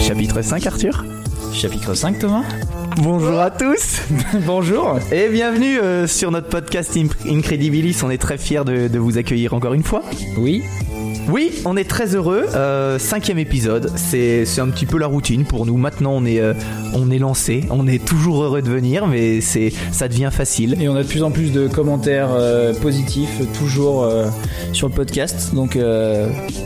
Chapitre 5 Arthur. Chapitre 5 Thomas. Bonjour à tous. Bonjour. Et bienvenue euh, sur notre podcast Incredibilis. On est très fiers de, de vous accueillir encore une fois. Oui Oui, on est très heureux. Euh, cinquième épisode, c'est un petit peu la routine pour nous. Maintenant, on est, euh, on est lancé, on est toujours heureux de venir, mais c'est ça devient facile. Et on a de plus en plus de commentaires euh, positifs toujours sur le podcast. Donc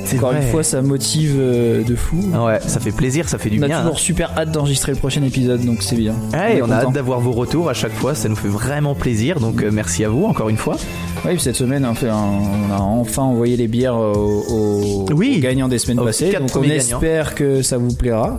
C'est encore vrai. une fois ça motive de fou. Ouais, ça fait plaisir, ça fait du on a bien. toujours hein. super hâte d'enregistrer le prochain épisode donc c'est bien. Ouais, on a hâte d'avoir vos retours à chaque fois, ça nous fait vraiment plaisir. Donc merci à vous encore une fois. Oui, cette semaine on, fait un- on a enfin envoyé les bières aux, aux- Oui. aux gagnants des semaines Aux passées. Donc on gagnants. espère que ça vous plaira.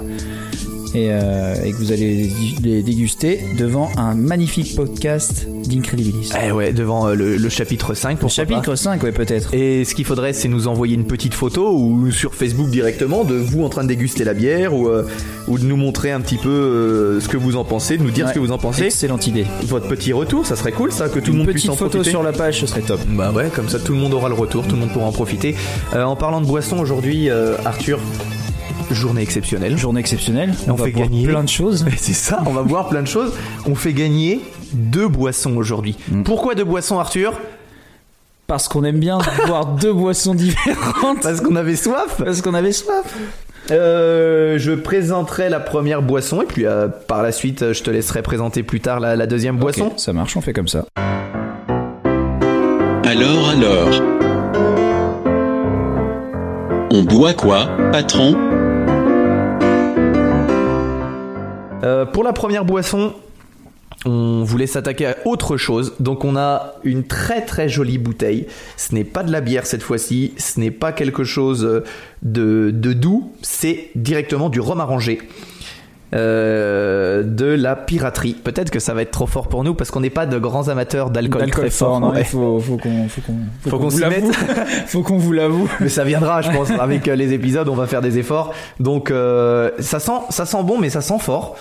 Et, euh, et que vous allez les déguster devant un magnifique podcast d'Incredibilis. Eh ouais, devant euh, le, le chapitre 5 Le pour chapitre 5, ouais, peut-être. Et ce qu'il faudrait, c'est nous envoyer une petite photo ou sur Facebook directement de vous en train de déguster la bière ou, euh, ou de nous montrer un petit peu ce que vous en pensez, de nous dire ce que vous en pensez. Excellente idée. Votre petit retour, ça serait cool ça, que tout le Une monde puisse petite en photo profiter. sur la page, ce serait top. Bah ouais, comme ça tout le monde aura le retour, tout le monde pourra en profiter. En parlant de boisson aujourd'hui, Arthur, journée exceptionnelle. Journée exceptionnelle. On va fait boire gagner. plein de choses. C'est ça, on va boire plein de choses. On fait gagner deux boissons aujourd'hui. Mm. Pourquoi deux boissons, Arthur? Parce qu'on aime bien boire deux boissons différentes. Parce qu'on avait soif. Parce qu'on avait soif. Euh, je présenterai la première boisson et puis euh, par la suite, je te laisserai présenter plus tard la, la deuxième boisson. Ça marche, on fait comme ça. Alors alors On boit quoi, patron? Euh, pour la première boisson, on voulait s'attaquer à autre chose. Donc on a une très très jolie bouteille. Ce n'est pas de la bière cette fois-ci. Ce n'est pas quelque chose euh, de, de doux. C'est directement du rhum arrangé. Euh, de la piraterie. Peut-être que ça va être trop fort pour nous parce qu'on n'est pas de grands amateurs d'alcool très fort. non, Ouais. il faut, faut qu'on faut qu'on Faut qu'on vous s'y l'avoue. mette. faut qu'on vous l'avoue. Mais ça viendra, je pense. Avec euh, les épisodes, on va faire des efforts. Donc, euh, ça sent, ça sent bon, mais ça sent fort.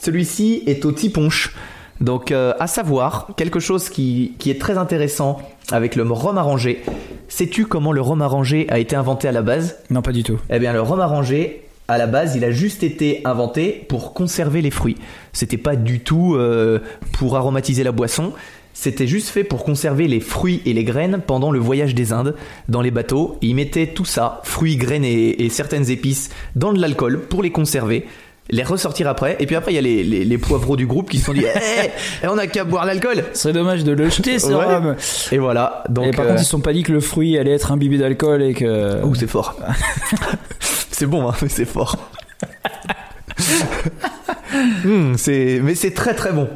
Celui-ci est au tiponche. Donc, euh, à savoir, quelque chose qui, qui est très intéressant avec le rhum arrangé. Sais-tu comment le rhum arrangé a été inventé à la base? Non, pas du tout. Eh bien, le rhum arrangé, à la base, il a juste été inventé pour conserver les fruits. C'était pas du tout euh, pour aromatiser la boisson. C'était juste fait pour conserver les fruits et les graines pendant le voyage des Indes dans les bateaux. Ils mettaient tout ça, fruits, graines et, et certaines épices, dans de l'alcool pour les conserver. Les ressortir après, et puis après il y a les, les, les poivreaux du groupe qui se sont dit Eh, eh, on a qu'à boire l'alcool Ce serait dommage de le jeter, ce Ouais. rhum. Et voilà, donc. et par euh, contre, ils se sont pas dit que le fruit allait être imbibé d'alcool et que. Ouh, c'est fort. c'est bon, hein, mais c'est fort. Hmm, mais c'est très très bon.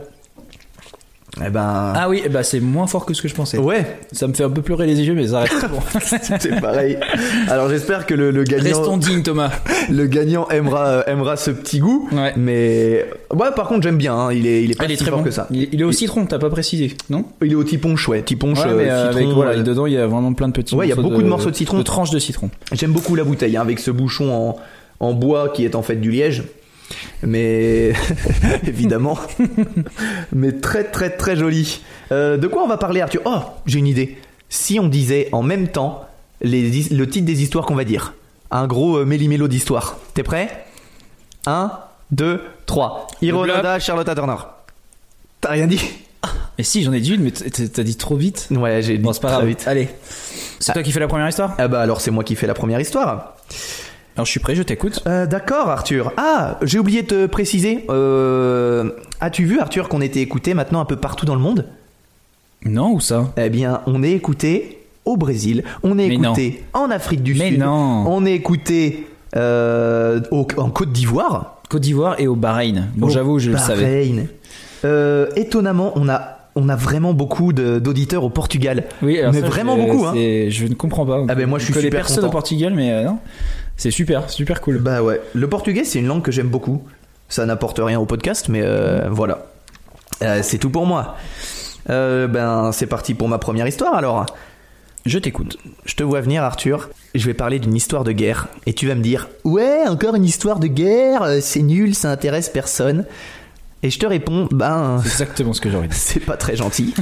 Eh ben, Ah oui, bah c'est moins fort que ce que je pensais. ouais, Ça me fait un peu pleurer les yeux, mais ça reste bon. c'est pareil. Alors j'espère que le, le gagnant, Restons dignes, Thomas. le gagnant aimera aimera ce petit goût. Ouais. Mais ouais, par contre j'aime bien. hein, Il est il est pas Il est si très fort bon. que ça. Il, il est au citron, t'as pas précisé, non? Il est au tiponche, ouais, tiponche, Ouais, euh, mais euh, citron. avec, voilà, euh, dedans il y a vraiment plein de petits Ouais, il y a beaucoup de morceaux de citron. De tranches de citron. J'aime beaucoup la bouteille, hein, avec ce bouchon en, en bois qui est en fait du liège. Mais évidemment, mais très très très joli. Euh, de quoi on va parler, Arthur? Oh, j'ai une idée. Si on disait en même temps les, le titre des histoires qu'on va dire, un gros euh, méli-mélo d'histoire. T'es prêt? 1, 2, 3. Ironada, Charlotte Turner. T'as rien dit? Mais si, j'en ai dit une, mais t'as dit trop vite. Ouais, j'ai dit Bon, pas très grave. vite. Allez. C'est toi qui fais la première histoire? Ah bah alors c'est moi qui fais la première histoire. Alors je suis prêt, je t'écoute. Euh, D'accord, Arthur. Ah, j'ai oublié de te préciser. Euh, As-tu vu, Arthur, qu'on était écouté maintenant un peu partout dans le monde? Non, ou ça? Eh bien, on est écouté au Brésil, on est Mais écouté en Afrique du Mais Sud, non. on est écouté euh, au- en Côte d'Ivoire. Côte d'Ivoire et au Bahreïn. Bon, j'avoue, je le savais. Bahreïn. Étonnamment, on a, on a vraiment beaucoup d'auditeurs au Portugal. Oui, alors Mais ça, vraiment je- beaucoup, hein. Je ne comprends pas. Ah ben, moi, je suis connais super content. au Portugal, mais euh, non. C'est super, super cool. Bah ouais, le portugais c'est une langue que j'aime beaucoup. Ça n'apporte rien au podcast, mais euh, voilà. Euh, c'est tout pour moi. Euh, ben c'est parti pour ma première histoire alors. Je t'écoute. Je te vois venir Arthur. Je vais parler d'une histoire de guerre et tu vas me dire ouais encore une histoire de guerre, c'est nul, ça intéresse personne. Et je te réponds, ben, C'est exactement ce que j'aurais dit. c'est pas très gentil.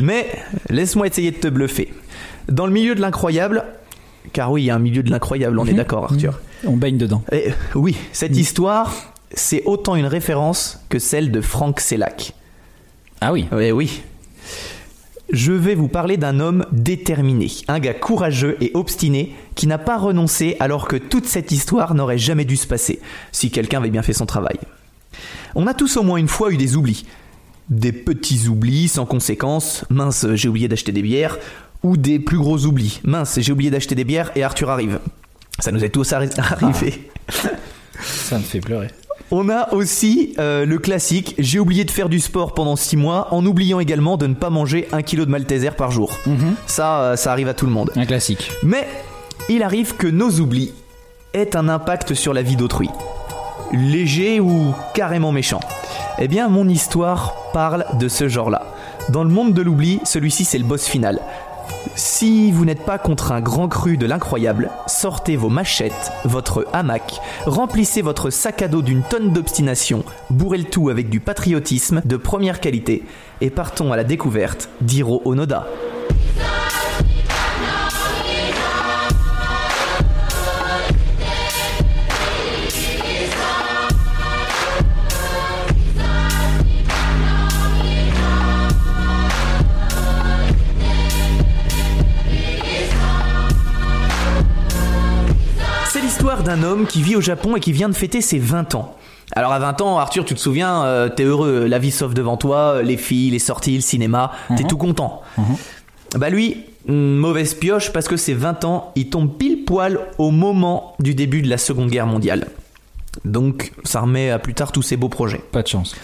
Mais laisse-moi essayer de te bluffer. Dans le milieu de l'incroyable, car oui, il y a un milieu de l'incroyable, on est Mhm. d'accord, Arthur. On baigne dedans. Et, oui, cette histoire, c'est autant une référence que celle de Frank Selak. Ah oui. Oui, oui. Je vais vous parler d'un homme déterminé, un gars courageux et obstiné qui n'a pas renoncé alors que toute cette histoire n'aurait jamais dû se passer, si quelqu'un avait bien fait son travail. On a tous au moins une fois eu des oublis. Des petits oublis sans conséquence, mince, j'ai oublié d'acheter des bières, ou des plus gros oublis, mince, j'ai oublié d'acheter des bières et Arthur arrive. Ça nous est tous arri- arrivé. Ça me fait pleurer. On a aussi euh, le classique, j'ai oublié de faire du sport pendant 6 mois en oubliant également de ne pas manger un kilo de malteser par jour. Ça, euh, ça arrive à tout le monde. Un classique. Mais il arrive que nos oublis aient un impact sur la vie d'autrui. Léger ou carrément méchant. Eh bien, mon histoire parle de ce genre-là. Dans le monde de l'oubli, celui-ci c'est le boss final. Si vous n'êtes pas contre un grand cru de l'incroyable, sortez vos machettes, votre hamac, remplissez votre sac à dos d'une tonne d'obstination, bourrez le tout avec du patriotisme de première qualité et partons à la découverte d'Hiro Onoda. D'un homme qui vit au Japon et qui vient de fêter ses 20 ans. Alors à 20 ans, Arthur, tu te souviens, euh, t'es heureux, la vie s'offre devant toi, les filles, les sorties, le cinéma, t'es tout content. Bah lui, hmm, mauvaise pioche parce que ses 20 ans, il tombe pile poil au moment du début de la Seconde Guerre mondiale. Donc ça remet à plus tard tous ses beaux projets. Pas de chance.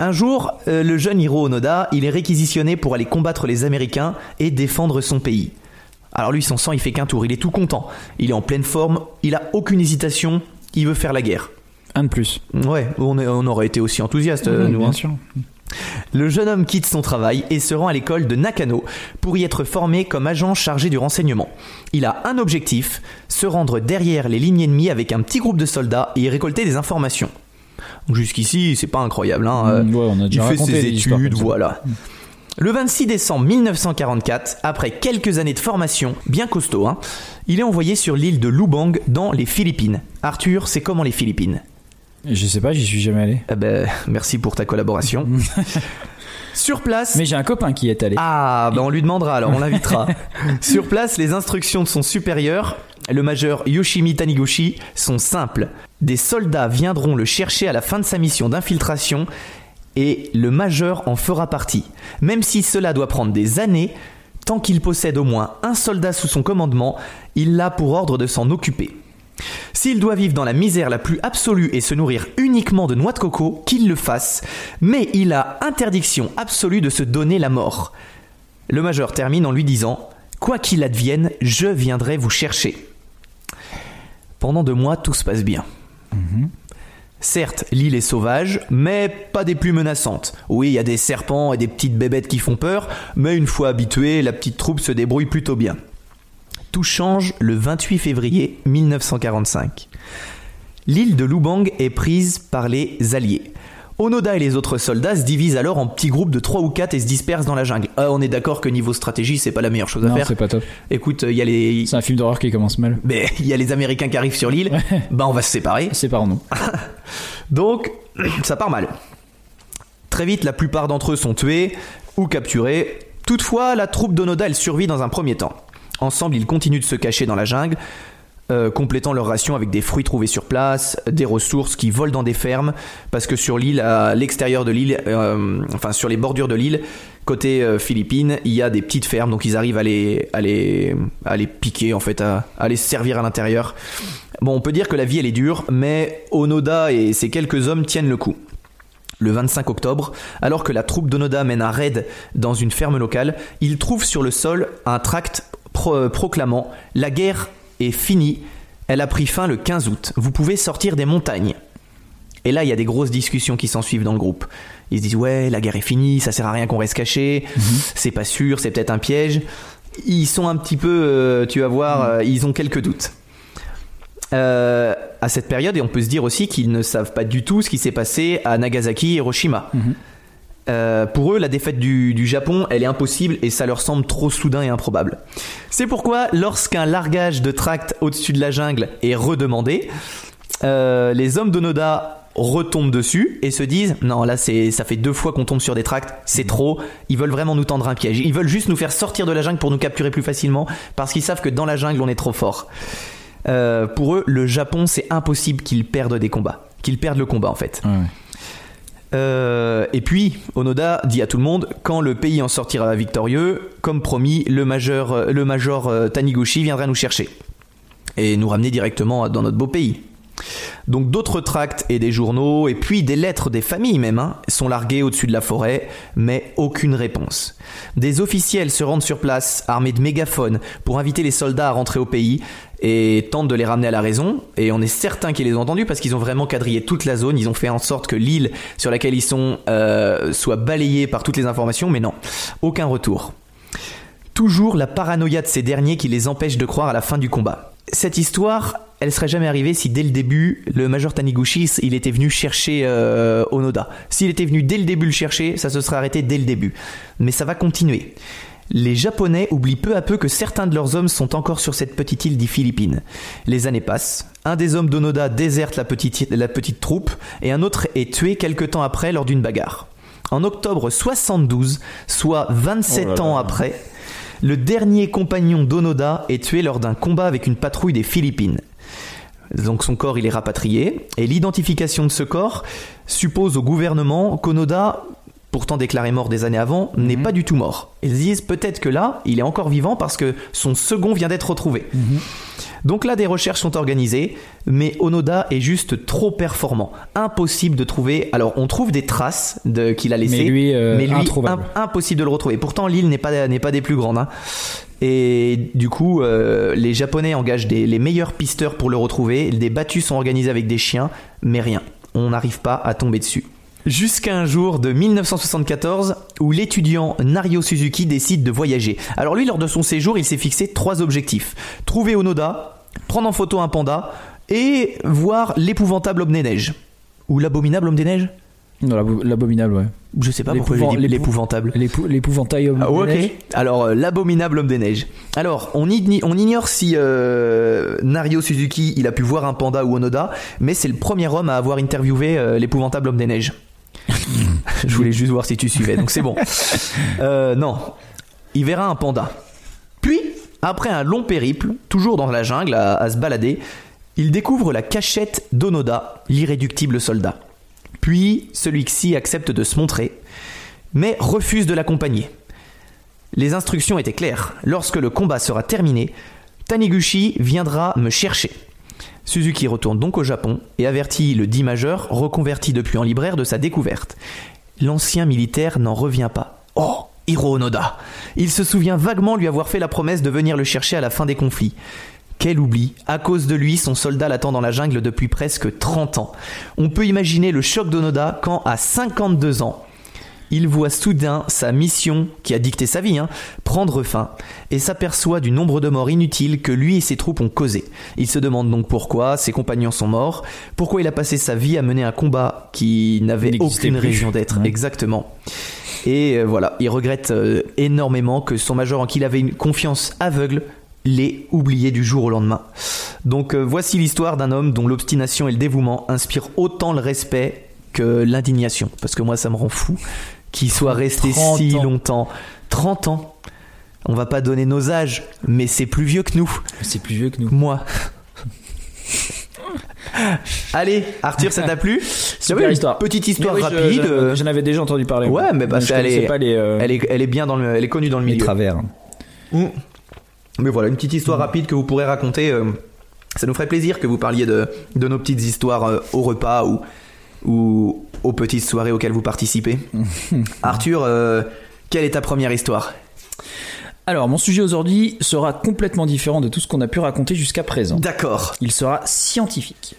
Un jour, euh, le jeune Hiro Onoda, il est réquisitionné pour aller combattre les Américains et défendre son pays. Alors lui, son sang, il fait qu'un tour, il est tout content. Il est en pleine forme, il a aucune hésitation, il veut faire la guerre. Un de plus. Ouais, on, est- on aurait été aussi enthousiastes, euh, Oui, nous. bien hein. sûr. Le jeune homme quitte son travail et se rend à l'école de Nakano pour y être formé comme agent chargé du renseignement. Il a un objectif, se rendre derrière les lignes ennemies avec un petit groupe de soldats et y récolter des informations. Jusqu'ici, c'est pas incroyable. Hein. Mm, ouais, on a il déjà fait raconté ses études, comme ça. Le 26 décembre 1944, après quelques années de formation, bien costaud, hein, il est envoyé sur l'île de Lubang dans les Philippines. Arthur, c'est comment les Philippines? Je sais pas, j'y suis jamais allé. Eh ben, merci pour ta collaboration. sur place, Mais j'ai un copain qui est allé. ah, ben on lui demandera alors, on l'invitera. Sur place, les instructions de son supérieur, le major Yoshimi Taniguchi, sont simples. Des soldats viendront le chercher à la fin de sa mission d'infiltration et le major en fera partie. Même si cela doit prendre des années, tant qu'il possède au moins un soldat sous son commandement, il l'a pour ordre de s'en occuper. S'il doit vivre dans la misère la plus absolue et se nourrir uniquement de noix de coco, qu'il le fasse, mais il a interdiction absolue de se donner la mort. Le major termine en lui disant Quoi qu'il advienne, je viendrai vous chercher. Pendant deux mois, tout se passe bien. Certes, l'île est sauvage, mais pas des plus menaçantes. Oui, il y a des serpents et des petites bébêtes qui font peur, mais une fois habituée, la petite troupe se débrouille plutôt bien. Tout change le 28 février 1945. L'île de Lubang est prise par les Alliés. Onoda et les autres soldats se divisent alors en petits groupes de 3 ou 4 et se dispersent dans la jungle. Ah, on est d'accord que niveau stratégie, c'est pas la meilleure chose à non, faire. c'est pas top. Écoute, il y a les C'est un film d'horreur qui commence mal. mais il y a les Américains qui arrivent sur l'île. Ouais. Bah on va se séparer. Séparons-nous. Donc, ça part mal. Très vite, la plupart d'entre eux sont tués ou capturés. Toutefois, la troupe d'Onoda, elle survit dans un premier temps. Ensemble, ils continuent de se cacher dans la jungle, euh, complétant leur ration avec des fruits trouvés sur place, des ressources qui volent dans des fermes, parce que sur l'île, à l'extérieur de l'île, euh, enfin sur les bordures de l'île, côté euh, Philippines, il y a des petites fermes, donc ils arrivent à les, à les, à les piquer, en fait, à, les servir à l'intérieur. Bon, on peut dire que la vie elle est dure, mais Onoda et ses quelques hommes tiennent le coup. Le 25 octobre, alors que la troupe d'Onoda mène un raid dans une ferme locale, ils trouvent sur le sol un tract pro- proclamant La guerre est finie, elle a pris fin le 15 août, vous pouvez sortir des montagnes. Et là, il y a des grosses discussions qui s'en suivent dans le groupe. Ils se disent Ouais, la guerre est finie, ça sert à rien qu'on reste caché, c'est pas sûr, c'est peut-être un piège. Ils sont un petit peu, euh, tu vas voir, euh, ils ont quelques doutes. euh, à cette période, et on peut se dire aussi qu'ils ne savent pas du tout ce qui s'est passé à Nagasaki et Hiroshima. Euh, pour eux, la défaite du, du Japon, elle est impossible et ça leur semble trop soudain et improbable. C'est pourquoi, lorsqu'un largage de tracts au-dessus de la jungle est redemandé, euh, les hommes d'Onoda retombent dessus et se disent non là c'est ça fait deux fois qu'on tombe sur des tracts c'est trop. Ils veulent vraiment nous tendre un piège. Ils veulent juste nous faire sortir de la jungle pour nous capturer plus facilement parce qu'ils savent que dans la jungle on est trop fort. Euh, pour eux le Japon c'est impossible qu'ils perdent des combats. Qu'ils perdent le combat en fait euh, et puis, Onoda dit à tout le monde quand le pays en sortira victorieux, comme promis, le major, euh, le major euh, Taniguchi viendra nous chercher et nous ramener directement dans notre beau pays. Donc d'autres tracts et des journaux, et puis des lettres des familles même, hein, sont largués au-dessus de la forêt, mais aucune réponse. Des officiels se rendent sur place, armés de mégaphones, pour inviter les soldats à rentrer au pays, et tentent de les ramener à la raison, et on est certain qu'ils les ont entendus parce qu'ils ont vraiment quadrillé toute la zone, ils ont fait en sorte que l'île sur laquelle ils sont euh, soit balayée par toutes les informations, mais non, aucun retour. Toujours la paranoïa de ces derniers qui les empêche de croire à la fin du combat. Cette histoire, elle serait jamais arrivée si dès le début, le major Taniguchi, il était venu chercher euh, Onoda. S'il était venu dès le début le chercher, ça se serait arrêté dès le début. Mais ça va continuer. Les Japonais oublient peu à peu que certains de leurs hommes sont encore sur cette petite île des Philippines. Les années passent. Un des hommes d'Onoda déserte la petite, la petite troupe et un autre est tué quelque temps après lors d'une bagarre. En octobre 72, soit 27 Oh là là. ans après, le dernier compagnon d'Onoda est tué lors d'un combat avec une patrouille des Philippines. Donc son corps il est rapatrié et l'identification de ce corps suppose au gouvernement qu'Onoda, pourtant déclaré mort des années avant, n'est pas du tout mort. Ils se disent peut-être que là il est encore vivant parce que son second vient d'être retrouvé. Donc là des recherches sont organisées, mais Onoda est juste trop performant, impossible de trouver. Alors on trouve des traces de qu'il a laissées, Mais lui, euh, mais lui impossible de le retrouver. Pourtant l'île n'est pas n'est pas des plus grandes. hein. Et du coup, euh, les Japonais engagent des, les meilleurs pisteurs pour le retrouver. Des battues sont organisées avec des chiens, mais rien. On n'arrive pas à tomber dessus. Jusqu'à un jour de 1974 où l'étudiant Nario Suzuki décide de voyager. Alors lui, lors de son séjour, il s'est fixé trois objectifs. Trouver Onoda, prendre en photo un panda et voir l'épouvantable homme des neiges. Ou l'abominable homme des neiges Non, l'abo- l'abominable, ouais. Je sais pas pourquoi j'ai dit l'épouvantable. L'épou- L'épouvantail homme Ah, de ok. neige. Alors, euh, l'abominable homme des neiges. Alors, on, ignore si euh, Nario Suzuki il a pu voir un panda ou Onoda, mais c'est le premier homme à avoir interviewé euh, l'épouvantable homme des neiges. Je voulais juste voir si tu suivais, donc c'est bon. Euh, non, il verra un panda. Puis, après un long périple, toujours dans la jungle à, à se balader, il découvre la cachette d'Onoda, l'irréductible soldat. Puis, celui-ci accepte de se montrer, mais refuse de l'accompagner. Les instructions étaient claires. Lorsque le combat sera terminé, Taniguchi viendra me chercher. Suzuki retourne donc au Japon et avertit le dit majeur, reconverti depuis en libraire, de sa découverte. L'ancien militaire n'en revient pas. Oh, Hiro Onoda Il se souvient vaguement lui avoir fait la promesse de venir le chercher à la fin des conflits. Quel oubli À cause de lui, son soldat l'attend dans la jungle depuis presque 30 ans. On peut imaginer le choc d'Onoda quand, à 52 ans, il voit soudain sa mission, qui a dicté sa vie, hein, prendre fin, et s'aperçoit du nombre de morts inutiles que lui et ses troupes ont causé. Il se demande donc pourquoi ses compagnons sont morts, pourquoi il a passé sa vie à mener un combat qui n'avait aucune plus. raison d'être. Ouais. Exactement. Et euh, voilà, il regrette euh, énormément que son major en qui il avait une confiance aveugle l'ait oublié du jour au lendemain. Donc euh, voici l'histoire d'un homme dont l'obstination et le dévouement inspirent autant le respect que l'indignation. Parce que moi ça me rend fou qu'il soit resté 30 si ans. longtemps. 30 ans. On va pas donner nos âges, mais c'est plus vieux que nous. C'est plus vieux que nous. Moi. Allez, Arthur, ça t'a plu Super histoire. Petite histoire oui, je- rapide. je- euh, J'en avais déjà entendu parler. Ouais, mais parce je qu'elle est- pas les, euh, Elle est, elle est bien dans le, elle est connue dans le les milieu. travers. Mm. Mais voilà, une petite histoire rapide que vous pourrez raconter. euh, ça nous ferait plaisir que vous parliez de, de nos petites histoires euh, au repas ou, ou aux petites soirées auxquelles vous participez. Arthur, euh, quelle est ta première histoire Alors, mon sujet aujourd'hui sera complètement différent de tout ce qu'on a pu raconter jusqu'à présent. D'accord. Il sera scientifique.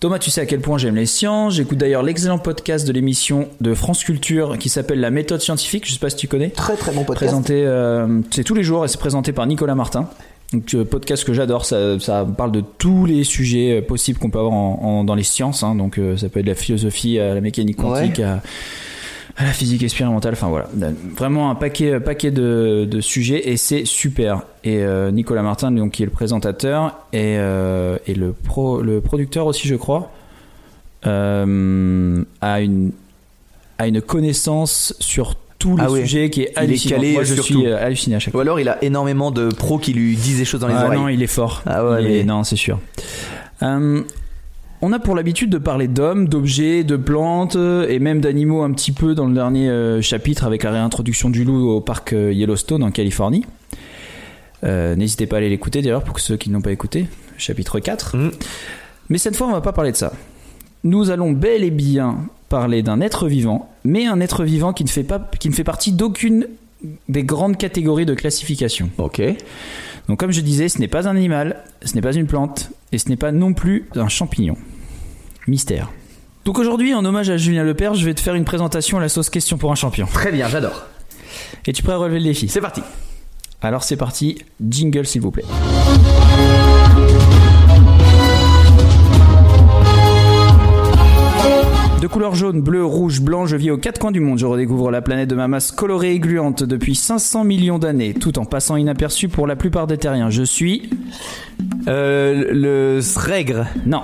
Thomas, tu sais à quel point j'aime les sciences. J'écoute d'ailleurs l'excellent podcast de l'émission de France Culture qui s'appelle La méthode scientifique. Je sais pas si tu connais. Très très bon podcast. Présenté, euh, c'est tous les jours et c'est présenté par Nicolas Martin. Donc euh, podcast que j'adore, ça, ça parle de tous les sujets euh, possibles qu'on peut avoir en- en- dans les sciences. hein. donc euh, ça peut être de la philosophie à la mécanique quantique, à, à la physique expérimentale. Enfin voilà, vraiment un paquet, paquet de, de sujets et c'est super. Et euh, Nicolas Martin, donc qui est le présentateur et, euh, et le pro, le producteur aussi, je crois, euh, a une a une connaissance sur tous les Ah ouais. sujets qui est Il est calé Moi, je suis tout. euh, halluciné à chaque Ou alors il a énormément de pros qui lui disent des choses dans les ah oreilles. non, il est fort. Ah ouais, Il est- Non, c'est sûr. Euh, on a pour l'habitude de parler d'hommes, d'objets, de plantes euh, et même d'animaux un petit peu dans le dernier euh, chapitre avec la réintroduction du loup au parc euh, Yellowstone en Californie. N'hésitez pas à aller l'écouter d'ailleurs pour ceux qui n'ont pas écouté, chapitre 4. Mm. Mais cette fois, on va pas parler de ça. Nous allons bel et bien parler d'un être vivant, mais un être vivant qui ne fait, pas, qui ne fait partie d'aucune des grandes catégories de classification. Ok. Donc comme je disais, ce n'est pas un animal, ce n'est pas une plante, et ce n'est pas non plus un champignon. Mystère. Donc aujourd'hui, en hommage à Julien Lepère, je vais te faire une présentation à la sauce question pour un champion. Très bien, j'adore. Et tu prêt à relever le défi? C'est parti. Alors c'est parti, jingle s'il vous plaît. De couleur jaune, bleu, rouge, blanc, je vis aux quatre coins du monde. Je redécouvre la planète de ma masse colorée et gluante depuis 500 millions d'années, tout en passant inaperçu pour la plupart des terriens. Je suis... Euh, le Sregre. Non,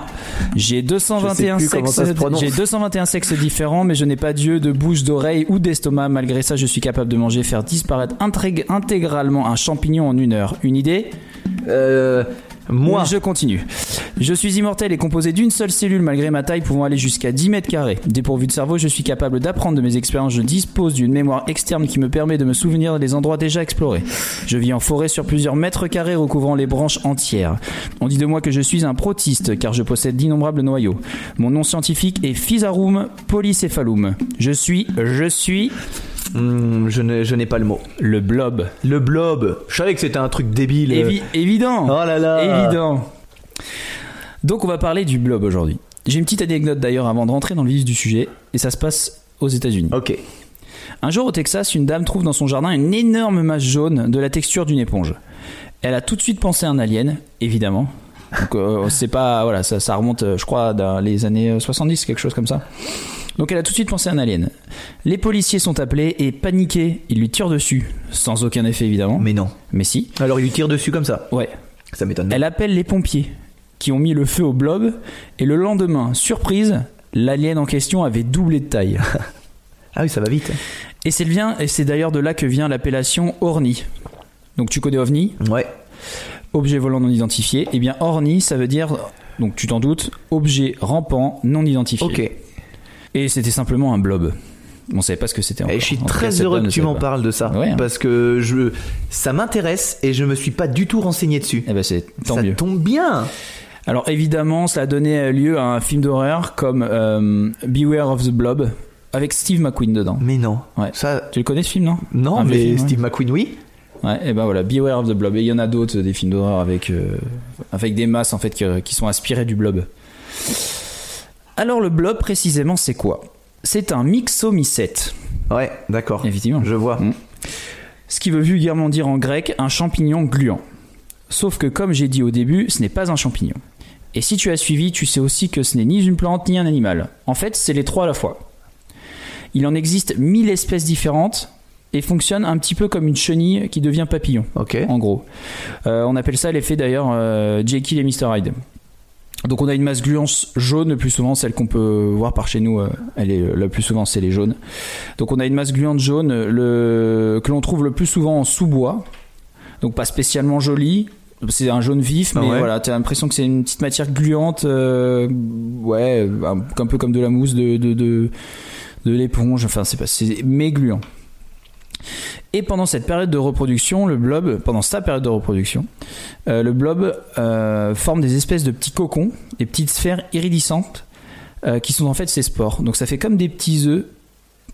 j'ai 221 Je sais plus comment sexes, se j'ai 221 sexes différents, mais je n'ai pas d'yeux, de bouche, d'oreille ou d'estomac. Malgré ça, je suis capable de manger, faire disparaître intégralement un champignon en une heure. Une idée? Euh, moi. Je continue. Je suis immortel et composé d'une seule cellule malgré ma taille pouvant aller jusqu'à 10 mètres carrés. Dépourvu de cerveau, je suis capable d'apprendre de mes expériences. Je dispose d'une mémoire externe qui me permet de me souvenir des endroits déjà explorés. Je vis en forêt sur plusieurs mètres carrés recouvrant les branches entières. On dit de moi que je suis un protiste car je possède d'innombrables noyaux. Mon nom scientifique est Physarum polycéphalum. Je suis, je suis Hmm, je n'ai pas le mot. le blob. Le blob. Je savais que c'était un truc débile. Évi- évident. Oh là là. Évident. Donc on va parler du blob aujourd'hui. J'ai une petite anecdote d'ailleurs avant de rentrer dans le vif du sujet, et ça se passe aux États-Unis. Ok. Un jour au Texas, une dame trouve dans son jardin une énorme masse jaune de la texture d'une éponge. Elle a tout de suite pensé à un alien, évidemment. Donc euh, c'est pas voilà, ça, ça remonte, euh, je crois, dans les années euh, 70, quelque chose comme ça. Donc elle a tout de suite pensé à un alien. Les policiers sont appelés et paniqués, ils lui tirent dessus, sans aucun effet évidemment. Mais non. Mais si. Alors il lui tire dessus comme ça. Ouais. Ça m'étonne. Elle appelle les pompiers qui ont mis le feu au blob et le lendemain, surprise, l'alien en question avait doublé de taille. Ah oui, ça va vite. Et c'est bien et c'est d'ailleurs de là que vient l'appellation orni. Donc tu connais ovni, Ouais. objet volant non identifié. Et bien orni, ça veut dire donc tu t'en doutes, objet rampant non identifié. Ok. Et c'était simplement un blob. On savait pas ce que c'était. Et encore. je suis En tout cas, très heureux que tu m'en parles de ça. Ouais, hein. Parce que je, ça m'intéresse et je me suis pas du tout renseigné dessus. Eh ben c'est tant ça mieux. tombe bien. Alors évidemment, ça a donné lieu à un film d'horreur comme euh, Beware of the Blob avec Steve McQueen dedans. Mais non. Ouais. Ça, Tu le connais ce film, non? Non, Un mais film, ouais. Steve McQueen, oui. Ouais, et ben voilà, Beware of the Blob. Et il y en a d'autres, des films d'horreur avec, euh, avec des masses en fait qui, qui sont inspirées du blob. Alors le blob précisément c'est quoi? C'est un myxomycète, Ouais, d'accord. effectivement. Je vois. Mm. Ce qui veut vulgairement dire en grec un champignon gluant. Sauf que comme j'ai dit au début, ce n'est pas un champignon. Et si tu as suivi, tu sais aussi que ce n'est ni une plante ni un animal. En fait, c'est les trois à la fois. Il en existe 1000 espèces différentes et fonctionne un petit peu comme une chenille qui devient papillon Ok. en gros. Euh, on appelle ça l'effet d'ailleurs euh, Jekyll et Mr Hyde. Donc on a une masse gluante jaune le plus souvent, celle qu'on peut voir par chez nous, euh, elle est le plus souvent c'est les jaunes. Donc on a une masse gluante jaune le, que l'on trouve le plus souvent en sous-bois, donc pas spécialement jolie. C'est un jaune vif, Ah mais ouais. voilà, t'as l'impression que c'est une petite matière gluante, euh, ouais, un, un peu comme de la mousse de, de, de, de l'éponge, enfin c'est pas, c'est mais gluant. Et pendant cette période de reproduction, le blob, pendant sa période de reproduction, euh, le blob euh, forme des espèces de petits cocons, des petites sphères iridescentes, euh, qui sont en fait ses spores. Donc ça fait comme des petits œufs,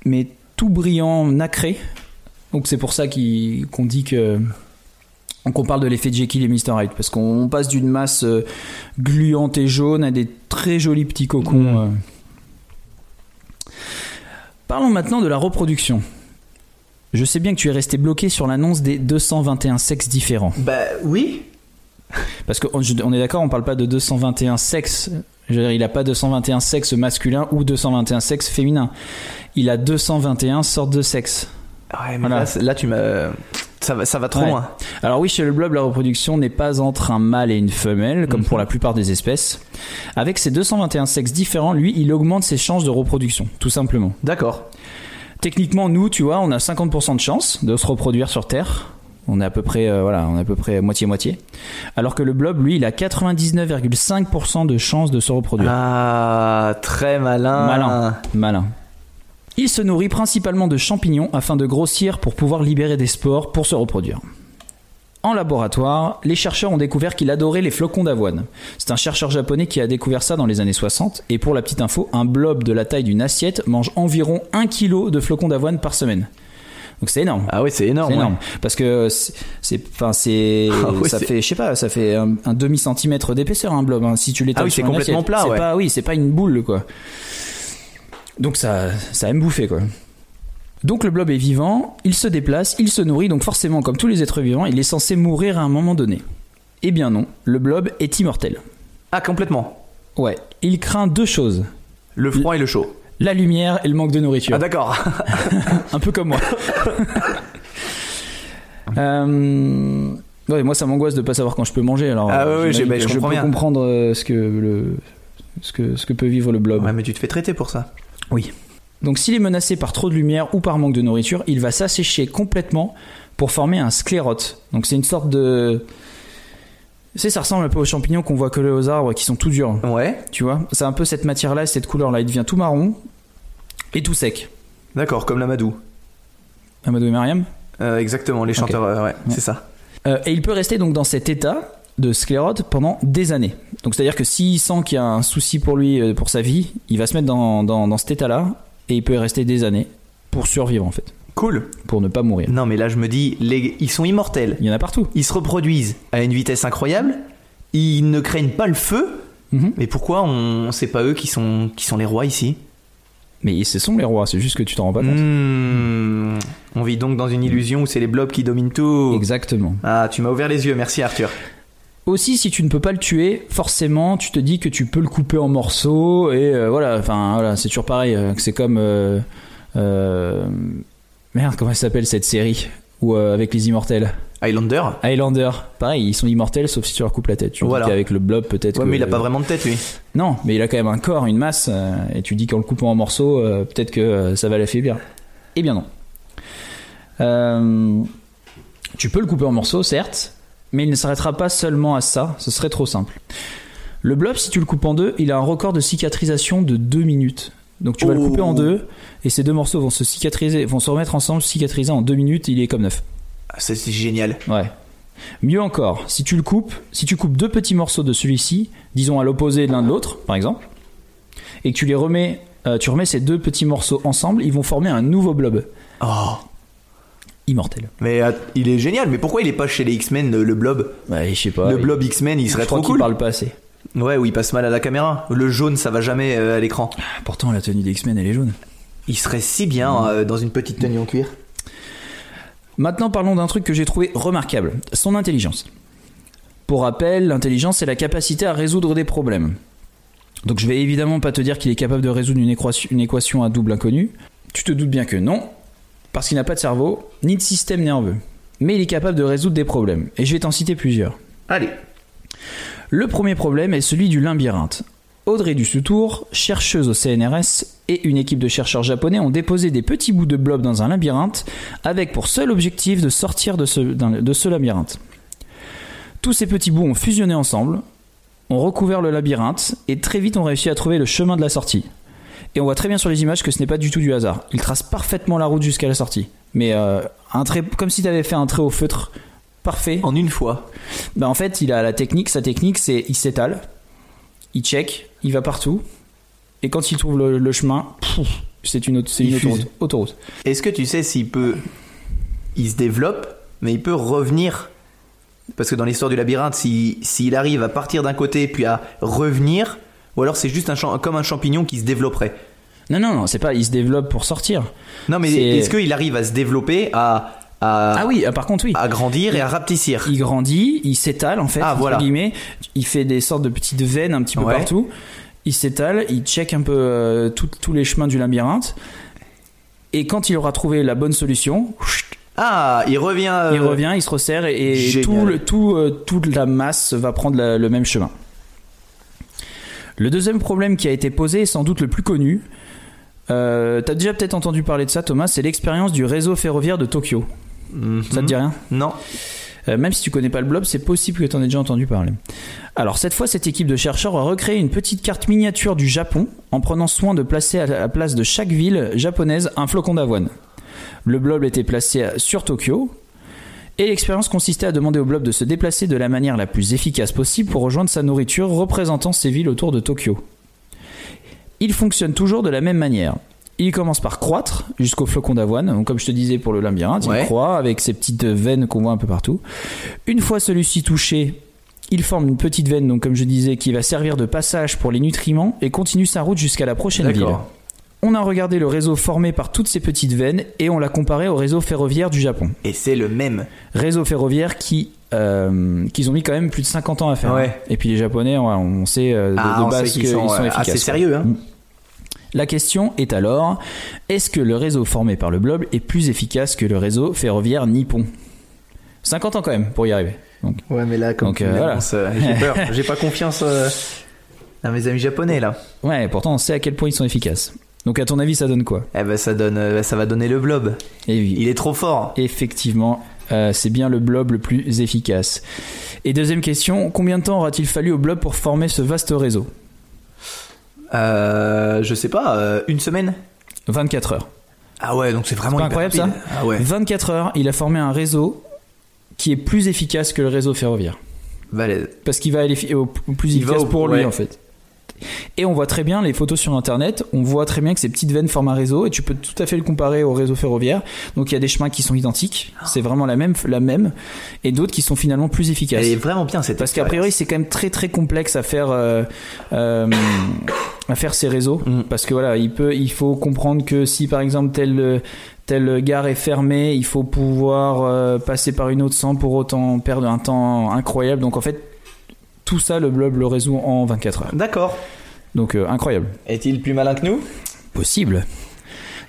mais tout brillant, nacré. Donc c'est pour ça qu'on dit que qu'on parle de l'effet Jekyll et Mr Hyde, parce qu'on passe d'une masse gluante et jaune à des très jolis petits cocons. Parlons maintenant de la reproduction. Je sais bien que tu es resté bloqué sur l'annonce des 221 sexes différents. Bah oui. Parce qu'on on est d'accord, on parle pas de 221 sexes. Je veux dire, il a pas 221 sexes masculins ou 221 sexes féminins. Il a 221 sortes de sexes. Ouais, mais Voilà. là, là, tu m'as. Ça va, ça va trop Ouais. loin. Alors oui, chez le blob, la reproduction n'est pas entre un mâle et une femelle, comme Mhm. pour la plupart des espèces. Avec ses 221 sexes différents, lui, il augmente ses chances de reproduction, tout simplement. D'accord. Techniquement, nous, tu vois, on a 50% de chances de se reproduire sur Terre. On est à peu près, euh, voilà, on est à peu près moitié-moitié. Alors que le blob, lui, il a 99,5% de chances de se reproduire. Ah, très malin. Malin. Malin. Il se nourrit principalement de champignons afin de grossir pour pouvoir libérer des spores pour se reproduire. En laboratoire, les chercheurs ont découvert qu'il adorait les flocons d'avoine. C'est un chercheur japonais qui a découvert ça dans les années 60 et pour la petite info, un blob de la taille d'une assiette mange environ 1 kg de flocons d'avoine par semaine. Donc c'est énorme. Ah oui, c'est énorme. Ouais. parce que c'est, enfin c'est, Ah oui, ça fait, je sais pas, ça fait un, un demi centimètre d'épaisseur un blob. hein. Si tu l'étales Ah oui, sur c'est complètement assiette, plat, ouais. pas, oui, c'est pas une boule quoi. Donc ça, ça aime bouffer quoi. Donc le blob est vivant, il se déplace, il se nourrit, donc forcément comme tous les êtres vivants, il est censé mourir à un moment donné. Eh bien non, le blob est immortel. Ah, complètement. Ouais, il craint deux choses Le froid et le chaud. la lumière et le manque de nourriture. Ah, d'accord. un peu comme moi. Euh, ouais, moi ça m'angoisse de pas savoir quand je peux manger. Alors, Ah ouais, ouais, bah, je je peux bien. comprendre euh, ce que le ce que ce que peut vivre le blob. Ouais, mais tu te fais traiter pour ça. Oui. Donc s'il est menacé par trop de lumière ou par manque de nourriture, il va s'assécher complètement pour former un sclérote. Donc c'est une sorte de tu sais, ça ressemble un peu aux champignons qu'on voit coller aux arbres qui sont tout durs. Ouais. Tu vois C'est un peu cette matière-là, cette couleur-là. Il devient tout marron et tout sec. D'accord, comme l'amadou. Amadou et Mariam? Euh, exactement, les chanteurs, euh, ouais, c'est ça. Euh, et il peut rester donc dans cet état de sclérote pendant des années. Donc c'est-à-dire que s'il sent qu'il y a un souci pour lui, pour sa vie, il va se mettre dans, dans, dans cet état-là et il peut y rester des années pour survivre en fait, Cool. pour ne pas mourir. Non, mais là, je me dis, les... ils sont immortels. Il y en a partout. Ils se reproduisent à une vitesse incroyable. Ils ne craignent pas le feu. Mhm. Mais pourquoi on c'est pas eux qui sont qui sont les rois ici? Mais ce sont les rois, c'est juste que tu t'en rends pas compte. Hmm. On vit donc dans une illusion où c'est les blobs qui dominent tout. Exactement. Ah, tu m'as ouvert les yeux, merci Arthur. Aussi, si tu ne peux pas le tuer, forcément, tu te dis que tu peux le couper en morceaux et euh, voilà. Enfin, voilà, c'est toujours pareil. que c'est comme euh, euh, merde, comment elle s'appelle cette série ou avec les immortels? Highlander Highlander. Pareil, ils sont immortels sauf si tu leur coupes la tête. Tu Voilà. dis qu'avec le blob peut-être. Ouais, que- mais il a pas vraiment de tête lui. Non, mais il a quand même un corps, une masse, et tu dis qu'en le coupant en morceaux, peut-être que ça va l'affaiblir. Eh bien non. Tu peux le couper en morceaux, certes, mais il ne s'arrêtera pas seulement à ça, ce serait trop simple. Le blob, si tu le coupes en deux, il a un record de cicatrisation de 2 minutes. Donc tu vas le couper en deux, et ces deux morceaux vont se cicatriser, vont se remettre ensemble, cicatriser en 2 minutes, il est comme neuf. Ah, C'est c'est génial. Ouais. Mieux encore, si tu le coupes, si tu coupes deux petits morceaux de celui-ci, disons à l'opposé de l'un de l'autre, par exemple, et que tu les remets, euh, tu remets ces deux petits morceaux ensemble, ils vont former un nouveau blob Oh. Immortel. Mais euh, il est génial. Mais pourquoi il est pas chez les X-Men le, le blob? Ouais, je sais pas. Le il- blob X-Men, il serait je crois trop qu'il cool. parle pas assez. Ouais, où il passe mal à la caméra. Le jaune, ça va jamais euh, à l'écran. Pourtant, la tenue des X-Men, elle est jaune. Il serait si bien euh, dans une petite tenue en cuir. Maintenant, parlons d'un truc que j'ai trouvé remarquable son intelligence. Pour rappel, l'intelligence, c'est la capacité à résoudre des problèmes. Donc, je vais évidemment pas te dire qu'il est capable de résoudre une équation, une équation à double inconnue. Tu te doutes bien que non, parce qu'il n'a pas de cerveau, ni de système nerveux. Mais il est capable de résoudre des problèmes. Et je vais t'en citer plusieurs. Allez. Le premier problème est celui du labyrinthe. Audrey Dussutour, chercheuse au CNRS, et une équipe de chercheurs japonais ont déposé des petits bouts de blob dans un labyrinthe avec pour seul objectif de sortir de ce, d'un- de ce labyrinthe. Tous ces petits bouts ont fusionné ensemble, ont recouvert le labyrinthe et très vite ont réussi à trouver le chemin de la sortie. Et on voit très bien sur les images que ce n'est pas du tout du hasard. Ils tracent parfaitement la route jusqu'à la sortie. Mais euh, un trait, comme si tu avais fait un trait au feutre parfait. En une fois. Bah en fait, il a la technique. Sa technique, c'est il s'étale, il check, il va partout, et quand il trouve le, le chemin, c'est une, autre- Il autoroute. autoroute. Est-ce que tu sais s'il peut. Il se développe, mais il peut revenir? Parce que dans l'histoire du labyrinthe, si- s'il arrive à partir d'un côté puis à revenir, ou alors c'est juste un comme un champignon qui se développerait. Non, non, non, c'est pas. Il se développe pour sortir. Non, mais est-ce qu'il arrive à se développer, à à, Ah oui, ah, par contre oui. à grandir et à rapetissir. Il grandit, il s'étale en fait, Ah, entre voilà. guillemets. Il fait des sortes de petites veines un petit peu Ouais. partout. Il s'étale, il check un peu euh, tous les chemins du labyrinthe. Et quand il aura trouvé la bonne solution, Ah, il revient. euh, il revient, il se resserre et, tout le, tout, euh, toute la masse va prendre la- le même chemin. Le deuxième problème qui a été posé est sans doute le plus connu. Euh, T'as déjà peut-être entendu parler de ça, Thomas. C'est l'expérience du réseau ferroviaire de Tokyo. mhm. Ça te dit rien Non. Euh, même si tu connais pas le blob, c'est possible que tu en aies déjà entendu parler. Alors cette fois, cette équipe de chercheurs a recréé une petite carte miniature du Japon en prenant soin de placer à la place de chaque ville japonaise un flocon d'avoine. Le blob était placé sur Tokyo et l'expérience consistait à demander au blob de se déplacer de la manière la plus efficace possible pour rejoindre sa nourriture représentant ces villes autour de Tokyo. Il fonctionne toujours de la même manière. Il commence par croître jusqu'au flocon d'avoine. Donc, comme je te disais pour le labyrinthe, Ouais. il croît avec ses petites veines qu'on voit un peu partout. Une fois celui-ci touché, il forme une petite veine, donc comme je disais, qui va servir de passage pour les nutriments et continue sa route jusqu'à la prochaine ville. On a regardé le réseau formé par toutes ces petites veines et on l'a comparé au réseau ferroviaire du Japon. Et c'est le même. Réseau ferroviaire qui euh, qu'ils ont mis quand même plus de 50 ans à faire. Ouais. Et puis les Japonais, on, on sait euh, de, Ah, de on base qu'ils sont, sont, euh, efficaces. assez sérieux, hein. La question est alors, est-ce que le réseau formé par le blob est plus efficace que le réseau ferroviaire nippon? 50 ans quand même pour y arriver. Donc, Ouais, mais là, comme Donc, tu euh, euh, j'ai peur. J'ai pas confiance euh, dans mes amis japonais là. ouais, pourtant on sait à quel point ils sont efficaces. Donc à ton avis, ça donne quoi? Eh ben, ça donne, euh, ça va donner le blob. Et oui, Il est trop fort. Effectivement, euh, c'est bien le blob le plus efficace. Et deuxième question, combien de temps aura-t-il fallu au blob pour former ce vaste réseau? Euh, je sais pas, euh, une semaine? 24 heures. Ah ouais, donc c'est vraiment pas incroyable, rapide. Ah ouais. 24 heures, il a formé un réseau qui est plus efficace que le réseau ferroviaire. Balèze. Parce qu'il va aller au plus Il efficace au- pour lui ouais. en fait. Et on voit très bien les photos sur internet, on voit très bien que ces petites veines forment un réseau et tu peux tout à fait le comparer au réseau ferroviaire. Donc il y a des chemins qui sont identiques, c'est vraiment la même, la même, et d'autres qui sont finalement plus efficaces. Elle est vraiment bien cette Parce qu'a priori, c'est quand même très très complexe à faire, euh, euh, à faire ces réseaux. Mm. Parce que voilà, il peut, il faut comprendre que si par exemple telle telle gare est fermée, il faut pouvoir euh, passer par une autre sans pour autant perdre un temps incroyable. Donc en fait, tout ça, le blob le résout en 24 heures. D'accord. Donc euh, incroyable. Est-il plus malin que nous? Possible.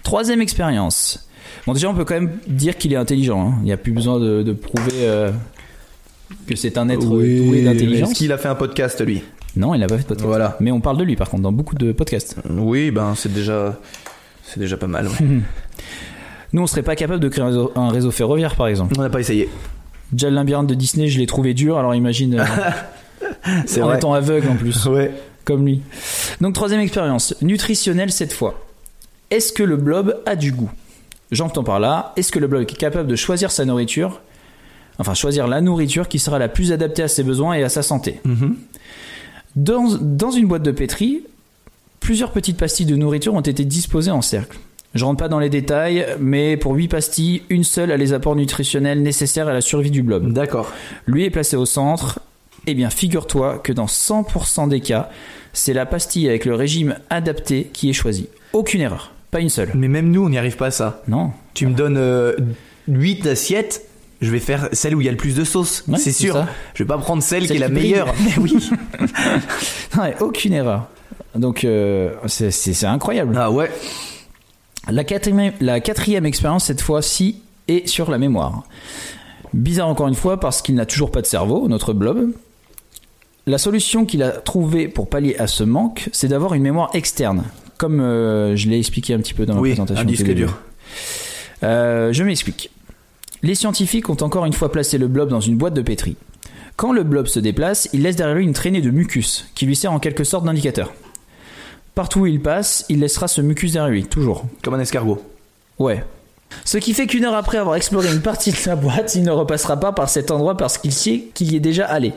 Troisième expérience. Bon, déjà, on peut quand même dire qu'il est intelligent. hein. Il n'y a plus besoin de, de prouver euh, que c'est un être doué d'intelligence. Est-ce qu'il a fait un podcast lui? Non, il n'a pas fait de podcast. Voilà. Mais on parle de lui par contre dans beaucoup de podcasts. Oui, ben c'est déjà, c'est déjà pas mal. ouais. Nous, on serait pas capable de créer un réseau, un réseau ferroviaire par exemple. On n'a pas essayé. Déjà, le labyrinthe de Disney, je l'ai trouvé dur, alors imagine euh, C'est en vrai. étant aveugle en plus, Ouais. comme lui. Donc, troisième expérience, nutritionnelle cette fois. Est-ce que le blob a du goût? J'entends par là, est-ce que le blob est capable de choisir sa nourriture? Enfin, choisir la nourriture qui sera la plus adaptée à ses besoins et à sa santé. Mhm. Dans, dans une boîte de pétri, plusieurs petites pastilles de nourriture ont été disposées en cercle. Je rentre pas dans les détails, mais pour 8 pastilles, une seule a les apports nutritionnels nécessaires à la survie du blob. D'accord. Lui est placé au centre. Eh bien, figure-toi que dans 100% des cas, c'est la pastille avec le régime adapté qui est choisie. Aucune erreur, pas une seule. Mais même nous, on n'y arrive pas à ça. Non, Tu me donnes euh, 8 assiettes, je vais faire celle où il y a le plus de sauce. Ouais, c'est sûr. ça. Je vais pas prendre celle, qui est la qui meilleure. Mais oui. Non, aucune erreur. Donc, euh, c'est incroyable. Ah ouais. La quatrième, la quatrième expérience, cette fois-ci, est sur la mémoire. Bizarre encore une fois, parce qu'il n'a toujours pas de cerveau, notre blob. La solution qu'il a trouvée pour pallier à ce manque, c'est d'avoir une mémoire externe. Comme euh, je l'ai expliqué un petit peu dans ma Oui, présentation. un disque dur. Euh, je m'explique. Les scientifiques ont encore une fois placé le blob dans une boîte de pétri. Quand le blob se déplace, il laisse derrière lui une traînée de mucus, qui lui sert en quelque sorte d'indicateur. Partout où il passe, il laissera ce mucus derrière lui, toujours. Comme un escargot. Ouais. Ce qui fait qu'une heure après avoir exploré une partie de la boîte, il ne repassera pas par cet endroit parce qu'il sait qu'il y est déjà allé.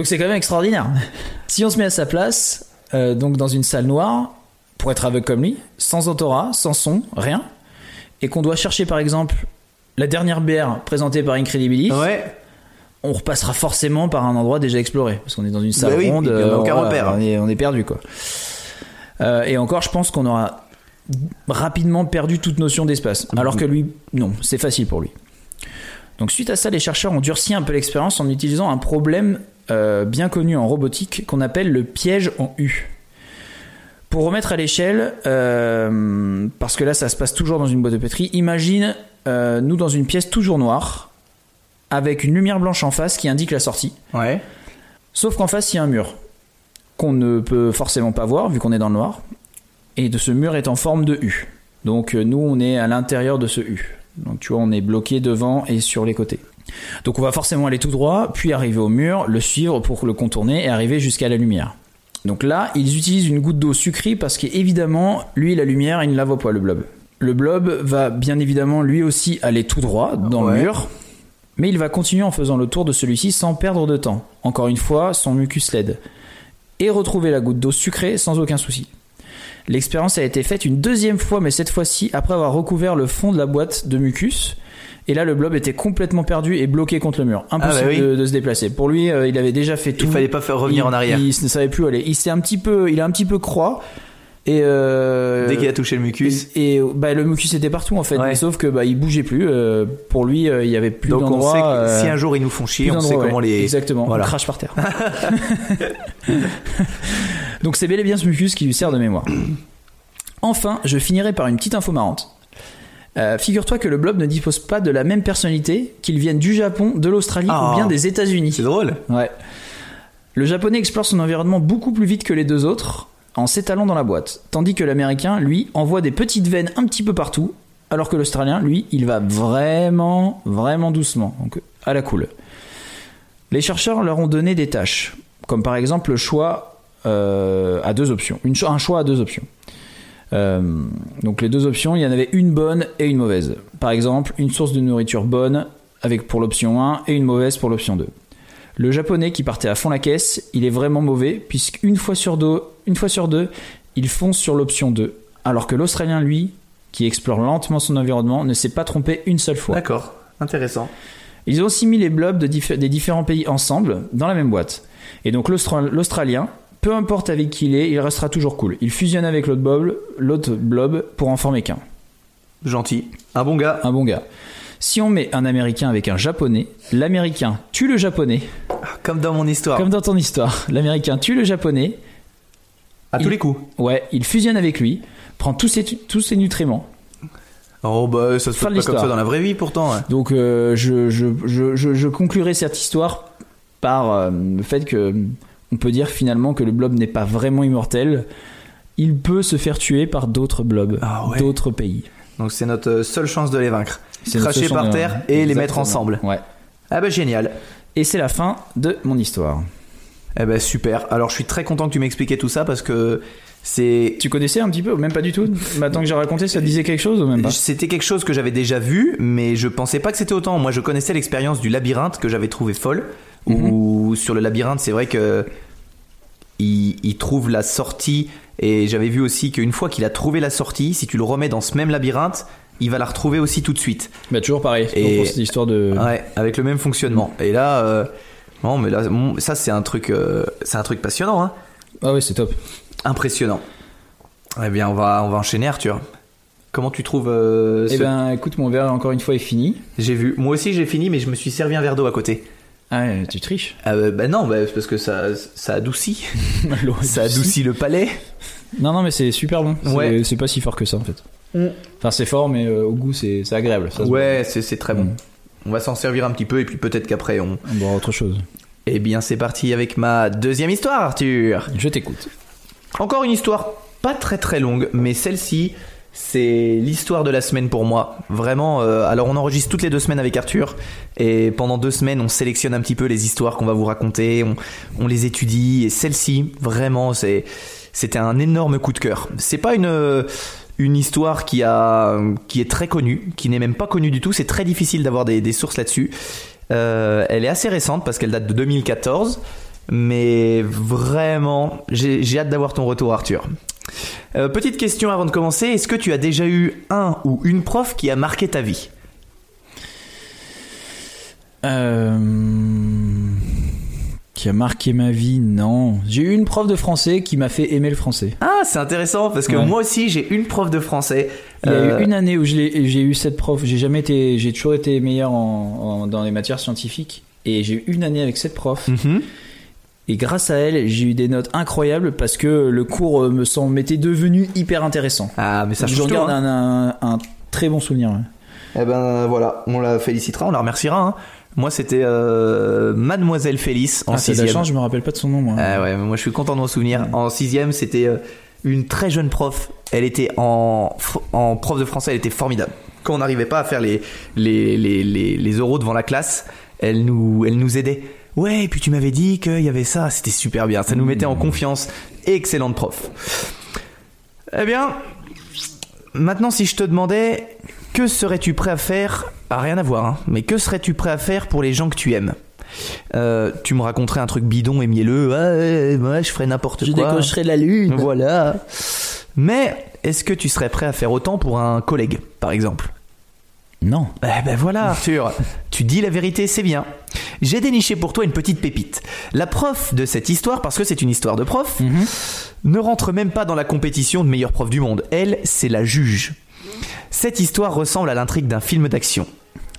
Donc c'est quand même extraordinaire. Si on se met à sa place, euh, donc dans une salle noire, pour être aveugle comme lui, sans autorat, sans son, rien, et qu'on doit chercher par exemple la dernière bière présentée par Incredibilis, Ouais. on repassera forcément par un endroit déjà exploré parce qu'on est dans une salle Bah oui, ronde euh, repère. on est, on est perdu quoi Euh, et encore je pense qu'on aura rapidement perdu toute notion d'espace alors que lui non c'est facile pour lui Donc suite à ça, les chercheurs ont durci un peu l'expérience en utilisant un problème euh, bien connu en robotique qu'on appelle le piège en U. Pour remettre à l'échelle, euh, parce que là ça se passe toujours dans une boîte de pétri, imagine euh, nous dans une pièce toujours noire, avec une lumière blanche en face qui indique la sortie. Ouais. Sauf qu'en face, il y a un mur qu'on ne peut forcément pas voir vu qu'on est dans le noir. Et de ce mur est en forme de U. Donc nous, on est à l'intérieur de ce U. Donc tu vois, on est bloqué devant et sur les côtés. Donc on va forcément aller tout droit, puis arriver au mur, le suivre pour le contourner et arriver jusqu'à la lumière. Donc là, ils utilisent une goutte d'eau sucrée parce qu'évidemment, lui, la lumière, il ne la voit pas, le blob. Le blob va bien évidemment lui aussi aller tout droit dans le mur, mais il va continuer en faisant le tour de celui-ci sans perdre de temps. Encore une fois, son mucus l'aide. Et retrouver la goutte d'eau sucrée sans aucun souci. L'expérience a été faite une deuxième fois, mais cette fois-ci après avoir recouvert le fond de la boîte de mucus. Et là, le blob était complètement perdu et bloqué contre le mur. Impossible Ah bah oui. de, de se déplacer. Pour lui, euh, il avait déjà fait tout. Il fallait pas faire revenir Il- en arrière. Il, ne savait plus où aller. Il s'est un petit peu, il a un petit peu croix. Et euh, Dès qu'il a touché le mucus. et, et, bah, le mucus était partout en fait, Ouais. mais sauf que bah il bougeait plus. euh, pour lui, euh, il y avait plus Donc on sait que euh, si un jour ils nous font chier, on sait comment les. Exactement. Voilà. On crache par terre. Donc c'est bel et bien ce mucus qui lui sert de mémoire. Enfin, je finirai par une petite info marrante. Euh, Figure-toi que le blob ne dispose pas de la même personnalité qu'il vienne du Japon, de l'Australie Ah. ou bien des États-Unis. C'est drôle. Ouais. Le japonais explore son environnement beaucoup plus vite que les deux autres en s'étalant dans la boîte, tandis que l'américain, lui, envoie des petites veines un petit peu partout, alors que l'australien, lui, il va vraiment, vraiment doucement, donc à la cool. Les chercheurs leur ont donné des tâches, comme par exemple le choix euh, à deux options, une un choix à deux options. Euh, donc les deux options, il y en avait une bonne et une mauvaise. Par exemple, une source de nourriture bonne avec pour l'option 1 et une mauvaise pour l'option 2. Le japonais qui partait à fond la caisse, il est vraiment mauvais, puisqu'une fois sur deux, une fois sur deux, il fonce sur l'option 2. Alors que l'Australien, lui, qui explore lentement son environnement, ne s'est pas trompé une seule fois. D'accord. Intéressant. Ils ont aussi mis les blobs de des différents pays ensemble, dans la même boîte. Et donc l'Austra- l'Australien, peu importe avec qui il est, il restera toujours cool. Il fusionne avec l'autre blob, l'autre blob pour en former qu'un. Gentil. Un bon gars. Un bon gars. Si on met un Américain avec un Japonais, l'Américain tue le Japonais, Ah, Comme dans mon histoire. comme dans ton histoire. L'Américain tue le Japonais, À tous les coups. Ouais, il fusionne avec lui, prend tous ses, tous ses nutriments. Oh bah ça se fait pas comme ça dans la vraie vie pourtant. hein. Donc euh, je, je, je, je, je conclurai cette histoire par euh, le fait que on peut dire finalement que le blob n'est pas vraiment immortel. Il peut se faire tuer par d'autres blobs, Ah ouais. d'autres pays. Donc c'est notre seule chance de les vaincre. Cracher par de- terre et les mettre ensemble. Ouais. Ah bah génial. Et c'est la fin de mon histoire. Eh ben super. Alors je suis très content que tu m'expliquais tout ça parce que c'est Tu connaissais un petit peu ou même pas du tout Maintenant que j'ai raconté, ça te disait quelque chose ou même pas C'était quelque chose que j'avais déjà vu, mais je pensais pas que c'était autant. Moi, je connaissais l'expérience du labyrinthe que j'avais trouvé folle. Où sur le labyrinthe, c'est vrai que il, il trouve la sortie. Et j'avais vu aussi qu'une fois qu'il a trouvé la sortie, si tu le remets dans ce même labyrinthe, il va la retrouver aussi tout de suite. Bah toujours pareil. Et- pour cette histoire de. Ouais, avec le même fonctionnement. Et là, euh, non, mais là, ça c'est un truc, euh, c'est un truc passionnant, hein. Ah ouais, c'est top. impressionnant. Eh bien, on va, on va enchaîner, Arthur. Comment tu trouves euh, Eh ben, écoute, mon verre encore une fois est fini. J'ai vu. Moi aussi, j'ai fini, mais je me suis servi un verre d'eau à côté. Ah, ouais, tu triches. Ah euh, bah non, bah, parce que ça, ça adoucit. Ça adoucit le palais. Non, non, mais c'est super bon. C'est- Ouais. C'est pas si fort que ça en fait. Mm. Enfin, c'est fort, mais euh, au goût, c'est c'est agréable. Ça Ouais, c'est c'est très bon. Mm. On va s'en servir un petit peu et puis peut-être qu'après on. On boira autre chose. Eh bien, c'est parti avec ma deuxième histoire, Arthur. Je t'écoute. Encore une histoire pas très très longue, mais celle-ci, c'est l'histoire de la semaine pour moi. Vraiment, euh, alors on enregistre toutes les deux semaines avec Arthur, et pendant deux semaines, on sélectionne un petit peu les histoires qu'on va vous raconter, on, les étudie, et celle-ci, vraiment, c'était un énorme coup de cœur. C'est pas une, euh, histoire qui, est très connue, qui n'est même pas connue du tout, c'est très difficile d'avoir des, sources là-dessus. Euh, elle est assez récente parce qu'elle date de 2014. Mais vraiment, j'ai hâte d'avoir ton retour, Arthur. Euh, petite question avant de commencer. Est-ce que tu as déjà eu un ou une prof qui a marqué ta vie? Euh... Qui a marqué ma vie? Non. J'ai eu une prof de français qui m'a fait aimer le français. Ah, c'est intéressant parce que Ouais. moi aussi j'ai une prof de français. Il y a Euh, eu une année où j'ai eu cette prof. J'ai jamais été, j'ai toujours été meilleur en, en- dans les matières scientifiques. Et j'ai eu une année avec cette prof. mhm. Et grâce à elle, j'ai eu des notes incroyables parce que le cours euh, me semble m'était devenu hyper intéressant. Ah, mais ça je regarde hein. un, un- un très bon souvenir. ouais. Eh ben voilà, on la félicitera, on la remerciera. hein. Moi c'était euh, Mademoiselle Félix en Ah, c'est de la sixième. je me rappelle pas de son nom, moi. Ah ouais, mais moi je suis content de m'en souvenir. En sixième, c'était euh, une très jeune prof. Elle était en, en prof de français, elle était formidable. Quand on n'arrivait pas à faire les, les, les, les, les oraux devant la classe, elle nous, elle nous aidait. Ouais, et puis tu m'avais dit qu'il y avait ça, c'était super bien. Ça nous mettait en confiance. Excellente prof. Eh bien, maintenant si je te demandais, que serais-tu prêt à faire Ah, Rien à voir, hein, mais que serais-tu prêt à faire pour les gens que tu aimes? Euh, tu me raconterais un truc bidon et mielleux, ouais, moi je ferais n'importe Je quoi. décocherai la lune. Voilà. Mais est-ce que tu serais prêt à faire autant pour un collègue, par exemple? Non. Eh ben voilà, Arthur. tu dis la vérité, c'est bien. J'ai déniché pour toi une petite pépite. La prof de cette histoire, parce que c'est une histoire de prof, Mhm. ne rentre même pas dans la compétition de meilleure prof du monde. Elle, c'est la juge. Cette histoire ressemble à l'intrigue d'un film d'action.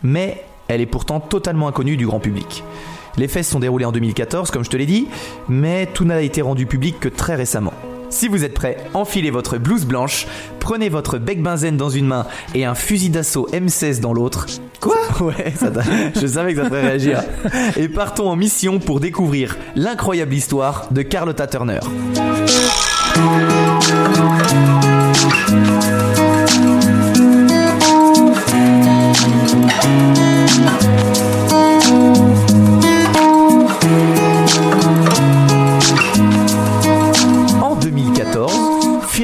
Mais elle est pourtant totalement inconnue du grand public. Les faits se sont déroulés en 2014, comme je te l'ai dit, mais tout n'a été rendu public que très récemment. Si vous êtes prêts, enfilez votre blouse blanche, prenez votre bec benzène dans une main et un fusil d'assaut M16 dans l'autre. Quoi? Ouais, ça je savais que ça ferait réagir. Et partons en mission pour découvrir l'incroyable histoire de Carlotta Turner.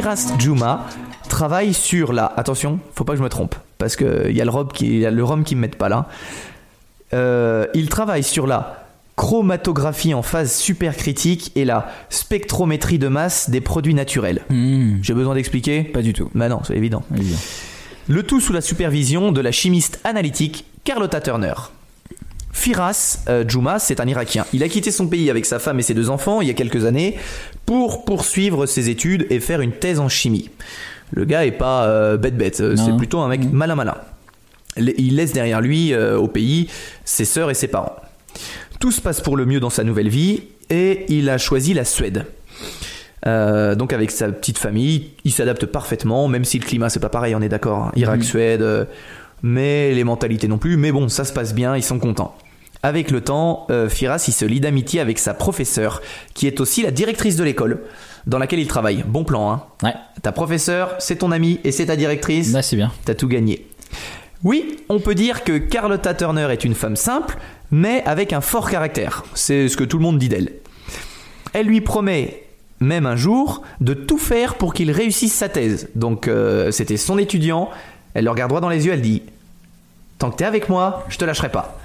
Firas Juma travaille sur la. Attention, faut pas que je me trompe, parce que il y a le rhum qui, il y a le rhum qui me met pas là. Euh, il travaille sur la chromatographie en phase supercritique et la spectrométrie de masse des produits naturels. Hmm. J'ai besoin d'expliquer? Pas du tout. Bah non, c'est évident. Évident. Le tout sous la supervision de la chimiste analytique Carlotta Turner. Firas euh, Juma, c'est un Irakien. Il a quitté son pays avec sa femme et ses deux enfants il y a quelques années pour poursuivre ses études et faire une thèse en chimie. Le gars est pas euh, bête bête, euh, c'est plutôt un mec malin malin. Le- Il laisse derrière lui euh, au pays ses sœurs et ses parents. Tout se passe pour le mieux dans sa nouvelle vie et il a choisi la Suède. Euh, donc avec sa petite famille, il s'adapte parfaitement, même si le climat c'est pas pareil, on est d'accord. hein. Irak, Mhm. Suède, mais les mentalités non plus. Mais bon, ça se passe bien, ils sont contents. Avec le temps, euh, Firas il se lie d'amitié avec sa professeure, qui est aussi la directrice de l'école dans laquelle il travaille. Bon plan, hein. Ouais. Ta professeure, c'est ton amie et c'est ta directrice. Là, c'est bien. T'as tout gagné. Oui, on peut dire que Carlotta Turner est une femme simple, mais avec un fort caractère. C'est ce que tout le monde dit d'elle. Elle lui promet, même un jour, de tout faire pour qu'il réussisse sa thèse. Donc, euh, c'était son étudiant. Elle le regarde droit dans les yeux, elle dit Tant que t'es avec moi, je te lâcherai pas.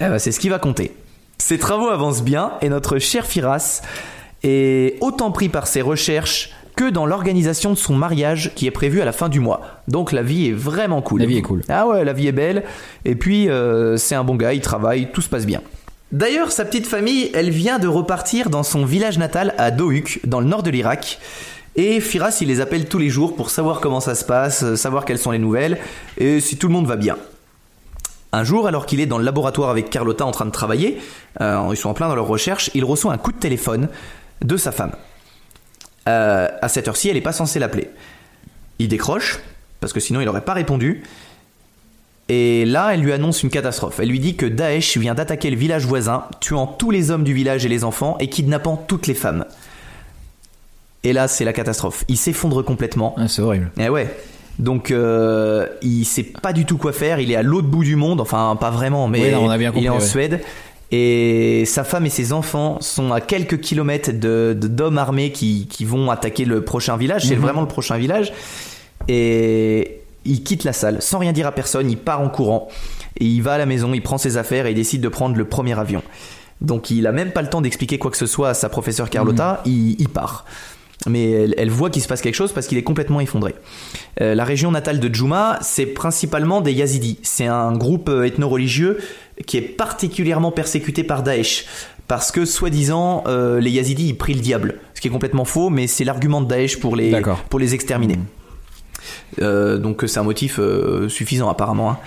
Eh ben, c'est ce qui va compter. Ses travaux avancent bien et notre cher Firas est autant pris par ses recherches que dans l'organisation de son mariage qui est prévu à la fin du mois. Donc la vie est vraiment cool. La vie est cool. Ah ouais, la vie est belle. Et puis euh, c'est un bon gars, il travaille, tout se passe bien. D'ailleurs, sa petite famille, elle vient de repartir dans son village natal à Dohuk, dans le nord de l'Irak. Et Firas, il les appelle tous les jours pour savoir comment ça se passe, euh, savoir quelles sont les nouvelles et si tout le monde va bien. Un jour, alors qu'il est dans le laboratoire avec Carlotta en train de travailler, euh, ils sont en plein dans leur recherche, il reçoit un coup de téléphone de sa femme. Euh, à cette heure-ci, elle n'est pas censée l'appeler. Il décroche, parce que sinon il n'aurait pas répondu. Et là, elle lui annonce une catastrophe. Elle lui dit que Daesh vient d'attaquer le village voisin, tuant tous les hommes du village et les enfants, et kidnappant toutes les femmes. Et là, c'est la catastrophe. Il s'effondre complètement. Ah, c'est horrible. Eh ouais. Donc euh, il sait pas du tout quoi faire. Il est à l'autre bout du monde. Enfin, pas vraiment, mais Oui, non, on a bien il est en ouais. Suède. Et sa femme et ses enfants sont à quelques kilomètres de d'hommes armés qui, qui vont attaquer le prochain village. C'est Mhm. vraiment le prochain village. Et il quitte la salle sans rien dire à personne. Il part en courant. Et il va à la maison, il prend ses affaires et il décide de prendre le premier avion. Donc il a même pas le temps d'expliquer quoi que ce soit à sa professeure Carlotta. Il, il part. Mais elle, elle voit qu'il se passe quelque chose parce qu'il est complètement effondré. Euh, la région natale de Juma, c'est principalement des Yazidis. C'est un groupe euh, ethno-religieux qui est particulièrement persécuté par Daesh. parce que soi-disant euh, les Yazidis ils prient le diable, ce qui est complètement faux, mais c'est l'argument de Daesh pour les pour les exterminer. Euh, donc c'est un motif euh, suffisant apparemment. hein.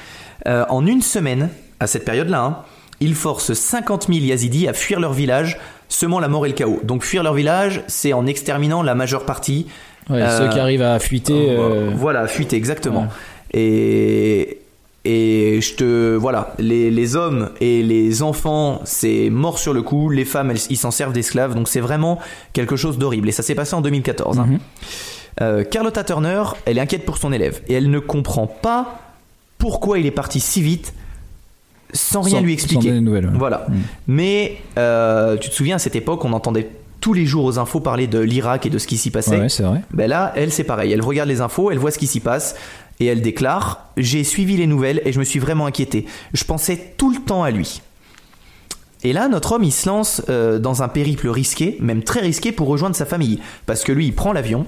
Euh, en une semaine, à cette période-là, hein, ils forcent 50 000 Yazidis à fuir leur village, semant la mort et le chaos. Donc fuir leur village, c'est en exterminant la majeure partie. Ouais, Euh, ceux qui arrivent à fuiter. euh, Voilà, fuite exactement. Et et je te voilà, les, les hommes et les enfants, c'est mort sur le coup. Les femmes, elles- ils s'en servent d'esclaves. Donc c'est vraiment quelque chose d'horrible. Et ça s'est passé en 2014. hein. Mhm. Euh, Carlotta Turner, elle est inquiète pour son élève et elle ne comprend pas pourquoi il est parti si vite sans rien sans- lui sans expliquer. de nouvelles, ouais. Voilà. Mm. Mais euh, tu te souviens à cette époque, on entendait tous les jours aux infos parler de l'Irak et de ce qui s'y passait. Ouais, c'est vrai. Ben là, elle, c'est pareil. Elle regarde les infos, elle voit ce qui s'y passe et elle déclare J'ai suivi les nouvelles et je me suis vraiment inquiété. Je pensais tout le temps à lui. Et là, notre homme, il se lance euh, dans un périple risqué, même très risqué, pour rejoindre sa famille. Parce que lui, il prend l'avion,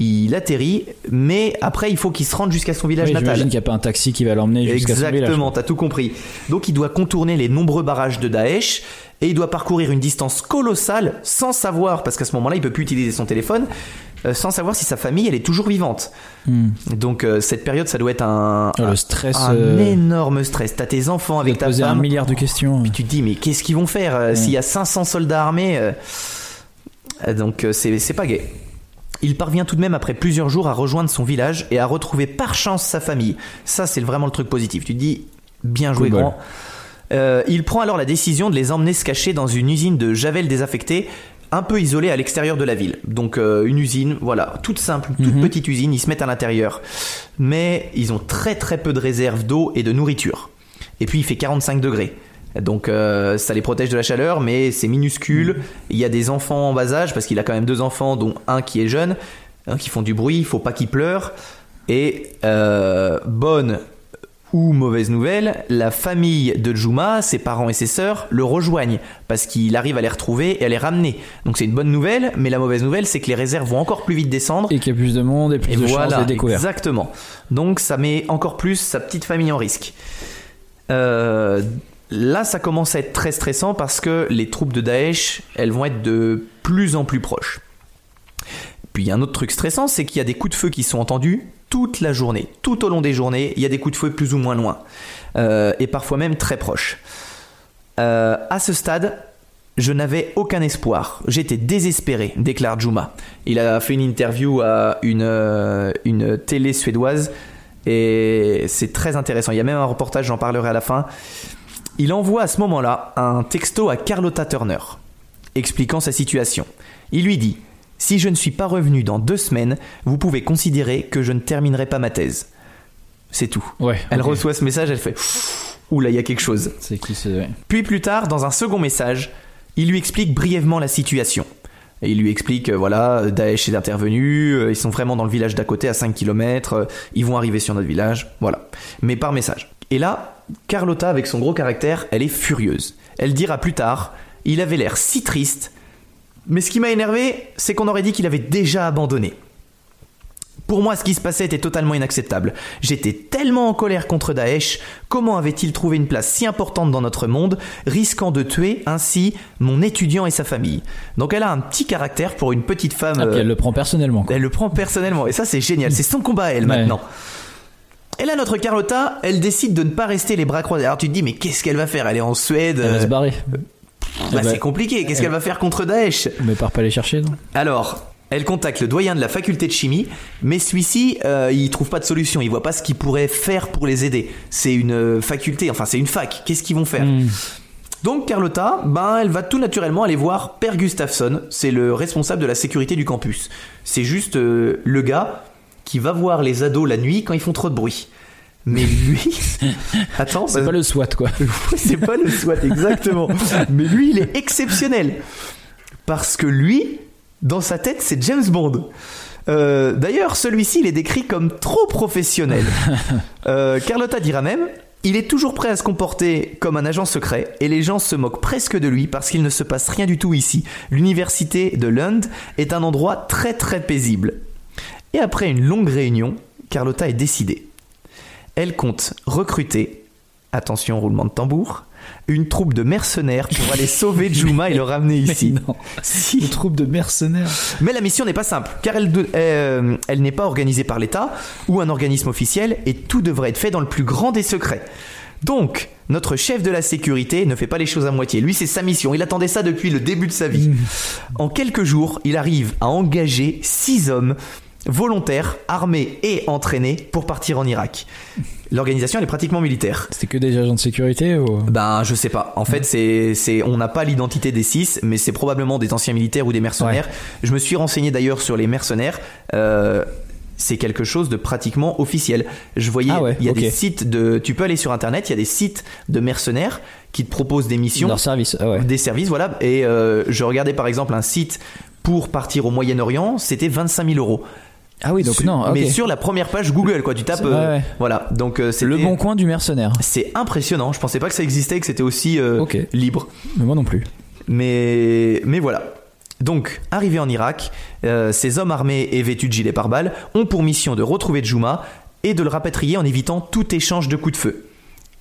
il atterrit, mais après, il faut qu'il se rende jusqu'à son village Oui, natal. J'imagine qu'il n'y a pas un taxi qui va l'emmener jusqu'à son village. Exactement, t'as tout compris. Donc il doit contourner les nombreux barrages de Daesh et il doit parcourir une distance colossale sans savoir, parce qu'à ce moment-là il peut plus utiliser son téléphone, euh, sans savoir si sa famille elle est toujours vivante. Hmm. Donc euh, cette période ça doit être un, Oh, un- le stress. un euh, énorme stress. T'as tes enfants avec ta poser un femme, milliard de questions. puis tu te dis mais qu'est-ce qu'ils vont faire euh, s'il y a 500 soldats armés Donc c'est pas gay. Il parvient tout de même après plusieurs jours à rejoindre son village et à retrouver par chance sa famille. Ça, c'est vraiment le truc positif. Tu te dis, bien joué, grand. Euh, il prend alors la décision de les emmener se cacher dans une usine de javel désaffectée, un peu isolée à l'extérieur de la ville. Donc, euh, une usine, voilà, toute simple, toute Mhm. petite usine, ils se mettent à l'intérieur. Mais ils ont très très peu de réserves d'eau et de nourriture. Et puis, il fait 45 degrés. Donc euh, ça les protège de la chaleur, mais c'est minuscule. Il y a des enfants en bas âge, parce qu'il a quand même deux enfants, dont un qui est jeune, hein, qui font du bruit, il faut pas qu'ils pleurent. Et euh, bonne ou mauvaise nouvelle, la famille de Juma, ses parents et ses sœurs, le rejoignent, parce qu'il arrive à les retrouver et à les ramener. Donc c'est une bonne nouvelle, mais la mauvaise nouvelle, c'est que les réserves vont encore plus vite descendre. Et qu'il y a plus de monde et plus Et de chances voilà, de découvert. exactement. Donc ça met encore plus sa petite famille en risque. Euh, là, ça commence à être très stressant parce que les troupes de Daesh, elles vont être de plus en plus proches. Puis il y a un autre truc stressant, c'est qu'il y a des coups de feu qui sont entendus toute la journée. Tout au long des journées, il y a des coups de feu plus ou moins loin. Euh, et parfois même très proches. Euh, à ce stade, je n'avais aucun espoir. J'étais désespéré, déclare Juma. Il a fait une interview à une, euh, une télé suédoise et c'est très intéressant. Il y a même un reportage, j'en parlerai à la fin. Il envoie à ce moment-là un texto à Carlotta Turner expliquant sa situation. Il lui dit Si je ne suis pas revenu dans deux semaines, vous pouvez considérer que je ne terminerai pas ma thèse. C'est tout. Ouais. Elle reçoit ce message, elle fait Ouh là, il y a quelque chose. C'est qui c'est. Puis plus tard, dans un second message, il lui explique brièvement la situation. Et il lui explique, euh, voilà, Daesh est intervenu, euh, ils sont vraiment dans le village d'à côté, à 5 km, ils vont arriver sur notre village, voilà. Mais par message. Et là, Carlotta, avec son gros caractère, elle est furieuse. Elle dira plus tard, il avait l'air si triste, mais ce qui m'a énervé, c'est qu'on aurait dit qu'il avait déjà abandonné. Pour moi, ce qui se passait était totalement inacceptable. J'étais tellement en colère contre Daesh. Comment avait-il trouvé une place si importante dans notre monde, risquant de tuer ainsi mon étudiant et sa famille Donc elle a un petit caractère pour une petite femme. Ah, puis euh, elle le prend personnellement. quoi. elle le prend personnellement. Et ça, c'est génial. C'est son combat à elle maintenant. Et là, notre Carlotta, elle décide de ne pas rester les bras croisés. Alors tu te dis, mais qu'est-ce qu'elle va faire? Elle est en Suède. Elle va euh, se barrer. bah, elle va- c'est compliqué. Qu'est-ce qu'elle va faire contre Daesh? Mais part pas les chercher, non? Alors, elle contacte le doyen de la faculté de chimie, mais celui-ci, euh, il trouve pas de solution. Il voit pas ce qu'il pourrait faire pour les aider. C'est une euh, faculté, enfin c'est une fac. Qu'est-ce qu'ils vont faire? Hmm. Donc Carlotta, ben elle va tout naturellement aller voir Per Gustafsson. C'est le responsable de la sécurité du campus. C'est juste euh, le gars qui va voir les ados la nuit quand ils font trop de bruit. Mais lui, attends, C'est bah- pas le SWAT, quoi. c'est pas le SWAT exactement. Mais lui, il est exceptionnel. Parce que lui, dans sa tête, c'est James Bond. Euh, D'ailleurs, celui-ci, il est décrit comme trop professionnel. Euh, Carlotta dira même il est toujours prêt à se comporter comme un agent secret et les gens se moquent presque de lui parce qu'il ne se passe rien du tout ici. L'université de Lund est un endroit très très paisible. Et après une longue réunion, Carlotta est décidée. Elle compte recruter, attention roulement de tambour, une troupe de mercenaires pour aller sauver Juma et le ramener ici. Mais non. Si. Une troupe de mercenaires. Mais la mission n'est pas simple, car elle, euh, elle n'est pas organisée par l'État ou un organisme officiel, et tout devrait être fait dans le plus grand des secrets. Donc, notre chef de la sécurité ne fait pas les choses à moitié. Lui, c'est sa mission. Il attendait ça depuis le début de sa vie. En quelques jours, il arrive à engager six hommes volontaires, armés et entraînés pour partir en Irak. L'organisation, elle est pratiquement militaire. C'était que des agents de sécurité ou... Ben, je sais pas. En fait, c'est, c'est, on n'a pas l'identité des six, mais c'est probablement des anciens militaires ou des mercenaires. Je me suis renseigné d'ailleurs sur les mercenaires. Euh, c'est quelque chose de pratiquement officiel. Je voyais, Ah ouais, il y a des sites de, tu peux aller sur internet, il y a des sites de mercenaires qui te proposent des missions, Leur service. Ah ouais. des services, voilà. Et euh, je regardais par exemple un site pour partir au Moyen-Orient, c'était 25 000 euros. Ah oui, donc Sur- non. Mais sur la première page Google, quoi. Tu tapes, euh, ouais. voilà. Donc euh, Le c'était- bon coin du mercenaire. c'est impressionnant. Je pensais pas que ça existait, que c'était aussi euh, libre. Mais moi non plus. Mais, mais voilà. Donc, arrivés en Irak, euh, ces hommes armés et vêtus de gilets pare-balles ont pour mission de retrouver Juma et de le rapatrier en évitant tout échange de coups de feu.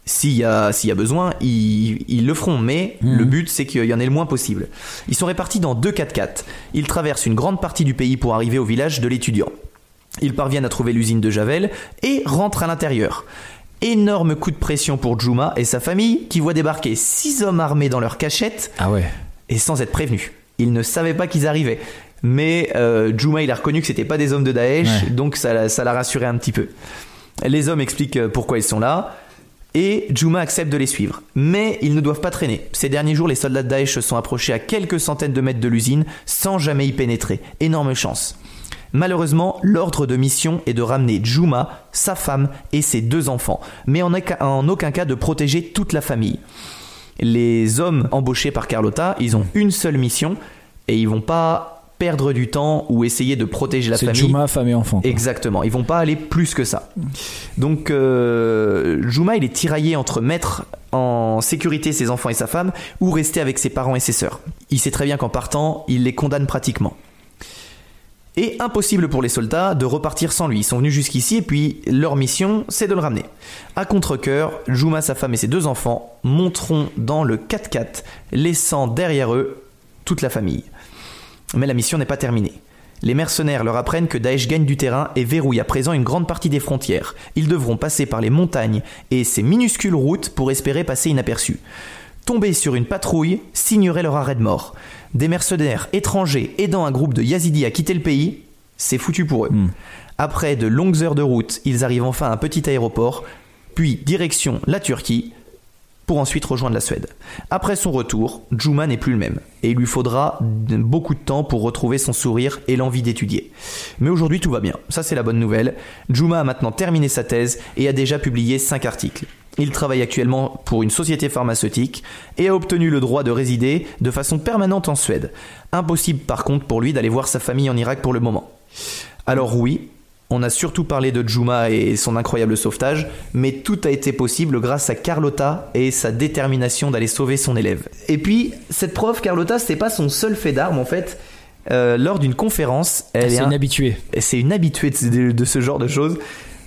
S'il y a, y a besoin, ils, ils le feront, mais Mhm. le but c'est qu'il y en ait le moins possible. Ils sont répartis dans deux 4x4. Ils traversent une grande partie du pays pour arriver au village de l'étudiant. Ils parviennent à trouver l'usine de Javel et rentrent à l'intérieur. Énorme coup de pression pour Juma et sa famille qui voient débarquer six hommes armés dans leur cachette Ah ouais. et sans être prévenus. Ils ne savaient pas qu'ils arrivaient. Mais euh, Juma, il a reconnu que c'était pas des hommes de Daesh, Ouais. donc ça, ça l'a rassuré un petit peu. Les hommes expliquent euh, pourquoi ils sont là, et Juma accepte de les suivre. Mais ils ne doivent pas traîner. Ces derniers jours, les soldats de Daesh se sont approchés à quelques centaines de mètres de l'usine sans jamais y pénétrer. Énorme chance. Malheureusement, l'ordre de mission est de ramener Juma, sa femme et ses deux enfants, mais en aucun- cas de protéger toute la famille les hommes embauchés par Carlotta, ils ont une seule mission et ils vont pas perdre du temps ou essayer de protéger la C'est famille. Juma, femme et enfant. quoi. Exactement, ils vont pas aller plus que ça. Donc euh, Juma, il est tiraillé entre mettre en sécurité ses enfants et sa femme ou rester avec ses parents et ses sœurs. Il sait très bien qu'en partant, il les condamne pratiquement. Et impossible pour les soldats de repartir sans lui. Ils sont venus jusqu'ici et puis leur mission, c'est de le ramener. À contre-coeur, Juma, sa femme et ses deux enfants monteront dans le 4x4, laissant derrière eux toute la famille. Mais la mission n'est pas terminée. Les mercenaires leur apprennent que Daesh gagne du terrain et verrouille à présent une grande partie des frontières. Ils devront passer par les montagnes et ces minuscules routes pour espérer passer inaperçus. Tomber sur une patrouille signerait leur arrêt de mort. Des mercenaires étrangers aidant un groupe de Yazidis à quitter le pays, c'est foutu pour eux. Après de longues heures de route, ils arrivent enfin à un petit aéroport, puis direction la Turquie, pour ensuite rejoindre la Suède. Après son retour, Juma n'est plus le même, et il lui faudra beaucoup de temps pour retrouver son sourire et l'envie d'étudier. Mais aujourd'hui tout va bien, ça c'est la bonne nouvelle. Juma a maintenant terminé sa thèse et a déjà publié 5 articles. Il travaille actuellement pour une société pharmaceutique et a obtenu le droit de résider de façon permanente en Suède. Impossible par contre pour lui d'aller voir sa famille en Irak pour le moment. Alors oui, on a surtout parlé de Juma et son incroyable sauvetage, mais tout a été possible grâce à Carlotta et sa détermination d'aller sauver son élève. Et puis, cette prof, Carlotta, c'était pas son seul fait d'armes en fait. Euh, lors d'une conférence, elle est C'est un- une habituée. c'est une habituée de, de- de ce genre de choses.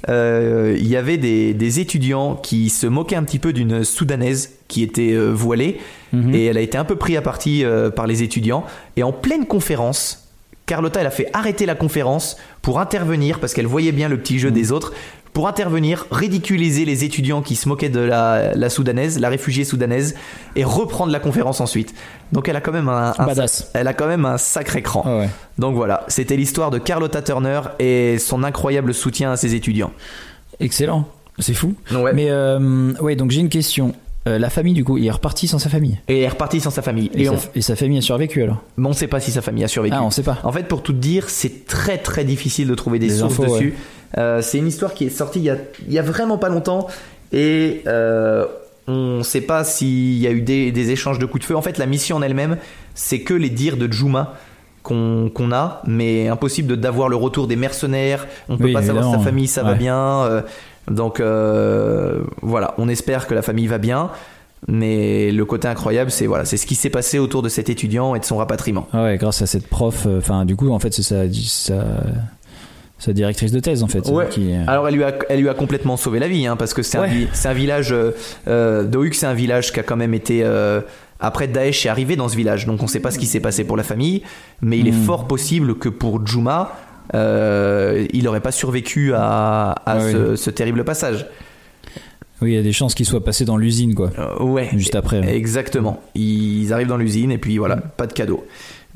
Euh, Il y avait des, des étudiants qui se moquaient un petit peu d'une soudanaise qui était euh, voilée Mhm. et elle a été un peu prise à partie euh, par les étudiants. Et en pleine conférence, Carlotta elle a fait arrêter la conférence pour intervenir parce qu'elle voyait bien le petit jeu des autres. Pour intervenir, ridiculiser les étudiants qui se moquaient de la, la soudanaise, la réfugiée soudanaise, et reprendre la conférence ensuite. Donc elle a quand même un, un- Badass. elle a quand même un sacré cran. Ah ouais. Donc voilà, c'était l'histoire de Carlotta Turner et son incroyable soutien à ses étudiants. Excellent. C'est fou. Ouais. Mais euh, ouais, donc j'ai une question. Euh, la famille, du coup, il est reparti sans sa famille? Et elle est repartie sans sa famille. Et, Et, sa, on, et sa famille a survécu alors? Mais on sait pas si sa famille a survécu. Ah, on sait pas. En fait, pour tout dire, c'est très très difficile de trouver des, Des sources infos, dessus. Euh, c'est une histoire qui est sortie il y a, il y a vraiment pas longtemps et euh, on sait pas s'il y a eu des, des échanges de coups de feu. En fait, la mission en elle-même, c'est que les dires de Juma qu'on a, mais impossible d'avoir le retour des mercenaires. On peut Oui, pas savoir si sa famille ça va bien. euh, donc voilà, on espère que la famille va bien. Mais le côté incroyable, c'est voilà, c'est ce qui s'est passé autour de cet étudiant et de son rapatriement. Ah ouais, grâce à cette prof. Enfin, du coup, en fait, c'est ça, ça, sa directrice de thèse en fait. Ouais. Qui, euh, Alors elle lui a, elle lui a complètement sauvé la vie, hein, parce que c'est un, Ouais. village. Euh, euh, Dohuk, c'est un village qui a quand même été. euh, après Daesh est arrivé dans ce village, donc on sait pas ce qui s'est passé pour la famille, mais il est Hmm. fort possible que pour Juma, euh, il n'aurait pas survécu à, à Ouais, ce, ce terrible passage. Oui, il y a des chances qu'il soit passé dans l'usine quoi. Euh, ouais. Juste après. ouais. Exactement. Ils arrivent dans l'usine et puis voilà, pas de cadeau.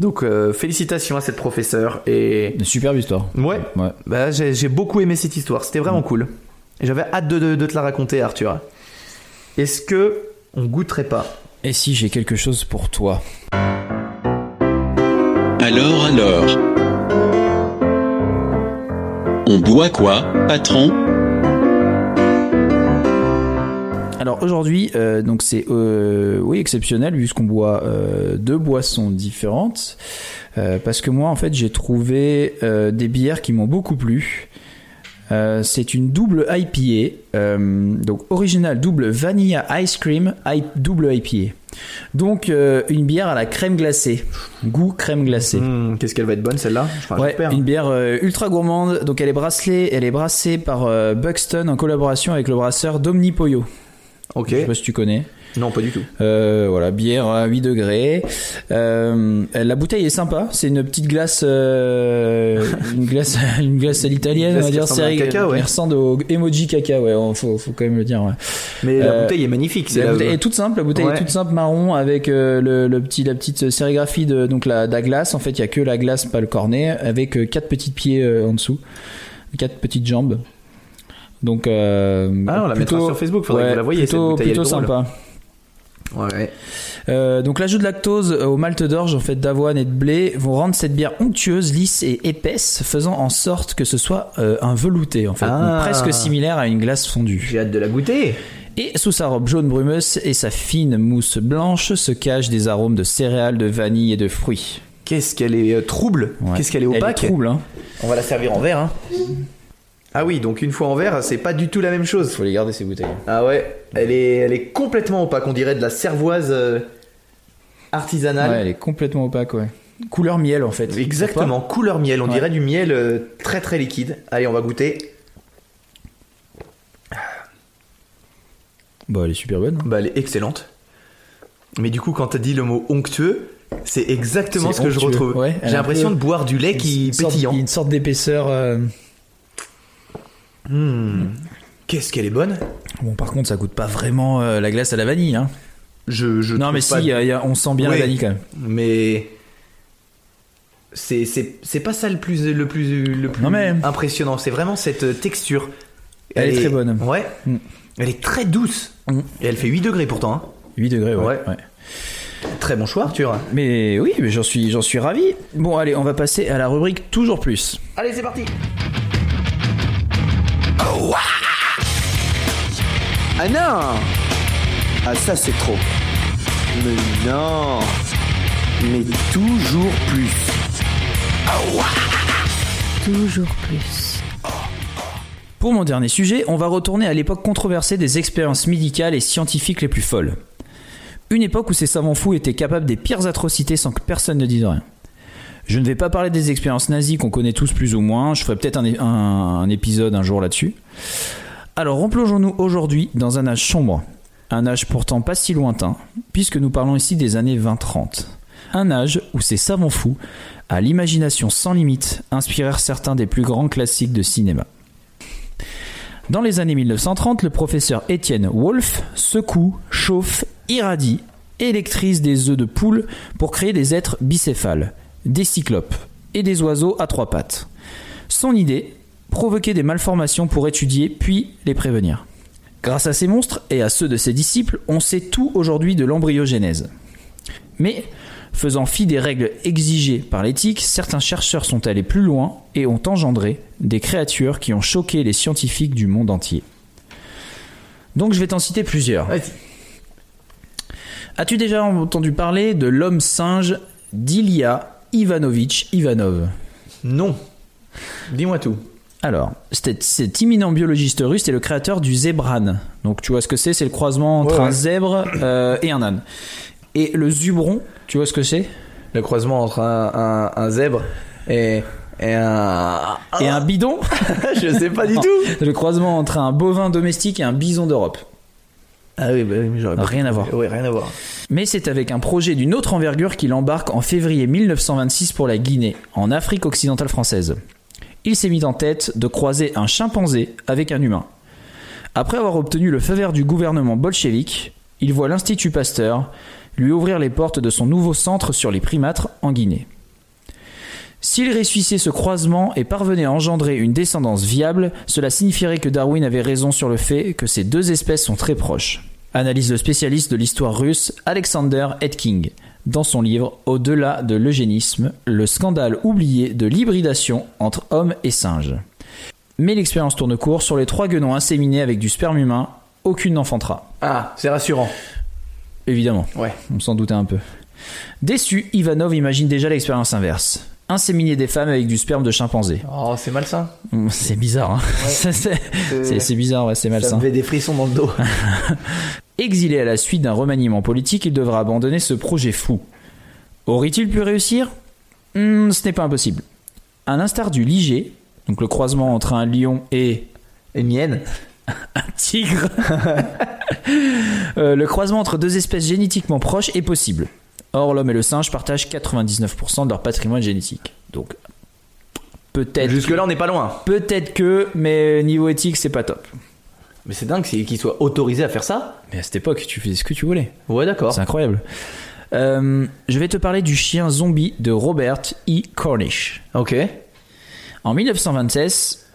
Donc euh, félicitations à cette professeure et Une superbe histoire. ouais, Ouais. bah, j'ai j'ai beaucoup aimé cette histoire. C'était vraiment cool. Et J'avais hâte de, de- de te la raconter, Arthur. Est-ce que on goûterait pas Et si j'ai quelque chose pour toi Alors, alors. On boit quoi, patron? Alors aujourd'hui, euh, donc c'est euh, oui exceptionnel puisqu'on boit euh, deux boissons différentes. Parce que moi en fait j'ai trouvé des bières qui m'ont beaucoup plu. C'est une double IPA, donc original double vanilla ice cream, I- double IPA. Donc euh, une bière à la crème glacée, goût crème glacée. Hmm, Qu'est-ce qu'elle va être bonne celle-là? Ouais, une bière euh, ultra gourmande. Donc elle est bracelée, elle est brassée par euh, Buxton en collaboration avec le brasseur Domnipoyo. Ok. Je sais pas si tu connais. Non, pas du tout. Euh, voilà, bière à 8 degrés. Euh, la bouteille est sympa. C'est une petite glace, euh, une glace, une glace à l'italienne, on va dire. série- caca, ouais. qui ressemble au emoji caca, ouais. Faut, faut quand même le dire. Ouais. Mais la bouteille est magnifique. C'est La la- bouteille est toute simple. La bouteille Ouais. est toute simple marron avec le, le petit, la petite sérigraphie de donc la, de la glace. En fait, il y a que la glace, pas le cornet, avec quatre petits pieds en dessous, quatre petites jambes. Donc, euh, Ah, on la mettra sur Facebook, faudrait que vous la cette plutôt, est plutôt sympa. Ouais. Euh, donc l'ajout de lactose au malt d'orge en fait d'avoine et de blé vont rendre cette bière onctueuse, lisse et épaisse, faisant en sorte que ce soit euh, un velouté en fait, Ah. donc presque similaire à une glace fondue. J'ai hâte de la goûter. Et sous sa robe jaune brumeuse et sa fine mousse blanche se cachent des arômes de céréales, de vanille et de fruits. Qu'est-ce qu'elle est euh, trouble. Ouais. Qu'est-ce qu'elle est Elle opaque. trouble, hein. On va la servir en verre. Hein. Ah oui, donc une fois en verre, c'est pas du tout la même chose. Faut les garder ces bouteilles. Ah ouais, elle est, elle est complètement opaque. On dirait de la cervoise euh, artisanale. Ouais, elle est complètement opaque, ouais. Couleur miel en fait. Exactement, couleur miel. On Ouais. dirait du miel euh, très très liquide. Allez, on va goûter. Bah elle est super bonne. Bah, elle est excellente. Mais du coup, quand t'as dit le mot onctueux, c'est exactement ce que je retrouve. Ouais, J'ai l'impression peu- de boire du lait qui sorte- pétillant. Une sorte d'épaisseur. euh, Hmm. Qu'est-ce qu'elle est bonne? Bon par contre ça goûte pas vraiment euh, la glace à la vanille. Hein. Je, je Non mais si, y a- a- on sent bien la vanille quand même. mais c'est pas ça le plus le plus le plus Non, mais- impressionnant c'est vraiment cette euh, texture Elle est très bonne. ouais Mm. elle est très douce Mm. et elle fait 8 degrés pourtant hein. 8 degrés, ouais. Ouais. ouais. très bon choix Arthur Mais oui, mais j'en suis, j'en suis ravi. Bon, allez, on va passer à la rubrique toujours plus. allez c'est parti Ah non Ah ça c'est trop. Mais non Mais toujours plus. Toujours plus. Pour mon dernier sujet, on va retourner à l'époque controversée des expériences médicales et scientifiques les plus folles. Une époque où ces savants fous étaient capables des pires atrocités sans que personne ne dise rien. Je ne vais pas parler des expériences nazies qu'on connaît tous plus ou moins, je ferai peut-être un, épisode un jour là-dessus. Alors replongeons-nous aujourd'hui dans un âge sombre, un âge pourtant pas si lointain, puisque nous parlons ici des années 20-30. Un âge où ces savants fous, à l'imagination sans limite, inspirèrent certains des plus grands classiques de cinéma. Dans les années 1930, le professeur Étienne Wolff secoue, chauffe, irradie, électrise des œufs de poule pour créer des êtres bicéphales, des cyclopes et des oiseaux à trois pattes. Son idée provoquer des malformations pour étudier puis les prévenir. Grâce à ces monstres et à ceux de ses disciples, on sait tout aujourd'hui de l'embryogénèse. Mais, faisant fi des règles exigées par l'éthique, certains chercheurs sont allés plus loin et ont engendré des créatures qui ont choqué les scientifiques du monde entier. Donc je vais t'en citer plusieurs. As-tu déjà entendu parler de l'homme singe d'Ilya Ivanovitch Ivanov non dis-moi tout Alors, cet, imminent biologiste russe est le créateur du zébran. Donc tu vois ce que c'est? C'est le croisement entre Ouais, un zèbre euh, et un âne. Et le zubron, tu vois ce que c'est? Le croisement entre un, un- un zèbre et Et un. Et un bidon, je sais pas du tout. le croisement entre un bovin domestique et un bison d'Europe. Ah oui, bah, oui, mais j'aurais Rien à voir. Oui, rien à voir. Mais c'est avec un projet d'une autre envergure qu'il embarque en février 1926 pour la Guinée, en Afrique occidentale française. Il s'est mis en tête de croiser un chimpanzé avec un humain. Après avoir obtenu le feu vert du gouvernement bolchevique, il voit l'Institut Pasteur lui ouvrir les portes de son nouveau centre sur les primates en Guinée. S'il réussissait ce croisement et parvenait à engendrer une descendance viable, cela signifierait que Darwin avait raison sur le fait que ces deux espèces sont très proches. Analyse le spécialiste de l'histoire russe Alexander Etking dans son livre Au-delà de l'eugénisme, le scandale oublié de l'hybridation entre hommes et singes. Mais l'expérience tourne court sur les trois guenons inséminés avec du sperme humain, aucune n'enfantera. Ah, c'est rassurant. Évidemment. Ouais. On s'en doutait un peu. Déçu, Ivanov imagine déjà l'expérience inverse. Inséminer des femmes avec du sperme de chimpanzé. Oh, c'est malsain. C'est bizarre, hein Ça, c'est- bizarre, ouais, c'est Ça malsain. me fait des frissons dans le dos. Exilé à la suite d'un remaniement politique, il devra abandonner ce projet fou. Aurait-il pu réussir? Hmm, Ce n'est pas impossible. À l'instar du liger, donc le croisement entre un lion et Et mienne. un tigre, euh, le croisement entre deux espèces génétiquement proches est possible. Or, l'homme et le singe partagent 99% de leur patrimoine génétique. Donc, peut-être, Jusque-là, on n'est pas loin. peut-être que, mais niveau éthique, c'est pas top. Mais c'est dingue c'est- qu'il soit autorisé à faire ça. Mais à cette époque, tu faisais ce que tu voulais. Ouais, d'accord. C'est incroyable. Euh, je vais te parler du chien zombie de Robert E. Cornish. Ok. En 1926,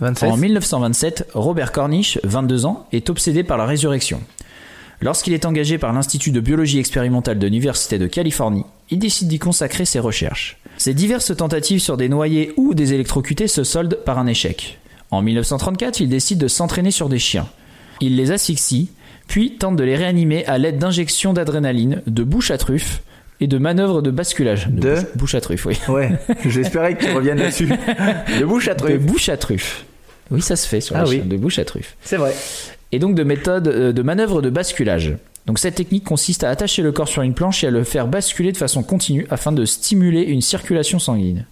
27. en 1927, Robert Cornish, 22 ans, est obsédé par la résurrection. Lorsqu'il est engagé par l'Institut de biologie expérimentale de l'Université de Californie, il décide d'y consacrer ses recherches. Ses diverses tentatives sur des noyés ou des électrocutés se soldent par un échec. En 1934, il décide de s'entraîner sur des chiens. Il les asphyxie, puis tente de les réanimer à l'aide d'injections d'adrénaline, de bouche à truffe et de manœuvres de basculage. De bouche, bouche à truffe, oui. Ouais, j'espérais que tu reviennes là-dessus. De bouche à De truc. bouche à truffe. Oui, ça se fait sur Ah les oui. de bouche à truffe. C'est vrai. Et donc de méthode euh, de manœuvre de basculage. Donc cette technique consiste à attacher le corps sur une planche et à le faire basculer de façon continue afin de stimuler une circulation sanguine.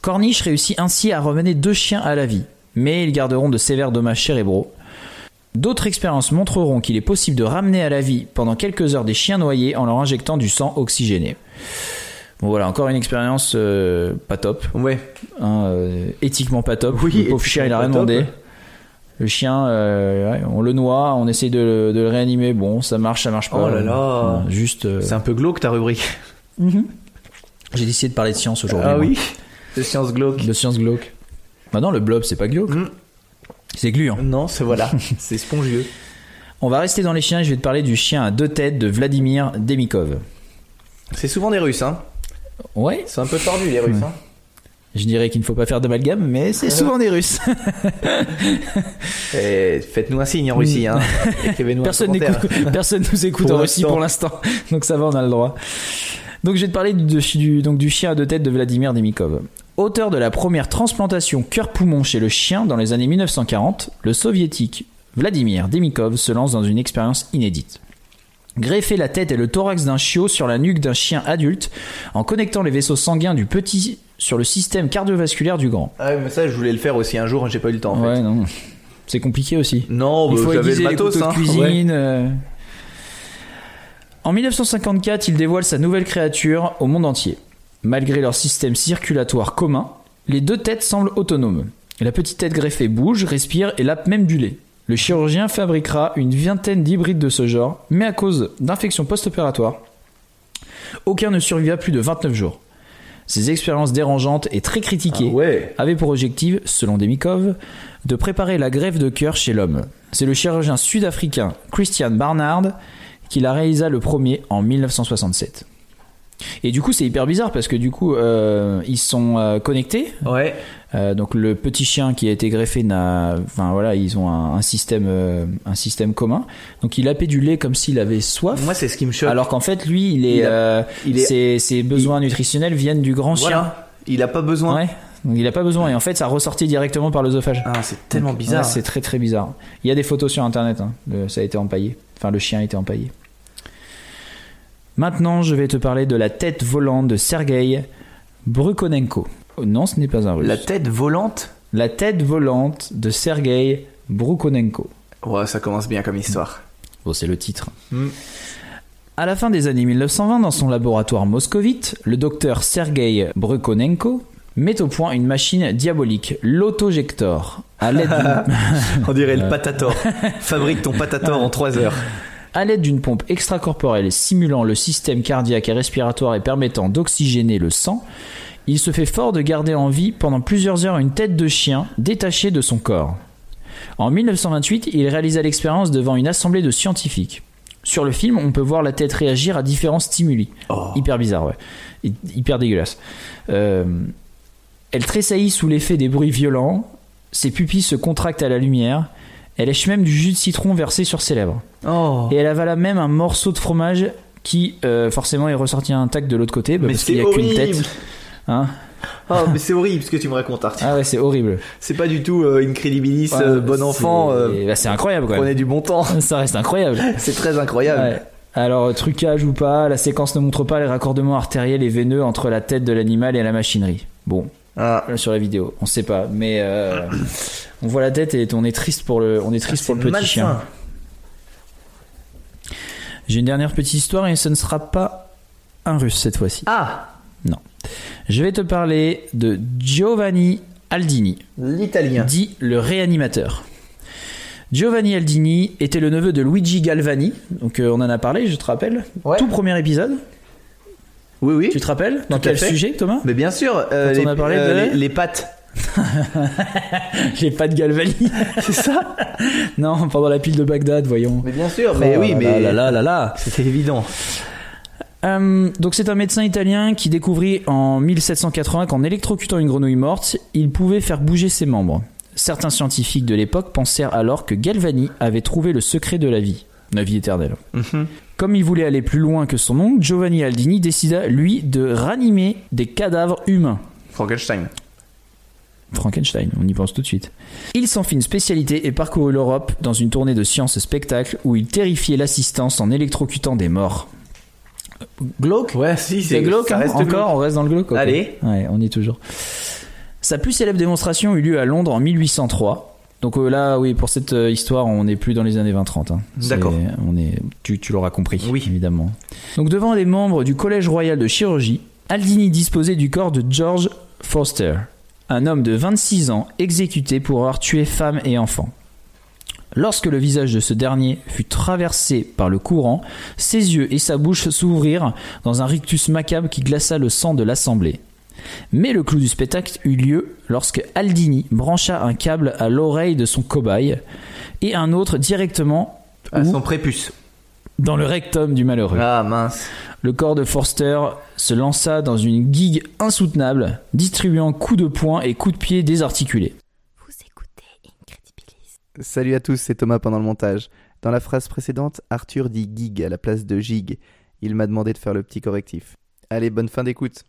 Corniche réussit ainsi à remener deux chiens à la vie, mais ils garderont de sévères dommages cérébraux. D'autres expériences montreront qu'il est possible de ramener à la vie pendant quelques heures des chiens noyés en leur injectant du sang oxygéné. Bon voilà, encore une expérience euh, pas top, Ouais. hein, euh, éthiquement pas top. Oui, le pauvre chien, il a rien demandé. top. Le chien, euh, on le noie, on essaye de, le- de le réanimer. Bon, ça marche, ça marche pas. Oh là là. Juste. euh, C'est un peu glauque ta rubrique. J'ai décidé de parler de science aujourd'hui. Ah moi. oui. De science glauque. De science glauque. Bah non, le blob, c'est pas glauque. Mm. C'est gluant. Non, c'est voilà. c'est spongieux. On va rester dans les chiens et je vais te parler du chien à deux têtes de Vladimir Demikov. C'est souvent des Russes, hein. Ouais, C'est un peu tordu les Russes, hein. Je dirais qu'il ne faut pas faire d'amalgame, mais c'est souvent des Russes. Et Faites-nous un signe en Russie, hein. Écrivez-nous un Personne personne nous écoute Pour en Russie pour l'instant, donc ça va, on a le droit. Donc je vais te parler du, du- donc, du chien à deux têtes de Vladimir Demikov. Auteur de la première transplantation cœur-poumon chez le chien dans les années 1940, le soviétique Vladimir Demikov se lance dans une expérience inédite. Greffer la tête et le thorax d'un chiot sur la nuque d'un chien adulte en connectant les vaisseaux sanguins du petit sur le système cardiovasculaire du grand. Ah mais ça, je voulais le faire aussi un jour, j'ai pas eu le temps en fait. ouais, non. C'est compliqué aussi. Non, Il bah, faut aiguiser le les matos, de hein. cuisine. euh. En 1954, il dévoile sa nouvelle créature au monde entier. Malgré leur système circulatoire commun, les deux têtes semblent autonomes. La petite tête greffée bouge, respire et lappe même du lait. Le chirurgien fabriquera une vingtaine d'hybrides de ce genre, mais à cause d'infections post-opératoires, aucun ne survivra plus de 29 jours. Ces expériences dérangeantes et très Ah critiquées ouais. avait pour objectif, selon Demikov, de préparer la greffe de cœur chez l'homme. C'est le chirurgien sud-africain Christian Barnard qui la réalisa le premier en 1967. Et du coup, c'est hyper bizarre parce que du coup, euh, ils sont euh, connectés. Ouais. Euh, donc le petit chien qui a été greffé n'a, enfin voilà, ils ont un, un système, euh, un système commun. Donc il appait du lait comme s'il avait soif. Moi, c'est ce qui me choque. alors qu'en fait, lui, il est, Il a- euh, il est- ses, ses besoins nutritionnels viennent du grand chien. voilà. Il a pas besoin. Ouais. Donc il a pas besoin et en fait ça ressortit directement par l'œsophage. Ah, c'est tellement bizarre. Ouais, c'est très très bizarre. Il y a des photos sur internet, hein, de- ça a été empaillé. Enfin le chien a été empaillé. Maintenant je vais te parler de la tête volante de Sergei Brukonenko. Oh, non, ce n'est pas un russe. La tête volante La tête volante de Sergei Brukonenko. Ouais, ça commence bien comme histoire. Bon, c'est le titre. Hmm. À la fin des années 1920, dans son laboratoire moscovite, le docteur Sergei Brukonenko met au point une machine diabolique, l'autogector. À l'aide d'une- On dirait le patator. Fabrique ton patator en 3 heures. À l'aide d'une pompe extracorporelle simulant le système cardiaque et respiratoire et permettant d'oxygéner le sang, il se fait fort de garder en vie pendant plusieurs heures une tête de chien détachée de son corps. En 1928, il réalisa l'expérience devant une assemblée de scientifiques. Sur le film, on peut voir la tête réagir à différents stimuli. Oh. Hyper bizarre, ouais. Hy- Hyper dégueulasse. Euh, elle tressaillit sous l'effet des bruits violents, ses pupilles se contractent à la lumière, elle lèche même du jus de citron versé sur ses lèvres. Oh. Et elle avala même un morceau de fromage qui, euh, forcément, est ressorti intact de l'autre côté, bah, Mais parce qu'il n'y a qu'une tête. Hein Oh, mais c'est horrible ce que tu me racontes, Arthur. ah ouais, c'est horrible. C'est pas du tout euh, Incredibilis, Ouais, euh, bon enfant. euh, bah, c'est incroyable quand même. prenez du bon temps. Ça reste incroyable. C'est très incroyable. Ouais. Alors, trucage ou pas, la séquence ne montre pas les raccordements artériels et veineux entre la tête de l'animal et la machinerie. Bon, Ah, là, sur la vidéo, on sait pas, mais euh, on voit la tête et on est triste pour le, on est triste pour le petit chien. J'ai une dernière petite histoire et ce ne sera pas un russe cette fois-ci. Ah, Je vais te parler de Giovanni Aldini, l'italien. dit le réanimateur. Giovanni Aldini était le neveu de Luigi Galvani, donc euh, on en a parlé, je te rappelle. Ouais. Tout premier épisode, Oui, oui. tu te rappelles Dans quel fait. sujet, Thomas? Mais bien sûr, euh, Quand on les, a parlé euh, de- les, les pattes. Pas de Galvani. C'est ça non, pendant la pile de Bagdad, voyons. Mais bien sûr, mais Oh oui, là mais là là là là. c'était évident. Euh, donc c'est un médecin italien qui découvrit en 1780 qu'en électrocutant une grenouille morte, il pouvait faire bouger ses membres. Certains scientifiques de l'époque pensèrent alors que Galvani avait trouvé le secret de la vie, la vie éternelle. Mhm. Comme il voulait aller plus loin que son oncle, Giovanni Aldini décida, lui, de ranimer des cadavres humains. Frankenstein. Frankenstein, on y pense tout de suite. Il s'en fit une spécialité et parcourut l'Europe dans une tournée de sciences spectacle où il terrifiait l'assistance en électrocutant des morts. Glauque? Ouais, si, C'est glauque, ça hein reste encore, glauque. on reste dans le glauque. Allez. Ouais, on y est toujours. Sa plus célèbre démonstration eut lieu à Londres en 1803. Donc euh, là, oui, pour cette euh, histoire, on n'est plus dans les années 20-30. hein. D'accord. On est, tu, tu l'auras compris, Oui. évidemment. Donc devant les membres du Collège royal de chirurgie, Aldini disposait du corps de George Foster, un homme de 26 ans exécuté pour avoir tué femme et enfants. Lorsque le visage de ce dernier fut traversé par le courant, ses yeux et sa bouche s'ouvrirent dans un rictus macabre qui glaça le sang de l'assemblée. Mais le clou du spectacle eut lieu lorsque Aldini brancha un câble à l'oreille de son cobaye et un autre directement À son prépuce. dans le rectum du malheureux. Ah mince. Le corps de Forster se lança dans une gigue insoutenable, distribuant coups de poing et coups de pied désarticulés. Salut à tous, c'est Thomas pendant le montage. Dans la phrase précédente, Arthur dit gig à la place de gig. Il m'a demandé de faire le petit correctif. Allez, bonne fin d'écoute.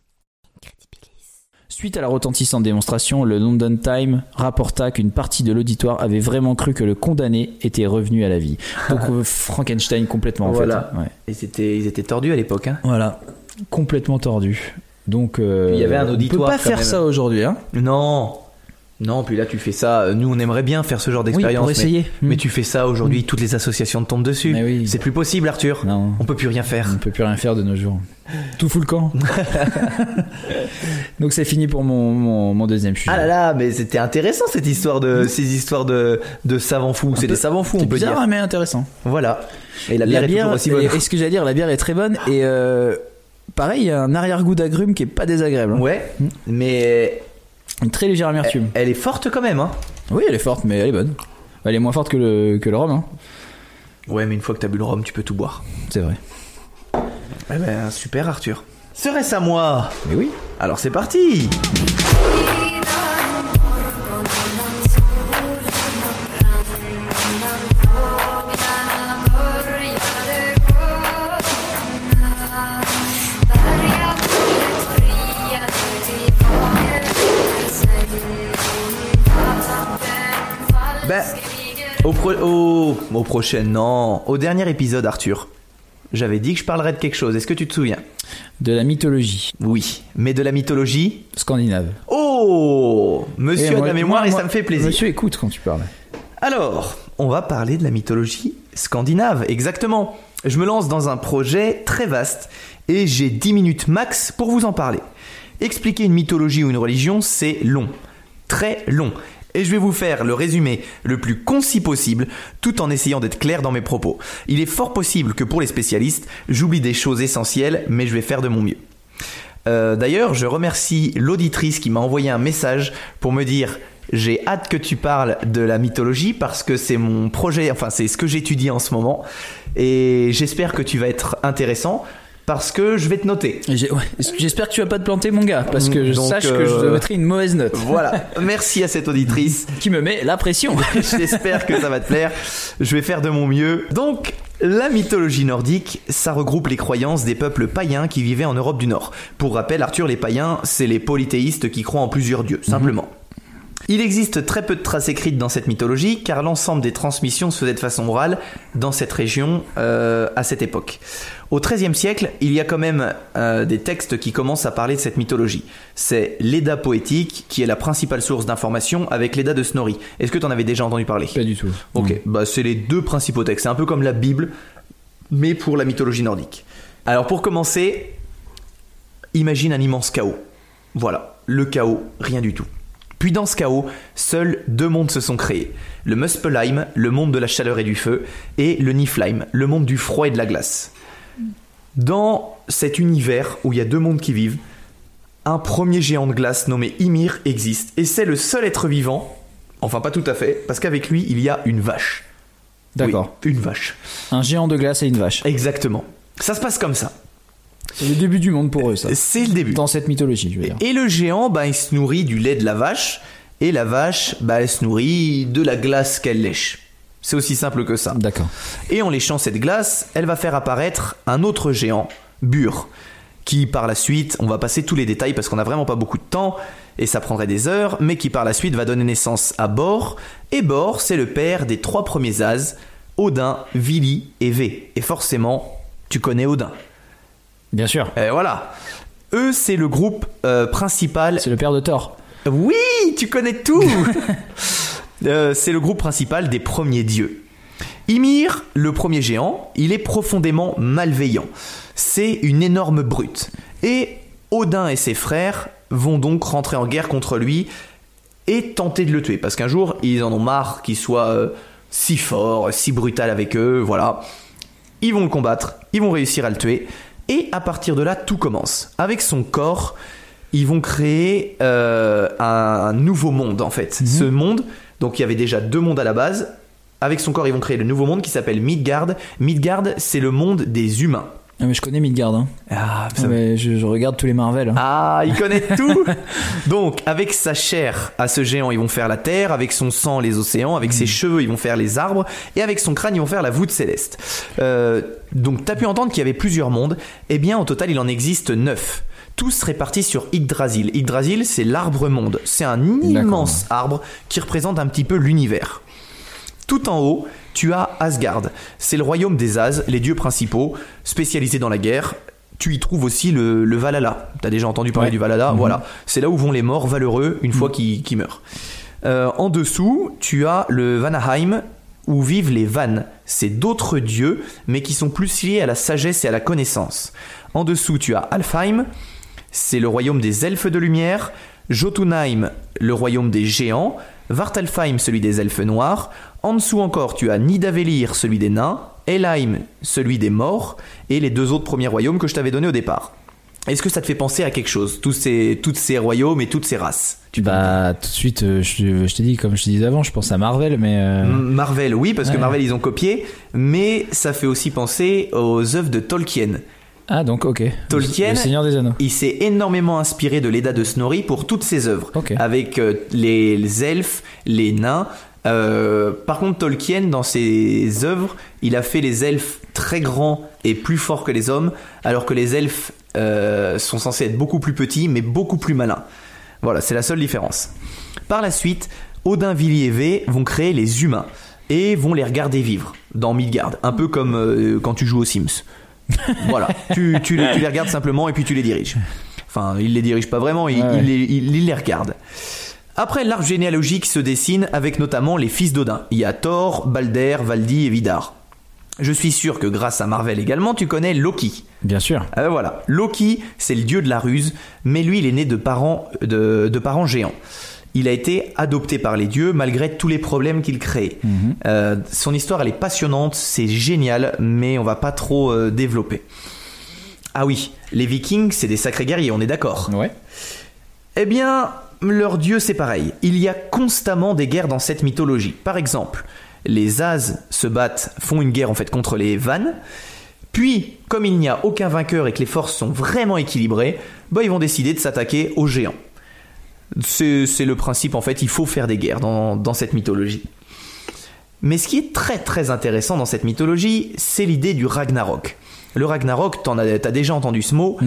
Suite à la retentissante démonstration, le London Times rapporta qu'une partie de l'auditoire avait vraiment cru que le condamné était revenu à la vie. Donc euh, Frankenstein complètement en Voilà. fait. Ouais. Et c'était, ils étaient tordus à l'époque. Hein. Voilà, complètement tordu. Donc euh, il y avait un auditoire, On peut pas faire même. ça aujourd'hui, hein Non. Non, puis là tu fais ça. Nous on aimerait bien faire ce genre Oui, d'expérience. pour mais- essayer. mais, Hmm. tu fais ça aujourd'hui, toutes les associations te tombent dessus. Mais oui. C'est plus possible, Arthur. Non, On peut plus rien faire. on ne peut plus rien faire de nos jours. Tout fout le camp. Donc c'est fini pour mon, mon, mon deuxième sujet. Ah là là, mais c'était intéressant cette histoire de ces histoires de, de savants fous. C'est des savants fous, on peut bizarre dire. mais intéressant. Voilà. Et la bière, est toujours aussi bonne. et ce que j'allais dire, la bière est très bonne et euh, pareil, il y a un arrière-goût d'agrumes qui est pas désagréable. hein. Ouais, mais Une très légère amertume. elle est forte quand même. Hein. Oui, elle est forte, mais elle est bonne. Elle est moins forte que le, que le rhum, hein. Ouais, mais une fois que t'as bu le rhum, tu peux tout boire. c'est vrai. Eh ben, super Arthur. Serait-ce à moi? Mais oui. Alors c'est parti au, pro- au, au prochain, non. Au dernier épisode, Arthur, j'avais dit que je parlerais de quelque chose. Est-ce que tu te souviens? De la mythologie Oui, mais de la mythologie? scandinave. Oh Monsieur a de la mémoire moi- et moi- ça me fait plaisir. Monsieur écoute quand tu parles. Alors, on va parler de la mythologie scandinave, exactement. Je me lance dans un projet très vaste et j'ai 10 minutes max pour vous en parler. Expliquer une mythologie ou une religion, c'est long. Très long. Et je vais vous faire le résumé le plus concis possible, tout en essayant d'être clair dans mes propos. Il est fort possible que pour les spécialistes, j'oublie des choses essentielles, mais je vais faire de mon mieux. Euh, D'ailleurs, je remercie l'auditrice qui m'a envoyé un message pour me dire j'ai hâte que tu parles de la mythologie parce que c'est mon projet, enfin c'est ce que j'étudie en ce moment et j'espère que tu vas être intéressant parce que je vais te noter. Ouais, J'espère que tu vas pas te planter, mon gars, parce que je Donc, sache que je euh, te mettrai une mauvaise note. Voilà, merci à cette auditrice. Qui me met la pression. J'espère que ça va te plaire. Je vais faire de mon mieux. Donc, la mythologie nordique, ça regroupe les croyances des peuples païens qui vivaient en Europe du Nord. Pour rappel, Arthur, les païens, c'est les polythéistes qui croient en plusieurs dieux, simplement. Il existe très peu de traces écrites dans cette mythologie, car l'ensemble des transmissions se faisait de façon orale dans cette région euh, à cette époque. Au XIIIe siècle, il y a quand même euh, des textes qui commencent à parler de cette mythologie. C'est l'Edda poétique, qui est la principale source d'information, avec l'Edda de Snorri. Est-ce que tu en avais déjà entendu parler? Pas du tout. Ok, bah c'est les deux principaux textes. C'est un peu comme la Bible, mais pour la mythologie nordique. Alors pour commencer, imagine un immense chaos. Voilà, le chaos, rien du tout. Puis dans ce chaos, seuls deux mondes se sont créés. Le Muspelheim, le monde de la chaleur et du feu, et le Niflheim, le monde du froid et de la glace. Dans cet univers où il y a deux mondes qui vivent, un premier géant de glace nommé Ymir existe, et c'est le seul être vivant, enfin pas tout à fait, parce qu'avec lui il y a une vache. D'accord. Oui, une vache. Un géant de glace et une vache. Exactement. Ça se passe comme ça. C'est le début du monde pour eux, ça. C'est le début. Dans cette mythologie, je veux dire. Et le géant, bah, il se nourrit du lait de la vache, et la vache, bah, elle se nourrit de la glace qu'elle lèche. C'est aussi simple que ça. D'accord. Et en léchant cette glace, elle va faire apparaître un autre géant, Bur, qui par la suite, on va passer tous les détails parce qu'on n'a vraiment pas beaucoup de temps, et ça prendrait des heures, mais qui par la suite va donner naissance à Bor, et Bor, c'est le père des trois premiers As, Odin, Vili et Vé. Et forcément, tu connais Odin. Bien sûr. Et voilà. Eux, c'est le groupe euh, principal C'est le père de Thor. oui, tu connais tout Euh, C'est le groupe principal des premiers dieux. Ymir, le premier géant, il est profondément malveillant. C'est une énorme brute. Et Odin et ses frères vont donc rentrer en guerre contre lui et tenter de le tuer. Parce qu'un jour, ils en ont marre qu'il soit euh, si fort, si brutal avec eux, voilà. Ils vont le combattre, ils vont réussir à le tuer, et à partir de là, tout commence. Avec son corps, ils vont créer euh, un, un nouveau monde, en fait. Ce monde, donc il y avait déjà deux mondes à la base. Avec son corps, ils vont créer le nouveau monde qui s'appelle Midgard. Midgard, c'est le monde des humains. Ah, mais je connais Midgard. Hein. Ah, Ah, mais je, je regarde tous les Marvel. hein. Ah, il connaît tout Donc, avec sa chair à ce géant, ils vont faire la terre, avec son sang, les océans, avec ses cheveux, ils vont faire les arbres, et avec son crâne, ils vont faire la voûte céleste. Euh, donc, t'as pu entendre qu'il y avait plusieurs mondes. Eh bien, au total, il en existe neuf. Tous répartis sur Yggdrasil. Yggdrasil, c'est l'arbre monde. C'est un immense arbre qui représente un petit peu l'univers. Tout en haut, tu as Asgard. C'est le royaume des As, les dieux principaux, spécialisés dans la guerre. Tu y trouves aussi le, le Valhalla. T'as déjà entendu parler Ouais. du Valhalla Voilà. C'est là où vont les morts valeureux une fois qu'ils qu'ils meurent. Euh, en dessous, tu as le Vanaheim, où vivent les Vannes. C'est d'autres dieux, mais qui sont plus liés à la sagesse et à la connaissance. En dessous, tu as Alfheim, c'est le royaume des elfes de lumière, Jotunheim, le royaume des géants, Vartalfheim, celui des elfes noirs, en dessous encore tu as Nidavellir, celui des nains, Helheim, celui des morts, et les deux autres premiers royaumes que je t'avais donnés au départ. Est-ce que ça te fait penser à quelque chose, tous ces, toutes ces royaumes et toutes ces races? Bah, tout de suite, euh, je, je t'ai dit, comme je te disais avant, je pense à Marvel, mais. euh, Marvel, oui, parce que. Marvel ils ont copié, mais ça fait aussi penser aux œuvres de Tolkien. Ah, donc, ok. Tolkien- Le Seigneur des Anneaux. Il s'est énormément inspiré de l'Edda de Snorri pour toutes ses œuvres, avec euh, les, les elfes, les nains. Euh, par contre, Tolkien, dans ses œuvres, il a fait les elfes très grands et plus forts que les hommes, alors que les elfes euh, sont censés être beaucoup plus petits, mais beaucoup plus malins. Voilà, c'est la seule différence. Par la suite, Odin, Vili et Vé vont créer les humains et vont les regarder vivre dans Midgard, un peu comme euh, quand tu joues aux Sims. voilà, tu, tu les, tu les regardes simplement et puis tu les diriges. Enfin, il les dirige pas vraiment, il, Ouais, ouais. il les, il- il les regarde. Après, l'arbre généalogique se dessine avec notamment les fils d'Odin. Il y a Thor, Balder, Valdi et Vidar. Je suis sûr que grâce à Marvel également, tu connais Loki. Bien sûr. Ben voilà, Loki, c'est le dieu de la ruse, mais lui, il est né de parents, de, de parents géants. Il a été adopté par les dieux malgré tous les problèmes qu'il crée. Euh, son histoire, elle est passionnante, c'est génial, mais on va pas trop euh, développer. Ah oui, les Vikings, c'est des sacrés guerriers, on est d'accord. Ouais. Eh bien, leur dieu, c'est pareil. Il y a constamment des guerres dans cette mythologie. Par exemple, les As se battent, font une guerre en fait contre les Vannes. Puis, comme il n'y a aucun vainqueur et que les forces sont vraiment équilibrées, bah, ils vont décider de s'attaquer aux géants. C'est le principe, en fait, il faut faire des guerres dans, dans cette mythologie. Mais ce qui est très très intéressant dans cette mythologie, c'est l'idée du Ragnarok. Le Ragnarok, t'en as, t'as déjà entendu ce mot,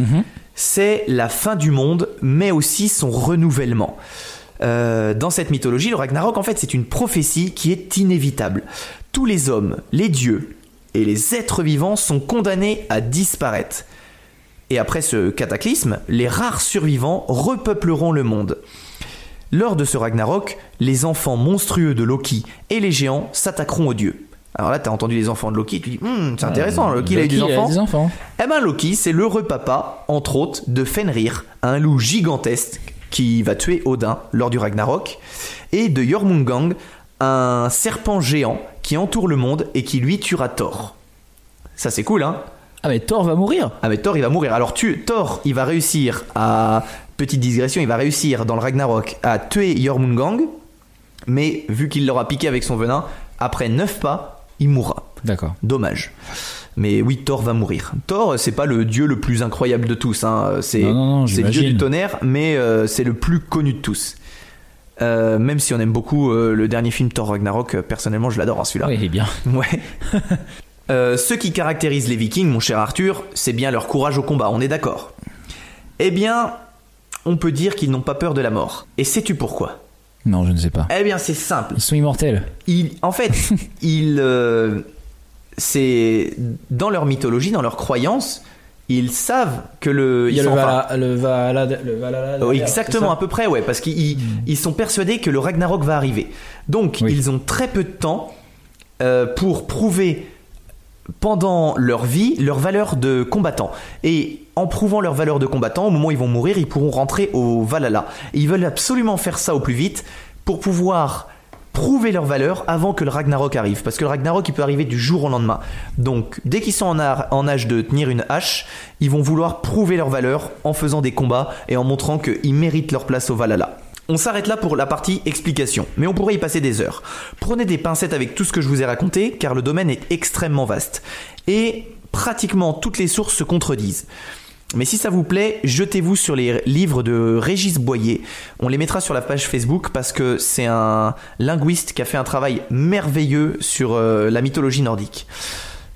c'est la fin du monde, mais aussi son renouvellement. Euh, dans cette mythologie, le Ragnarok, en fait, c'est une prophétie qui est inévitable. Tous les hommes, les dieux et les êtres vivants sont condamnés à disparaître. Et après ce cataclysme, les rares survivants repeupleront le monde. Lors de ce Ragnarok, les enfants monstrueux de Loki et les géants s'attaqueront aux dieux. Alors là, t'as entendu les enfants de Loki, tu dis, Hum, c'est intéressant, Loki, il a eu des enfants. des enfants. Eh ben Loki, c'est l'heureux papa, entre autres, de Fenrir, un loup gigantesque qui va tuer Odin lors du Ragnarok, et de Jormungand, un serpent géant qui entoure le monde et qui lui tuera Thor. Ça c'est cool, hein? Ah mais Thor va mourir. Ah mais Thor il va mourir. Alors tu, Thor il va réussir à... Petite digression, il va réussir dans le Ragnarok à tuer Jormungand, mais vu qu'il l'aura piqué avec son venin, après 9 pas, il mourra. D'accord. Dommage. Mais oui, Thor va mourir. Thor, c'est pas le dieu le plus incroyable de tous. Hein. C'est le dieu du tonnerre, mais euh, c'est le plus connu de tous. Euh, même si on aime beaucoup euh, le dernier film Thor Ragnarok, personnellement, je l'adore hein, celui-là. Oui, il est bien. Ouais. Euh, ce qui caractérise les Vikings, mon cher Arthur, c'est bien leur courage au combat. On est d'accord. Eh bien, on peut dire qu'ils n'ont pas peur de la mort. Et sais-tu pourquoi? Non, je ne sais pas. Eh bien, c'est simple. Ils sont immortels. Ils, en fait, ils, euh, c'est dans leur mythologie, dans leur croyance, ils savent que le, Il y a le enfin, le Valhalla. Oh, exactement, à peu près, ouais, parce qu'ils ils sont persuadés que le Ragnarok va arriver. Donc, Oui. ils ont très peu de temps euh, pour prouver pendant leur vie leur valeur de combattant. Et en prouvant leur valeur de combattant, au moment où ils vont mourir, ils pourront rentrer au Valhalla. Ils veulent absolument faire ça au plus vite pour pouvoir prouver leur valeur avant que le Ragnarok arrive. Parce que le Ragnarok, il peut arriver du jour au lendemain. Donc, dès qu'ils sont en âge de tenir une hache, ils vont vouloir prouver leur valeur en faisant des combats et en montrant qu'ils méritent leur place au Valhalla. On s'arrête là pour la partie explication, mais on pourrait y passer des heures. Prenez des pincettes avec tout ce que je vous ai raconté, car le domaine est extrêmement vaste. Et pratiquement toutes les sources se contredisent. Mais si ça vous plaît, jetez-vous sur les livres de Régis Boyer. On les mettra sur la page Facebook parce que c'est un linguiste qui a fait un travail merveilleux sur euh, la mythologie nordique.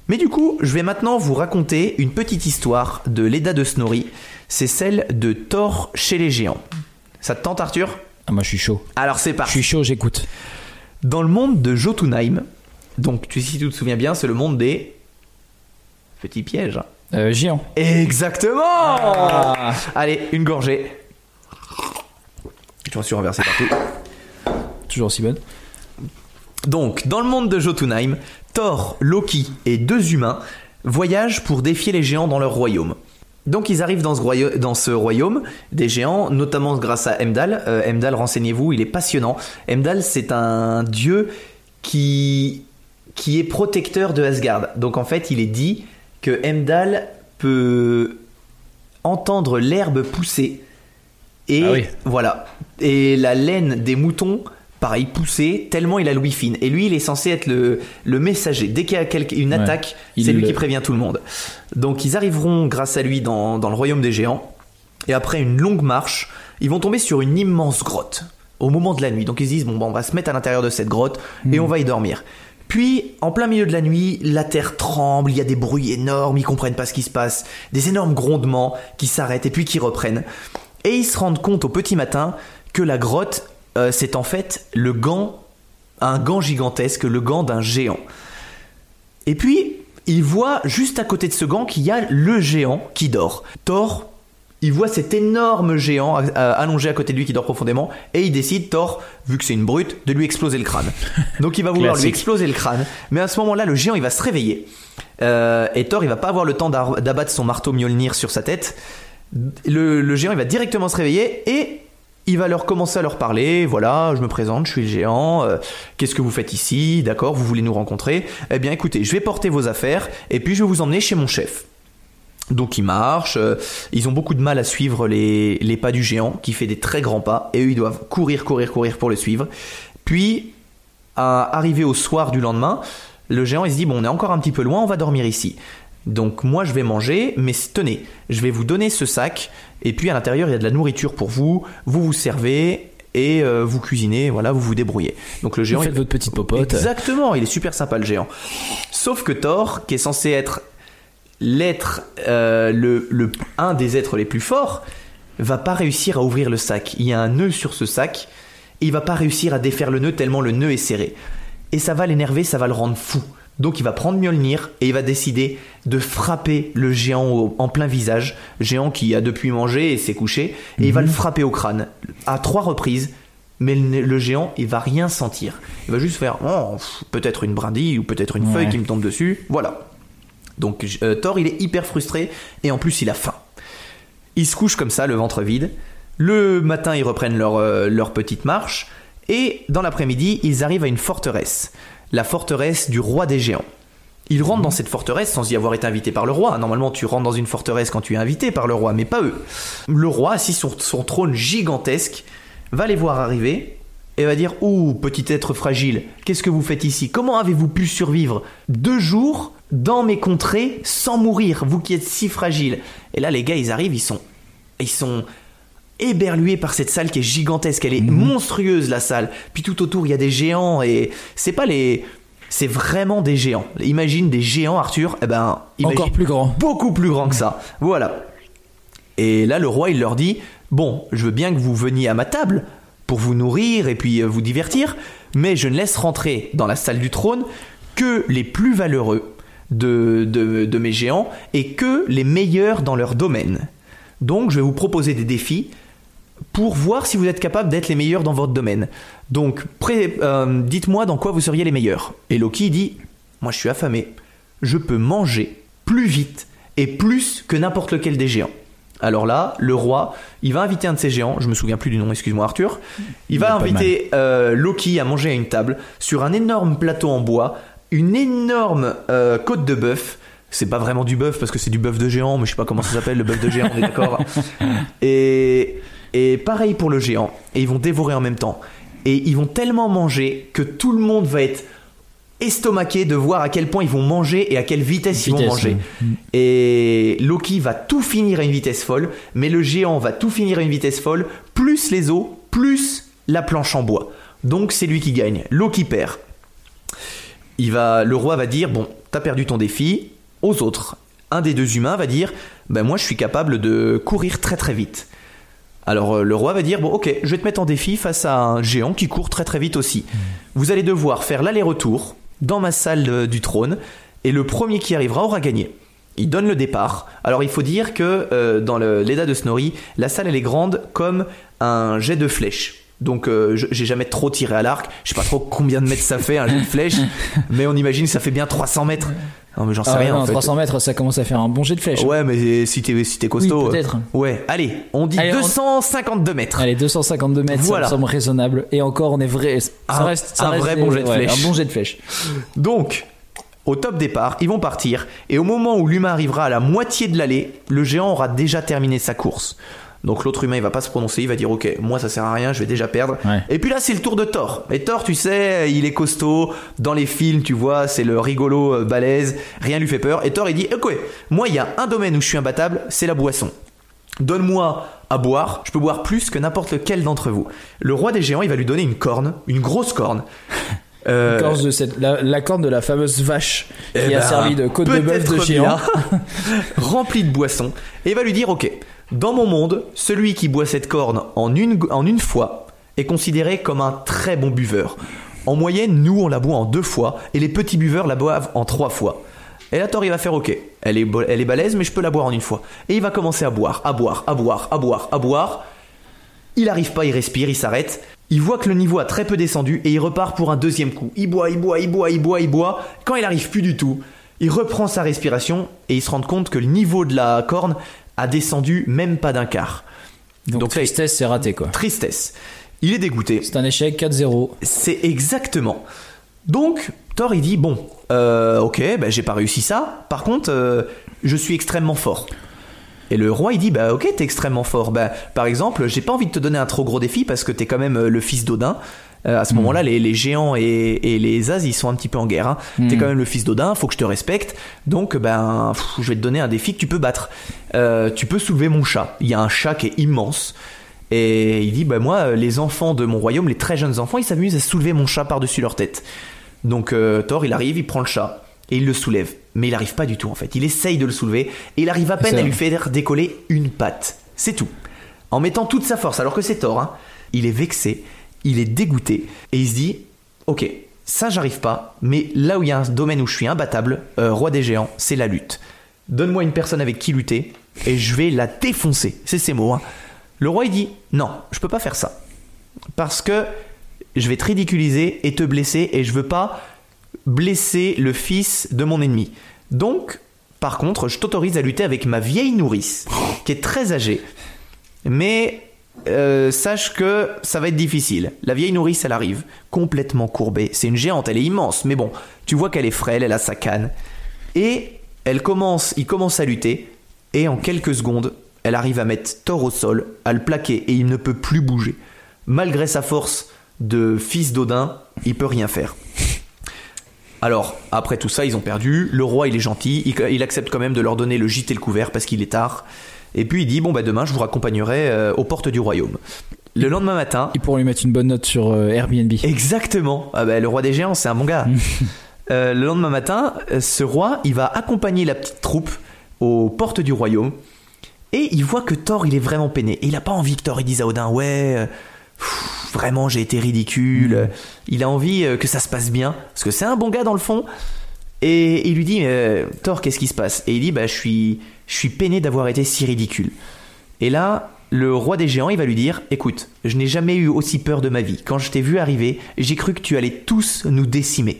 Mais du coup, je vais maintenant vous raconter une petite histoire de l'Edda de Snorri. C'est celle de Thor chez les géants. Ça te tente Arthur? Ah, moi je suis chaud. Alors c'est Je parti. suis chaud, j'écoute. Dans le monde de Jotunheim, donc tu, si tu te souviens bien, c'est le monde des petits pièges. Euh, géant. Exactement Ah. Allez, une gorgée. Je m'en suis renversé partout. Toujours aussi bonne. Donc, dans le monde de Jotunheim, Thor, Loki et deux humains voyagent pour défier les géants dans leur royaume. Donc ils arrivent dans ce, royau- dans ce royaume des géants, notamment grâce à Emdal. Euh, Emdal, renseignez-vous, il est passionnant. Emdal, c'est un dieu qui, qui est protecteur de Asgard. Donc en fait, il est dit que Emdal peut entendre l'herbe pousser. Et Ah oui. voilà. Et la laine des moutons, pareil, pousser, tellement il a l'ouïe fine. Et lui, il est censé être le, le messager. Dès qu'il y a quelque- une attaque, c'est lui le- qui prévient tout le monde. Donc ils arriveront grâce à lui dans, dans le royaume des géants. Et après une longue marche, ils vont tomber sur une immense grotte au moment de la nuit. Donc ils se disent, bon, bah, on va se mettre à l'intérieur de cette grotte et on va y dormir. Puis, en plein milieu de la nuit, la terre tremble, il y a des bruits énormes, ils comprennent pas ce qui se passe, des énormes grondements qui s'arrêtent et puis qui reprennent. Et ils se rendent compte au petit matin que la grotte, euh, c'est en fait le gant, un gant gigantesque, le gant d'un géant. Et puis, il voit juste à côté de ce gant qu'il y a le géant qui dort. Thor, il voit cet énorme géant allongé à côté de lui qui dort profondément et il décide, Thor, vu que c'est une brute, de lui exploser le crâne. Donc il va vouloir lui exploser le crâne, mais à ce moment-là, le géant il va se réveiller. Euh, et Thor, il va pas avoir le temps d'abattre son marteau Mjolnir sur sa tête. Le, le géant, il va directement se réveiller et il va leur commencer à leur parler. Voilà, je me présente, je suis le géant. euh, Qu'est-ce que vous faites ici D'accord, vous voulez nous rencontrer? Eh bien, écoutez, je vais porter vos affaires et puis je vais vous emmener chez mon chef. Donc ils marchent, euh, ils ont beaucoup de mal à suivre les, pas du géant qui fait des très grands pas et eux ils doivent courir, courir, courir pour le suivre. Puis, à arriver au soir du lendemain, le géant il se dit bon on est encore un petit peu loin, on va dormir ici. Donc moi je vais manger, mais tenez, je vais vous donner ce sac et puis à l'intérieur il y a de la nourriture pour vous, vous vous servez et euh, vous cuisinez, voilà, vous vous débrouillez. Donc le géant Vous il- faites votre petite popote. Exactement, il est super sympa le géant. Sauf que Thor, qui est censé être l'être, euh, le, le, un des êtres les plus forts, va pas réussir à ouvrir le sac. Il y a un nœud sur ce sac, et il va pas réussir à défaire le nœud tellement le nœud est serré. Et ça va l'énerver, ça va le rendre fou. Donc il va prendre Mjolnir et il va décider de frapper le géant au- en plein visage, géant qui a depuis mangé et s'est couché, et il va le frapper au crâne à trois reprises. Mais le, le géant, il va rien sentir. Il va juste faire oh, peut-être une brindille ou peut-être une Ouais. feuille qui me tombe dessus. Voilà. Donc euh, Thor, il est hyper frustré et en plus il a faim. Ils se couchent comme ça, le ventre vide. Le matin, ils reprennent leur, euh, leur petite marche. Et dans l'après-midi, ils arrivent à une forteresse. La forteresse du roi des géants. Ils rentrent dans cette forteresse sans y avoir été invités par le roi. Normalement, tu rentres dans une forteresse quand tu es invité par le roi, mais pas eux. Le roi, assis sur son trône gigantesque, va les voir arriver et va dire Ouh, petit être fragile, qu'est-ce que vous faites ici? Comment avez-vous pu survivre deux jours dans mes contrées sans mourir, vous qui êtes si fragile? Et là, les gars, ils arrivent, ils sont, ils sont éberlués par cette salle qui est gigantesque. Elle est monstrueuse, la salle. Puis tout autour, il y a des géants et c'est pas les. C'est vraiment des géants. Imagine des géants, Arthur. Eh ben, Encore plus grand. beaucoup plus grand que ça. Voilà. Et là, le roi, il leur dit Bon, je veux bien que vous veniez à ma table pour vous nourrir et puis euh, vous divertir, mais je ne laisse rentrer dans la salle du trône que les plus valeureux de, de, de mes géants et que les meilleurs dans leur domaine. Donc, je vais vous proposer des défis pour voir si vous êtes capable d'être les meilleurs dans votre domaine. Donc, euh, dites-moi dans quoi vous seriez les meilleurs. Et Loki dit Moi, je suis affamé. Je peux manger plus vite et plus que n'importe lequel des géants. Alors là, le roi, il va inviter un de ses géants, je me souviens plus du nom, excuse-moi Arthur. Il va Il inviter euh, Loki à manger à une table sur un énorme plateau en bois, une énorme euh, côte de bœuf. C'est pas vraiment du bœuf parce que c'est du bœuf de géant, mais je sais pas comment ça s'appelle, le bœuf de géant, on est d'accord. Et, et pareil pour le géant. Et ils vont dévorer en même temps. Et ils vont tellement manger que tout le monde va être estomaqué de voir à quel point ils vont manger et à quelle vitesse, ils vont manger. Et Loki va tout finir à une vitesse folle, mais le géant va tout finir à une vitesse folle, plus les os, plus la planche en bois. Donc c'est lui qui gagne. Loki perd. Il va, le roi va dire bon, t'as perdu ton défi. Aux autres, un des deux humains va dire ben moi je suis capable de courir très très vite. Alors euh, le roi va dire bon ok, je vais te mettre en défi face à un géant qui court très très vite aussi. Vous allez devoir faire l'aller-retour dans ma salle euh, du trône et le premier qui arrivera aura gagné. Il donne le départ. Alors il faut dire que euh, dans le- l'Eda de Snorri, la salle elle est grande comme un jet de flèche. Donc euh, j'ai jamais trop tiré à l'arc. Je sais pas trop combien de mètres ça fait un jet de flèche, mais on imagine que ça fait bien 300 mètres. Non mais j'en sais Ah, rien non, en fait. 300 mètres, ça commence à faire un bon jet de flèche. Ouais mais si t'es si t'es costaud. Oui, peut-être. euh, Ouais, allez, on dit Allez, on- 252 mètres. Allez, 252 mètres, Voilà. ça me semble raisonnable. Et encore, on est vrai. Ça Un- reste, ça un reste vrai des- bon jet de ouais, flèche. Un bon jet de flèche. Donc, au top départ, ils vont partir, et au moment où l'humain arrivera à la moitié de l'allée, le géant aura déjà terminé sa course. Donc l'autre humain, il va pas se prononcer, il va dire ok, moi ça sert à rien, je vais déjà perdre. Ouais. Et puis là, c'est le tour de Thor. Et Thor, tu sais, il est costaud. Dans les films, tu vois, c'est le rigolo euh, balèze, rien lui fait peur. Et Thor, il dit ok, moi il y a un domaine où je suis imbattable, c'est la boisson. Donne-moi à boire, je peux boire plus que n'importe lequel d'entre vous. Le roi des géants, il va lui donner une corne, une grosse corne. Euh, Corse de cette, la, la corne de la fameuse vache qui eh a ben, servi de côte de bœuf de géant. remplie de boissons, et il va lui dire Ok, dans mon monde, celui qui boit cette corne en une, fois est considéré comme un très bon buveur. En moyenne, nous, on la boit en deux fois, et les petits buveurs la boivent en trois fois. Et là, Thor, il va faire ok. Elle est, elle est balèze, mais je peux la boire en une fois. Et il va commencer à boire, à boire, à boire, à boire, à boire. Il arrive pas, il respire, il s'arrête. Il voit que le niveau a très peu descendu et il repart pour un deuxième coup. Il boit, il boit, il boit, il boit, il boit. Quand il arrive plus du tout, il reprend sa respiration et il se rend compte que le niveau de la corne a descendu même pas d'un quart. Donc, tristesse, c'est raté quoi. Tristesse. Il est dégoûté. C'est un échec 4-0. C'est exactement. Donc, Thor, il dit Bon, euh, ok, bah, j'ai pas réussi ça. Par contre, euh, je suis extrêmement fort. Et le roi, il dit Bah, ok, t'es extrêmement fort. Bah, par exemple, j'ai pas envie de te donner un trop gros défi parce que t'es quand même euh, le fils d'Odin. Euh, à ce moment-là, les, les géants et, et les as, ils sont un petit peu en guerre. hein. T'es quand même le fils d'Odin, faut que je te respecte. Donc, ben, pff, je vais te donner un défi que tu peux battre. Euh, tu peux soulever mon chat. Il y a un chat qui est immense. Et il dit, bah moi, les enfants de mon royaume, les très jeunes enfants, ils s'amusent à soulever mon chat par-dessus leur tête. Donc euh, Thor, il arrive, il prend le chat et il le soulève. Mais il n'arrive pas du tout en fait. Il essaye de le soulever et il arrive à peine à lui faire décoller une patte. C'est tout. En mettant toute sa force, alors que c'est Thor. hein. Il est vexé, il est dégoûté et il se dit, ok, ça j'arrive pas, mais là où il y a un domaine où je suis imbattable, euh, roi des géants, c'est la lutte. Donne-moi une personne avec qui lutter et je vais la défoncer. C'est ses mots. hein. Le roi il dit non, je peux pas faire ça parce que je vais te ridiculiser et te blesser et je veux pas blesser le fils de mon ennemi. Donc, par contre, je t'autorise à lutter avec ma vieille nourrice qui est très âgée. Mais euh, sache que ça va être difficile. La vieille nourrice, elle arrive complètement courbée. C'est une géante, elle est immense, mais bon, tu vois qu'elle est frêle, elle a sa canne. Et elle commence, il commence à lutter, et en quelques secondes, elle arrive à mettre Thor au sol, à le plaquer, et il ne peut plus bouger. Malgré sa force de fils d'Odin, il peut rien faire. Alors, après tout ça, ils ont perdu. Le roi, il est gentil. Il, il accepte quand même de leur donner le gîte et le couvert parce qu'il est tard. Et puis il dit Bon, bah demain, je vous raccompagnerai euh, aux portes du royaume. Le lendemain matin, Ils pourront lui mettre une bonne note sur euh, Airbnb. Exactement. Ah bah, le roi des géants, c'est un bon gars. Euh, le lendemain matin, ce roi, il va accompagner la petite troupe aux portes du royaume. Et il voit que Thor, il est vraiment peiné. Et il a pas envie que Thor il dise à Odin, ouais, pff, vraiment j'ai été ridicule. Il a envie que ça se passe bien. Parce que c'est un bon gars dans le fond. Et il lui dit, euh, Thor, qu'est-ce qui se passe? Et il dit, bah, je suis, je suis peiné d'avoir été si ridicule. Et là, le roi des géants, il va lui dire Écoute, je n'ai jamais eu aussi peur de ma vie. Quand je t'ai vu arriver, j'ai cru que tu allais tous nous décimer.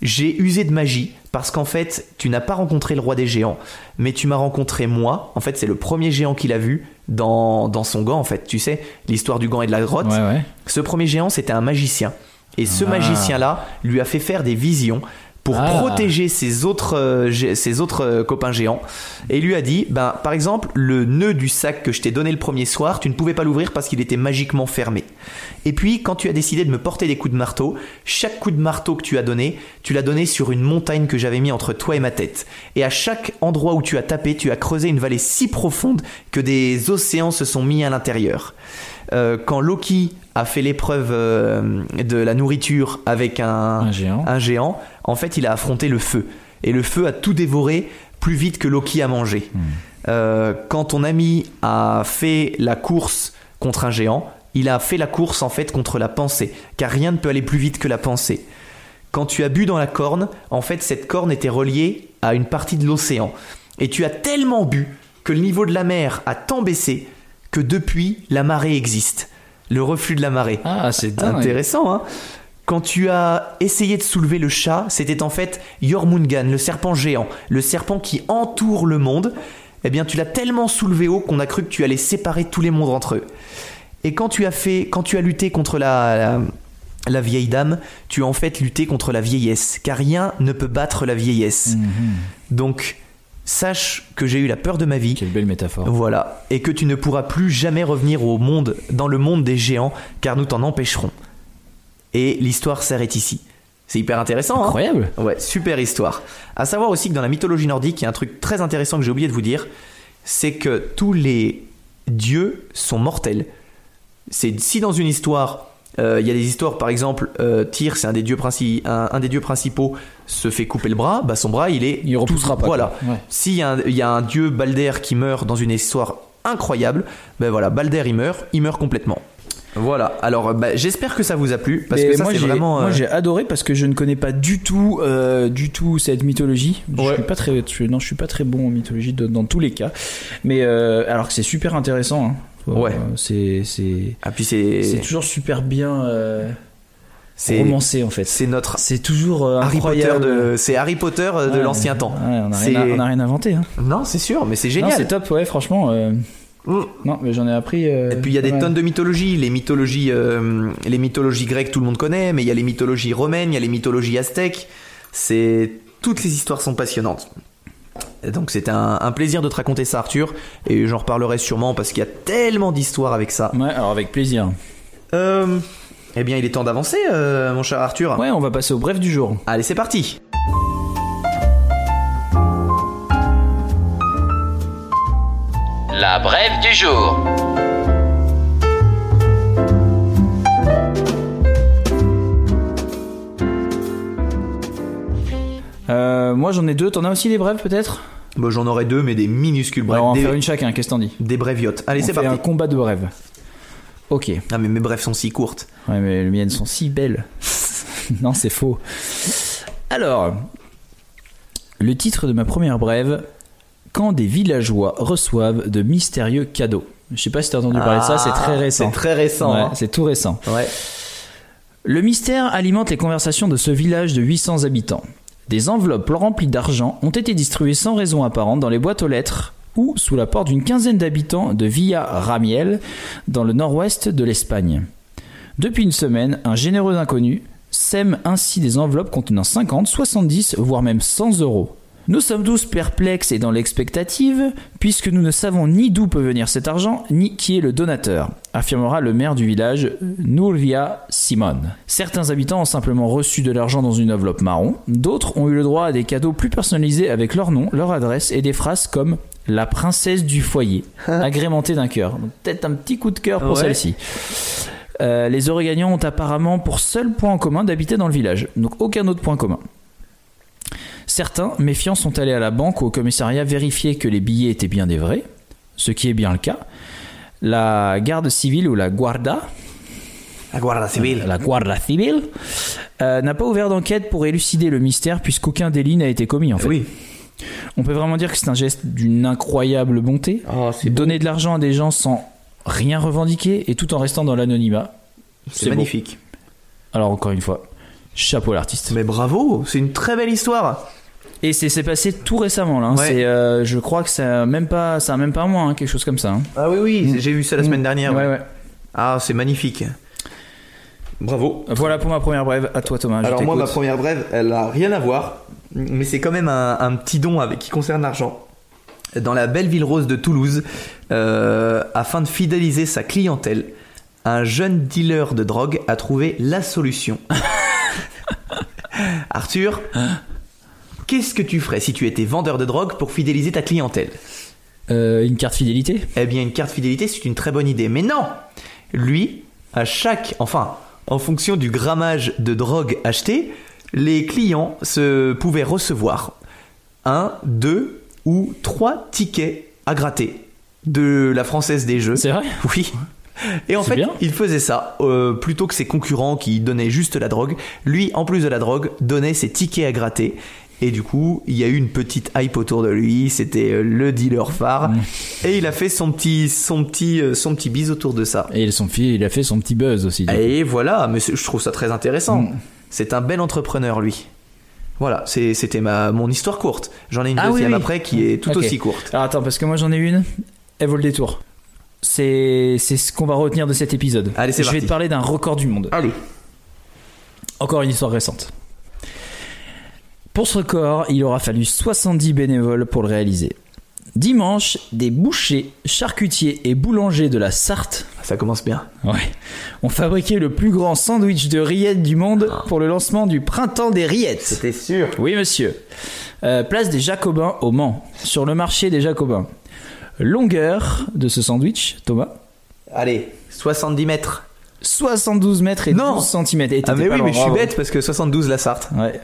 J'ai usé de magie parce qu'en fait, tu n'as pas rencontré le roi des géants, mais tu m'as rencontré moi. En fait, c'est le premier géant qu'il a vu dans, dans son gant, en fait. Tu sais, l'histoire du gant et de la grotte. Ouais, ouais. Ce premier géant, c'était un magicien. Et ce Ah. magicien-là lui a fait faire des visions pour Ah. protéger ses autres, euh, ses autres euh, copains géants. Et il lui a dit, ben, par exemple, le nœud du sac que je t'ai donné le premier soir, tu ne pouvais pas l'ouvrir parce qu'il était magiquement fermé. Et puis, quand tu as décidé de me porter des coups de marteau, chaque coup de marteau que tu as donné, tu l'as donné sur une montagne que j'avais mis entre toi et ma tête. Et à chaque endroit où tu as tapé, tu as creusé une vallée si profonde que des océans se sont mis à l'intérieur. Euh, quand Loki a fait l'épreuve euh, de la nourriture avec un, Un géant. un géant, en fait, il a affronté le feu. Et le feu a tout dévoré plus vite que Loki a mangé. Euh, quand ton ami a fait la course contre un géant, il a fait la course en fait contre la pensée, car rien ne peut aller plus vite que la pensée. Quand tu as bu dans la corne, en fait, cette corne était reliée à une partie de l'océan. Et tu as tellement bu que le niveau de la mer a tant baissé que depuis, la marée existe. Le reflux de la marée. Ah, c'est dingue. Intéressant, hein Quand tu as essayé de soulever le chat, c'était en fait Jormungand, le serpent géant, le serpent qui entoure le monde. Eh bien, tu l'as tellement soulevé haut qu'on a cru que tu allais séparer tous les mondes entre eux. Et quand tu as fait, quand tu as lutté contre la, la, la vieille dame, tu as en fait lutté contre la vieillesse, car rien ne peut battre la vieillesse. Donc, sache que j'ai eu la peur de ma vie. Quelle belle métaphore. Voilà, et que tu ne pourras plus jamais revenir au monde, dans le monde des géants, car nous t'en empêcherons. Et l'histoire s'arrête ici. C'est hyper intéressant, hein Incroyable. Ouais, super histoire. À savoir aussi que dans la mythologie nordique, il y a un truc très intéressant que j'ai oublié de vous dire, c'est que tous les dieux sont mortels. C'est si dans une histoire, euh, il y a des histoires, par exemple, euh, Tyr, c'est un des dieux princi- un, un des dieux principaux, se fait couper le bras, bah son bras, il est Il repoussera pas, Voilà. Ouais. S'il y, a un- il y a un dieu Balder qui meurt dans une histoire incroyable, ben voilà, Balder il meurt, il meurt complètement. Voilà. Alors, bah, j'espère que ça vous a plu parce Mais que ça moi, c'est j'ai, vraiment. moi euh, j'ai adoré parce que je ne connais pas du tout, euh, du tout cette mythologie. Je suis pas très, je, non, je suis pas très bon en mythologie de- dans tous les cas. Mais euh, alors que c'est super intéressant. hein. Ouais. C'est, c'est, Ah puis c'est c'est toujours super bien euh, c'est romancé en fait. c'est notre C'est toujours euh, Harry Potter de c'est Harry Potter euh, de Ouais. l'ancien temps. Ouais, on n'a rien, à- on a rien inventé. Hein. Non, c'est sûr, mais c'est génial. c'est top, ouais, franchement. euh, Mm. Non, mais j'en ai appris. euh, Et puis il y a des tonnes de mythologies. Les mythologies, euh, les mythologies grecques, tout le monde connaît, mais il y a les mythologies romaines, il y a les mythologies aztèques. C'est toutes les histoires sont passionnantes. Donc un, un plaisir de te raconter ça, Arthur, et j'en reparlerai sûrement parce qu'il y a tellement d'histoires avec ça. Ouais, alors avec plaisir. Euh, eh bien, il est temps d'avancer, euh, mon cher Arthur. Ouais, on va passer au bref du jour. Allez, c'est parti. La brève du jour. Euh, moi j'en ai deux, t'en as aussi des brèves peut-être? Bon, j'en aurai deux, mais des minuscules Alors, on va en des, faire une chacun, qu'est-ce que t'en dis des brèviotes. Allez, c'est parti. un combat de brèves. Ok. Ah, mais mes brèves sont si courtes. Ouais, mais les miennes sont si belles. non, c'est faux. Alors, le titre de ma première brève Quand des villageois reçoivent de mystérieux cadeaux. Je sais pas si t'as entendu parler de ça, c'est très Ah, récent. C'est très récent. Ouais, hein. c'est tout récent. Ouais. Le mystère alimente les conversations de ce village de 800 habitants. Des enveloppes remplies d'argent ont été distribuées sans raison apparente dans les boîtes aux lettres ou sous la porte d'une quinzaine d'habitants de Villa Ramiel, dans le nord-ouest de l'Espagne. Depuis une semaine, un généreux inconnu sème ainsi des enveloppes contenant 50, 70, voire même 100 euros. Nous sommes tous perplexes et dans l'expectative, puisque nous ne savons ni d'où peut venir cet argent, ni qui est le donateur, affirmera le maire du village, Nouria Simon. Certains habitants ont simplement reçu de l'argent dans une enveloppe marron, d'autres ont eu le droit à des cadeaux plus personnalisés avec leur nom, leur adresse et des phrases comme la princesse du foyer, agrémentée d'un cœur. Peut-être un petit coup de cœur pour Ouais. celle-ci. Euh, les gagnants ont apparemment pour seul point en commun d'habiter dans le village, donc aucun autre point commun. Certains, méfiants, sont allés à la banque ou au commissariat vérifier que les billets étaient bien des vrais, ce qui est bien le cas. La garde civile ou la guarda, La Guardia Civil. la guarda civile, euh, n'a pas ouvert d'enquête pour élucider le mystère puisqu'aucun délit n'a été commis en fait. Oui. On peut vraiment dire que c'est un geste d'une incroyable bonté. Oh, c'est Donner de l'argent à des gens sans rien revendiquer et tout en restant dans l'anonymat. C'est beau. magnifique. Alors encore une fois, chapeau à l'artiste. Mais bravo, c'est une très belle histoire. Et c'est c'est passé tout récemment là. hein. Ouais. C'est, euh, je crois que ça a même pas, ça a même pas un mois, hein, quelque chose comme ça. hein. Ah oui, oui, j'ai vu ça la semaine dernière. Ouais, ouais. Ah, c'est magnifique. Bravo. Voilà pour ma première brève. À toi Thomas. je Alors moi, ma première brève, elle a rien à voir, mais c'est quand même un, un petit don avec qui concerne l'argent. Dans la belle ville rose de Toulouse, euh, afin de fidéliser sa clientèle, un jeune dealer de drogue a trouvé la solution. Arthur, qu'est-ce que tu ferais si tu étais vendeur de drogue pour fidéliser ta clientèle? Euh, une carte fidélité? Eh bien, une carte fidélité, c'est une très bonne idée. Mais non Lui, à chaque. Enfin, en fonction du grammage de drogue acheté, les clients se pouvaient recevoir un, deux ou trois tickets à gratter de la française des jeux. C'est vrai? Oui. Et en fait, bien. il faisait ça euh, plutôt que ses concurrents qui donnaient juste la drogue. Lui, en plus de la drogue, donnait ses tickets à gratter. Et du coup, il y a eu une petite hype autour de lui. C'était euh, le dealer phare. Et il a fait son petit, son petit, euh, son petit bise autour de ça. Et son fils, il a fait son petit buzz aussi. Et voilà, mais je trouve ça très intéressant. Mm. C'est un bel entrepreneur, lui. Voilà, c'était ma mon histoire courte. J'en ai une Ah deuxième oui. après qui est tout aussi courte. Alors attends, parce que moi j'en ai une. Elle vaut le détour. C'est ce qu'on va retenir de cet épisode. Allez, c'est Je vais te parler d'un record du monde. Allez. Encore une histoire récente. Pour ce record, il aura fallu 70 bénévoles pour le réaliser. Dimanche, des bouchers, charcutiers et boulangers de la Sarthe Ça commence bien. ouais, ont fabriqué le plus grand sandwich de rillettes du monde pour le lancement du printemps des rillettes. C'était sûr. Oui, monsieur. Euh, place des Jacobins au Mans, sur le marché des Jacobins. Longueur de ce sandwich, Thomas Allez, 70 mètres. 72 mètres et Non. 12 cm. Et Ah mais oui, mais je suis bête parce que 72 la Sarthe. Ouais.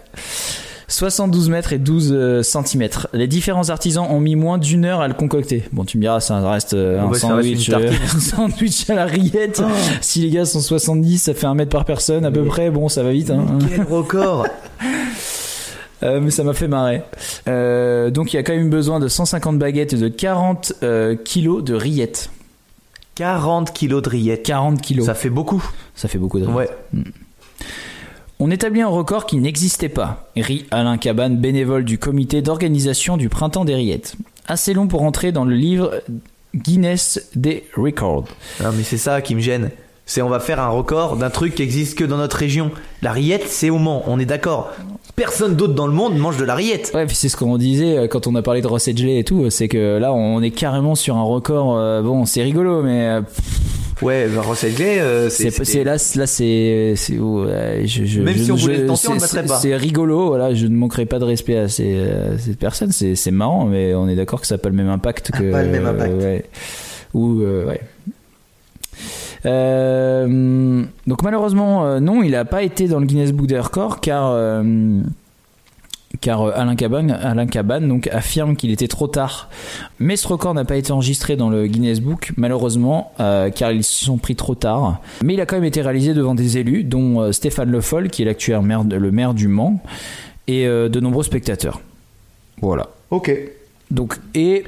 72 mètres et 12 centimètres. Les différents artisans ont mis moins d'une heure à le concocter. Bon, tu me diras, ça reste euh, un Ouais, ça reste une sandwich, euh, un sandwich à la rillette. Si les gars sont 70, ça fait un mètre par personne à peu près. Bon, ça va vite. Hein. Quel record Euh, mais ça m'a fait marrer. Euh, donc il y a quand même besoin de 150 baguettes et de 40 euh, kilos de rillettes. 40 kilos de rillettes. 40 kilos. Ça fait beaucoup. Ça fait beaucoup de rillettes. Ouais. On établit un record qui n'existait pas. Rit Alain Cabane, bénévole du comité d'organisation du Printemps des Rillettes. Assez long pour entrer dans le livre Guinness des Records. Non, mais c'est ça qui me gêne. C'est on va faire un record d'un truc qui existe que dans notre région. La rillette, c'est au Mans, on est d'accord. Personne d'autre dans le monde mange de la rillette. Ouais, puis c'est ce qu'on disait euh, quand on a parlé de recettes gelées et tout, euh, c'est que là on est carrément sur un record. euh, bon, c'est rigolo, mais euh, Ouais, bah, gelée, euh, c'est là, là c'est c'est- ouais, je- je- Même je- si on voulait le tenter, on le c'est- mettrait pas. C'est rigolo, voilà, je ne manquerai pas de respect à ces, à ces personnes. C'est marrant, mais on est d'accord que ça n'a pas le même impact que. Pas le même impact. euh, ouais. Ou euh, ouais. Euh, donc malheureusement, euh, non, il n'a pas été dans le Guinness Book des records car euh, car euh, Alain Cabane, Alain Cabane donc affirme qu'il était trop tard. Mais ce record n'a pas été enregistré dans le Guinness Book, malheureusement, euh, car ils se sont pris trop tard. Mais il a quand même été réalisé devant des élus, dont euh, Stéphane Le Foll, qui est l'actuel maire, le maire du Mans, et euh, de nombreux spectateurs. Voilà. Ok. Donc et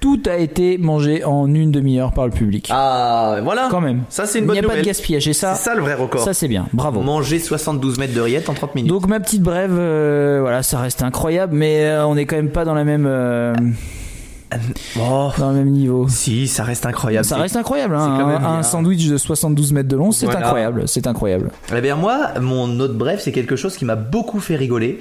tout a été mangé en une demi-heure par le public. Ah, voilà. Quand même. Ça, c'est une Il bonne n'y a pas nouvelle. de gaspillage et ça, C'est ça le vrai record. ça c'est bien. Bravo. Manger 72 mètres de rillettes en 30 minutes. Donc ma petite brève, euh, voilà, ça reste incroyable, mais euh, on n'est quand même pas dans la même euh, Oh. dans le même niveau. Si, ça reste incroyable. Ça reste incroyable, hein. C'est quand même un, sandwich de 72 mètres de long, c'est Voilà. incroyable, c'est incroyable. Eh bien moi, mon autre bref, c'est quelque chose qui m'a beaucoup fait rigoler.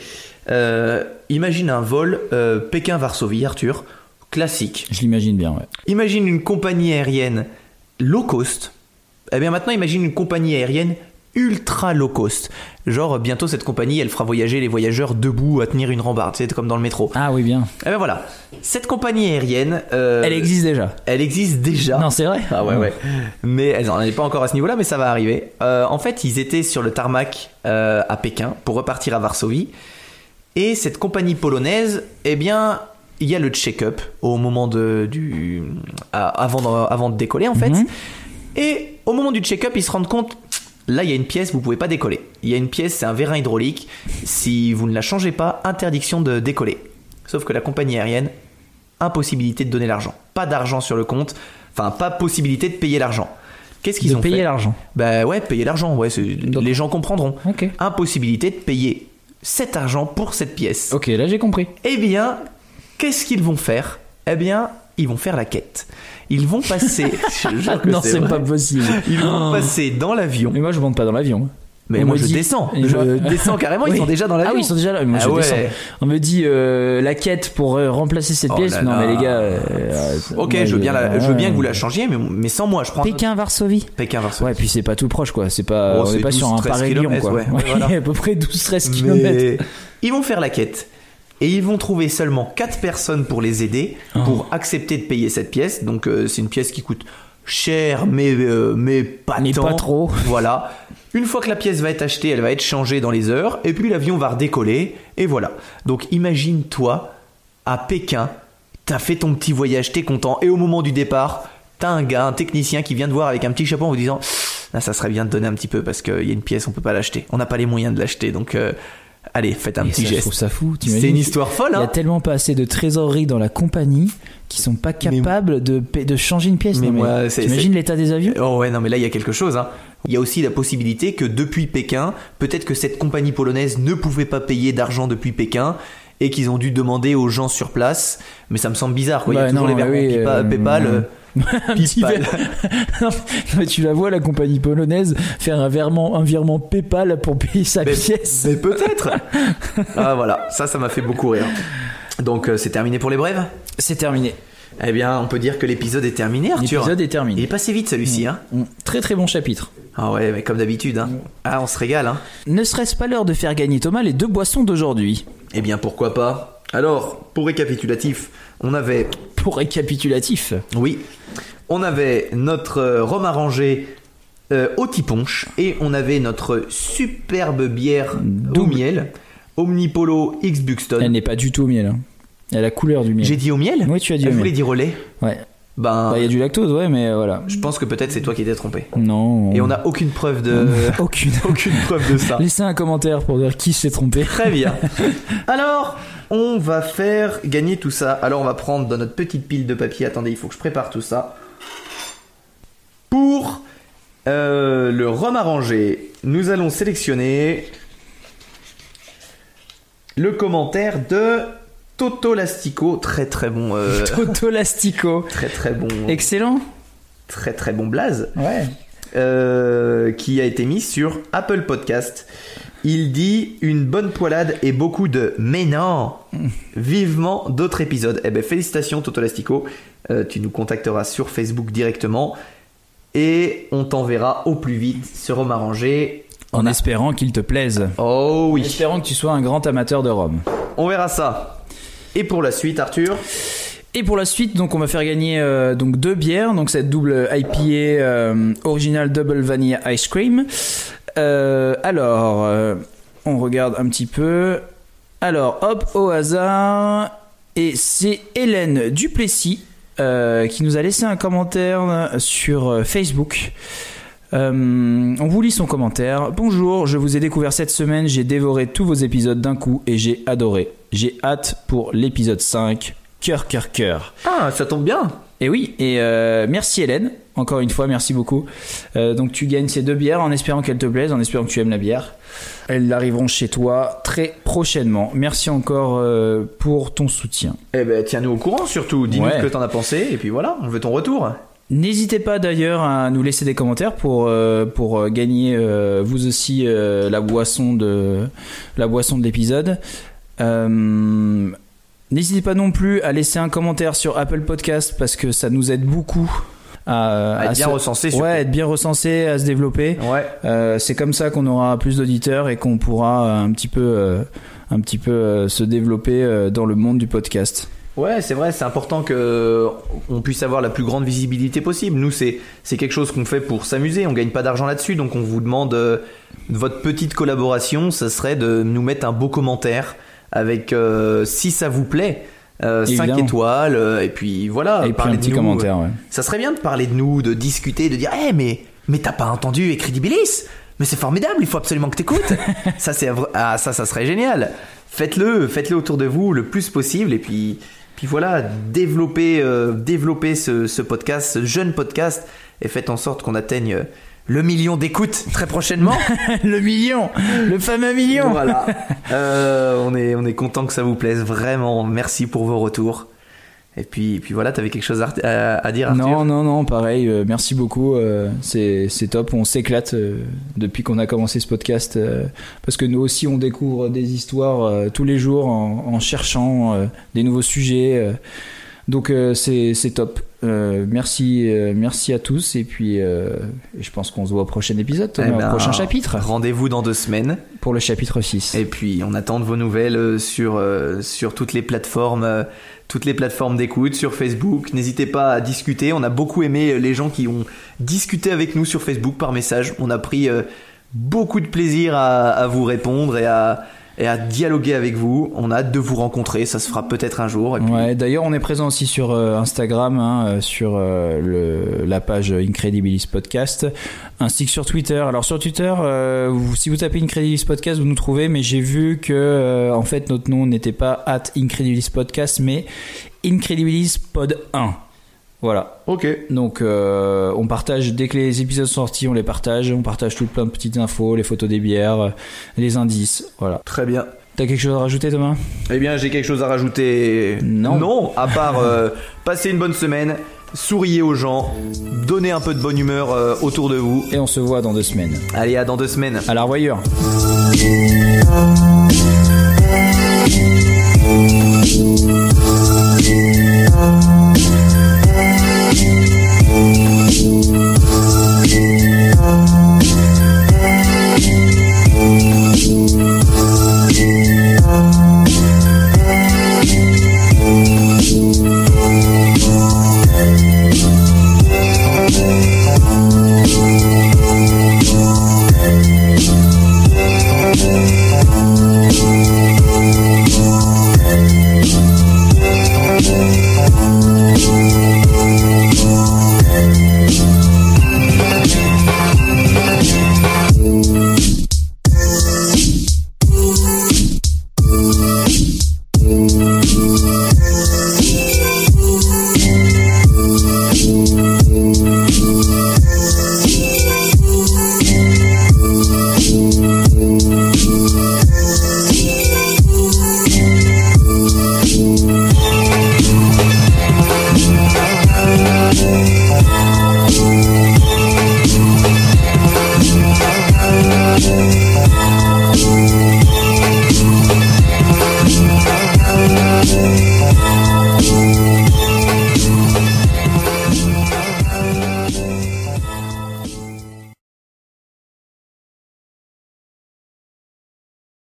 Euh, imagine un vol euh, Pékin-Varsovie, Arthur, classique. Je l'imagine bien, ouais. Imagine une compagnie aérienne low cost. Eh bien maintenant, imagine une compagnie aérienne ultra low cost. Genre bientôt cette compagnie, elle fera voyager les voyageurs debout à tenir une rambarde, c'est comme dans le métro. Ah oui, bien. Eh bien voilà, cette compagnie aérienne, euh, Elle existe déjà. elle existe déjà. Non, c'est vrai. Ah ouais, ouais. Mais elle n'en est pas encore à ce niveau-là, mais ça va arriver. Euh, en fait, ils étaient sur le tarmac euh, à Pékin pour repartir à Varsovie. Et cette compagnie polonaise, eh bien, il y a le check-up au moment de, du, avant, de, avant de décoller, en fait. Mhm. Et au moment du check-up, ils se rendent compte, là, il y a une pièce, vous pouvez pas décoller. Il y a une pièce, c'est un vérin hydraulique. Si vous ne la changez pas, interdiction de décoller. Sauf que la compagnie aérienne, impossibilité de donner l'argent. Pas d'argent sur le compte, enfin, pas possibilité de payer l'argent. Qu'est-ce qu'ils ont payer fait l'argent. Bah ouais, payer l'argent, ouais, les gens comprendront. Impossibilité de payer cet argent pour cette pièce. Ok, là j'ai compris. Eh bien, qu'est-ce qu'ils vont faire? Eh bien, ils vont faire la quête. Ils vont passer. je jure que non, c'est pas possible. Ils vont Oh. passer dans l'avion. Mais moi je monte pas dans l'avion. Mais On moi me je dit- descends. Je descends carrément, ils sont déjà dans l'avion. Ah oui, ils sont déjà là. Moi Ah je ouais. descends. On me dit euh, la quête pour euh, remplacer cette Oh pièce. là non, là. mais les gars. euh, Ok, moi, je veux bien, la- je veux bien que vous la changiez, mais, mais sans moi, je prends un autre- Pékin, Varsovie. Pékin Varsovie. Ouais, puis c'est pas tout proche quoi. C'est pas, Oh, on est pas sur un 12-13 Paris-Lyon kilomètres, quoi. ouais. Ouais, voilà. à peu près 12-13 km. Mais ils vont faire la quête. Et ils vont trouver seulement 4 personnes pour les aider, Oh. pour accepter de payer cette pièce. Donc euh, c'est une pièce qui coûte cher, mais, euh, mais pas Mais tant. pas trop. Voilà. Une fois que la pièce va être achetée, elle va être changée dans les heures, et puis l'avion va redécoller, et voilà. Donc imagine-toi, à Pékin, t'as fait ton petit voyage, t'es content, et au moment du départ, t'as un gars, un technicien qui vient te voir avec un petit chapeau en vous disant Là, ça serait bien de donner un petit peu parce qu'il y a une pièce, on peut pas l'acheter. On n'a pas les moyens de l'acheter, donc euh, allez, faites un Et petit ça, je geste. trouve ça fou. C'est une histoire folle, Il y a hein tellement pas assez de trésorerie dans la compagnie qui sont pas capables de, de changer une pièce. Mais c'est- T'imagines l'état des avions? Oh ouais, non, mais là, il y a quelque chose. Hein. Il y a aussi la possibilité que depuis Pékin, peut-être que cette compagnie polonaise ne pouvait pas payer d'argent depuis Pékin et qu'ils ont dû demander aux gens sur place. Mais ça me semble bizarre, quoi. il y a Bah, toujours non, les verrons oui, euh, PayPal. euh, Un petit PayPal. Non, mais tu la vois la compagnie polonaise faire un virement, un virement PayPal pour payer sa Mais, pièce. mais peut-être. ah voilà, ça, ça m'a fait beaucoup rire. Donc euh, c'est terminé pour les brèves? C'est terminé. Eh bien, on peut dire que l'épisode est terminé, Arthur. L'épisode est Il est terminé. passé vite celui-ci, hein. Mm. Très très bon chapitre. Ah ouais, mais comme d'habitude, hein. Ah, on se régale, hein. Ne serait-ce pas l'heure de faire gagner Thomas les deux boissons d'aujourd'hui? Eh bien, pourquoi pas? Alors, pour récapitulatif, on avait Pour récapitulatif. Oui. On avait notre euh, rhum arrangé euh, au tiponche et on avait notre superbe bière au Double. miel Omnipolo X Elle Buxton. n'est pas du tout au miel. hein. Elle a la couleur du miel. J'ai dit au miel Oui, tu as dit Elle au voulait miel. dire au lait Ouais. Ben, Bah, Il y a du lactose, ouais, mais euh, voilà. je pense que peut-être c'est toi qui t'es trompé. Non. Et on n'a aucune preuve de. aucune. aucune preuve de ça. Laissez un commentaire pour dire qui s'est trompé. Très bien. Alors, on va faire gagner tout ça. Alors, on va prendre dans notre petite pile de papier. Attendez, il faut que je prépare tout ça. Pour euh, le rhum arrangé, nous allons sélectionner le commentaire de Toto Lastico. Très très bon. euh, Toto Lastico. très très bon. Excellent. Très très bon blaze. Ouais. euh, qui a été mis sur Apple Podcast. Il dit une bonne poilade et beaucoup de mais non vivement d'autres épisodes. Eh ben félicitations Toto Lastico, Euh, tu nous contacteras sur Facebook directement et on t'enverra au plus vite ce rhum arrangé. En espérant qu'il te plaise. Oh En oui, espérant que tu sois un grand amateur de rhum. on verra ça. Et pour la suite Arthur, Et pour la suite, donc on va faire gagner euh, donc deux bières, donc cette double IPA euh, original double vanilla ice cream. Euh, alors, euh, on regarde un petit peu. Alors, hop, au hasard, et c'est Hélène Duplessis euh, qui nous a laissé un commentaire sur Facebook. Euh, on vous lit son commentaire. Bonjour, je vous ai découvert cette semaine, j'ai dévoré tous vos épisodes d'un coup et j'ai adoré. J'ai hâte pour l'épisode 5. Cœur, cœur, cœur. ah ça tombe bien. Et oui, et euh, merci Hélène, encore une fois, merci beaucoup. Euh, donc tu gagnes ces deux bières en espérant qu'elles te plaisent, en espérant que tu aimes la bière. Elles arriveront chez toi très prochainement. Merci encore euh, pour ton soutien. Eh ben tiens-nous au courant surtout, dis-nous Ouais. ce que t'en as pensé et puis voilà, on veut ton retour. N'hésitez pas d'ailleurs à nous laisser des commentaires pour euh, pour gagner vous aussi la boisson de la boisson de l'épisode. N'hésitez pas non plus à laisser un commentaire sur Apple Podcast parce que ça nous aide beaucoup à, À être bien se- recensé, surtout. Ouais, être bien recensé, à se développer. Ouais. Euh, c'est comme ça qu'on aura plus d'auditeurs et qu'on pourra un petit peu euh, un petit peu euh, se développer euh, dans le monde du podcast. Ouais, c'est vrai, c'est important que on puisse avoir la plus grande visibilité possible. Nous, c'est c'est quelque chose qu'on fait pour s'amuser. On gagne pas d'argent là-dessus, donc on vous demande euh, votre petite collaboration. Ça serait de nous mettre un beau commentaire avec, euh, si ça vous plaît, euh, 5 Évidemment. étoiles. euh, et puis voilà, et puis parler un petit de nous. commentaire, ouais. Ça serait bien de parler de nous, de discuter, de dire, eh mais mais t'as pas entendu Incredibilis Mais c'est formidable, il faut absolument que t'écoutes. ça c'est ah ça ça serait génial. Faites-le, faites-le autour de vous le plus possible et puis puis voilà, développez euh, développez ce, ce podcast, ce jeune podcast et faites en sorte qu'on atteigne euh, le million d'écoutes très prochainement. le million, le fameux million. voilà. Euh, on est on est content que ça vous plaise vraiment. Merci pour vos retours. Et puis puis voilà, t'avais quelque chose à, à- à dire Arthur? Non, non, non, pareil, euh, merci beaucoup, euh, c'est c'est top, on s'éclate euh, depuis qu'on a commencé ce podcast, parce que nous aussi on découvre des histoires tous les jours en, en cherchant des nouveaux sujets, donc euh, c'est top. Euh, merci, euh, merci à tous, et puis je pense qu'on se voit au prochain épisode, Eh ben, au prochain chapitre, Rendez-vous dans deux semaines. pour le chapitre 6. Et puis on attend de vos nouvelles sur, sur toutes les plateformes, toutes les plateformes d'écoute, sur Facebook. N'hésitez pas à discuter. On a beaucoup aimé les gens qui ont discuté avec nous sur Facebook par message. On a pris euh, beaucoup de plaisir à, à vous répondre et à, et à dialoguer avec vous. On a hâte de vous rencontrer. Ça se fera peut-être un jour. D'ailleurs, on est présent aussi sur euh, Instagram, hein, euh, sur euh, la page Incredibilis Podcast, ainsi que sur Twitter. Alors sur Twitter, si vous tapez Incredibilis Podcast, vous nous trouvez, mais j'ai vu que en fait notre nom n'était pas at Incredibilis Podcast, mais Incredibilis Pod 1. Voilà. Ok. Donc euh, on partage dès que les épisodes sont sortis, on les partage, on partage tout plein de petites infos, les photos des bières, euh, les indices, voilà. Très bien. T'as quelque chose à rajouter, Thomas? Eh bien, j'ai quelque chose à rajouter. Non. Non, à part euh, passer une bonne semaine, souriez aux gens, donnez un peu de bonne humeur euh, autour de vous. Et on se voit dans deux semaines. Allez, à dans deux semaines. À la revoyure.